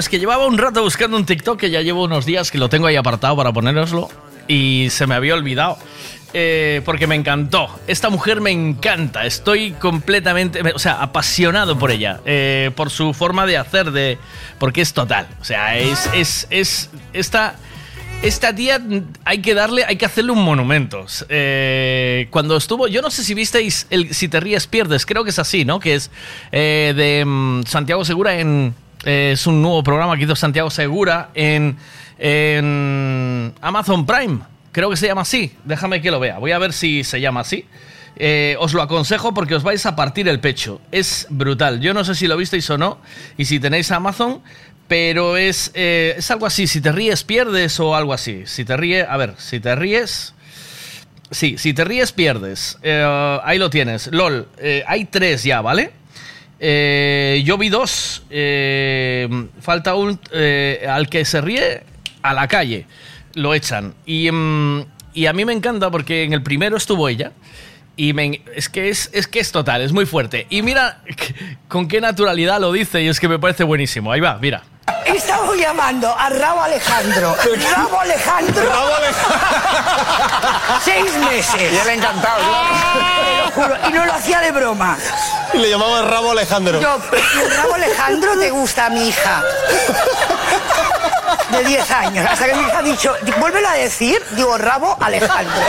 que
llevaba un rato buscando un TikTok que ya llevo unos días que lo tengo ahí apartado para ponéroslo y se me había olvidado. Eh, porque me encantó. Esta mujer me encanta. Estoy completamente, o sea, apasionado por ella. eh, por su forma de hacer, de, porque es total. O sea, es, es, es esta, esta tía hay que darle, hay que hacerle un monumento. Eh, cuando estuvo, yo no sé si visteis el Si te ríes pierdes, creo que es así, ¿no? Que es de mm, Santiago Segura en, eh, es un nuevo programa que hizo Santiago Segura en, Amazon Prime. Creo que se llama así. Déjame que lo vea. Voy a ver si se llama así. Eh, os lo aconsejo porque os vais a partir el pecho. Es brutal. Yo no sé si lo visteis o no. Y si tenéis Amazon. Pero es, eh, es algo así. Si te ríes, pierdes o algo así. Si te ríes. A ver, si te ríes. Sí, si te ríes, pierdes. Ahí lo tienes. LOL. hay tres ya, ¿vale? Eh, yo vi dos. eh, falta un. eh, al que se ríe, a la calle. Lo echan. Y, mm, y a mí me encanta porque en el primero estuvo ella. Y me- es, que es, es que es total, es muy fuerte. Y mira con qué naturalidad lo dice y es que me parece buenísimo. Ahí va, mira.
Estamos llamando a Rabo Alejandro. Rabo Alejandro.
Rabo
Seis meses.
Y él encantado,
Te lo juro. Y no lo hacía de broma.
Y le llamaba rabo Alejandro.
Yo, ¿y el Rabo Alejandro te gusta a mi hija? De 10 años. Hasta que mi hija ha dicho, vuélvelo a decir, digo, Rabo Alejandro.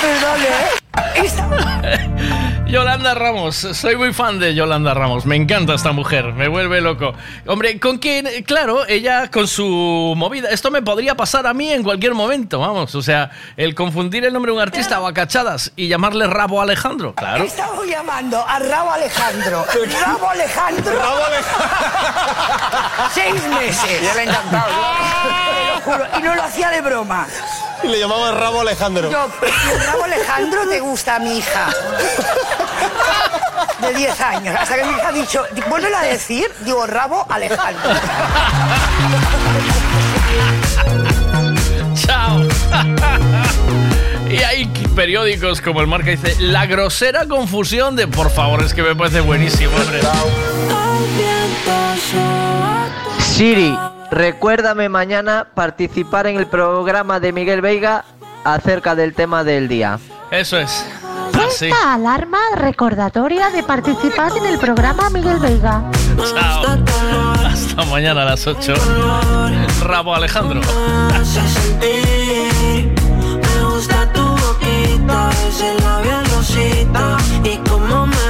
Perdón, ¿eh? Esta-
Yolanda Ramos, soy muy fan de Yolanda Ramos, me encanta esta mujer, me vuelve loco. Hombre, con que, claro, ella con su movida, esto me podría pasar a mí en cualquier momento, vamos, o sea, el confundir el nombre de un artista o a cachadas y llamarle Rabo Alejandro, claro.
Estamos llamando a Rabo Alejandro. Rabo Alejandro. Seis meses.
Y él encantado.
Te lo juro. Y no lo hacía de broma.
Y le llamaba rabo Alejandro.
Yo, ¿y el Rabo Alejandro te gusta a mi hija? De 10 años. Hasta que mi hija ha dicho, vuélvelo a decir, digo, Rabo Alejandro.
Chao. Y hay periódicos como el Marca dice, la grosera confusión de, por favor, es que me parece buenísimo, hombre.
Siri, recuérdame mañana participar en el programa de Miguel Veiga acerca del tema del día.
Eso es. Así.
Esta alarma recordatoria de participar en el programa Miguel Veiga.
Chao. Hasta mañana a las 8. Rabo Alejandro.
Me gusta tu boquita, ese labial rosita y cómo me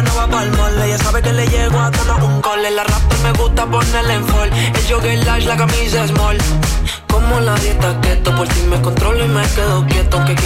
No va pa'l mole. Ella sabe que le llego a todo un cole. La raptor me gusta ponerle en fall. El jogger large, la camisa small. Como la dieta keto, por si me controlo y me quedo quieto. Que quiero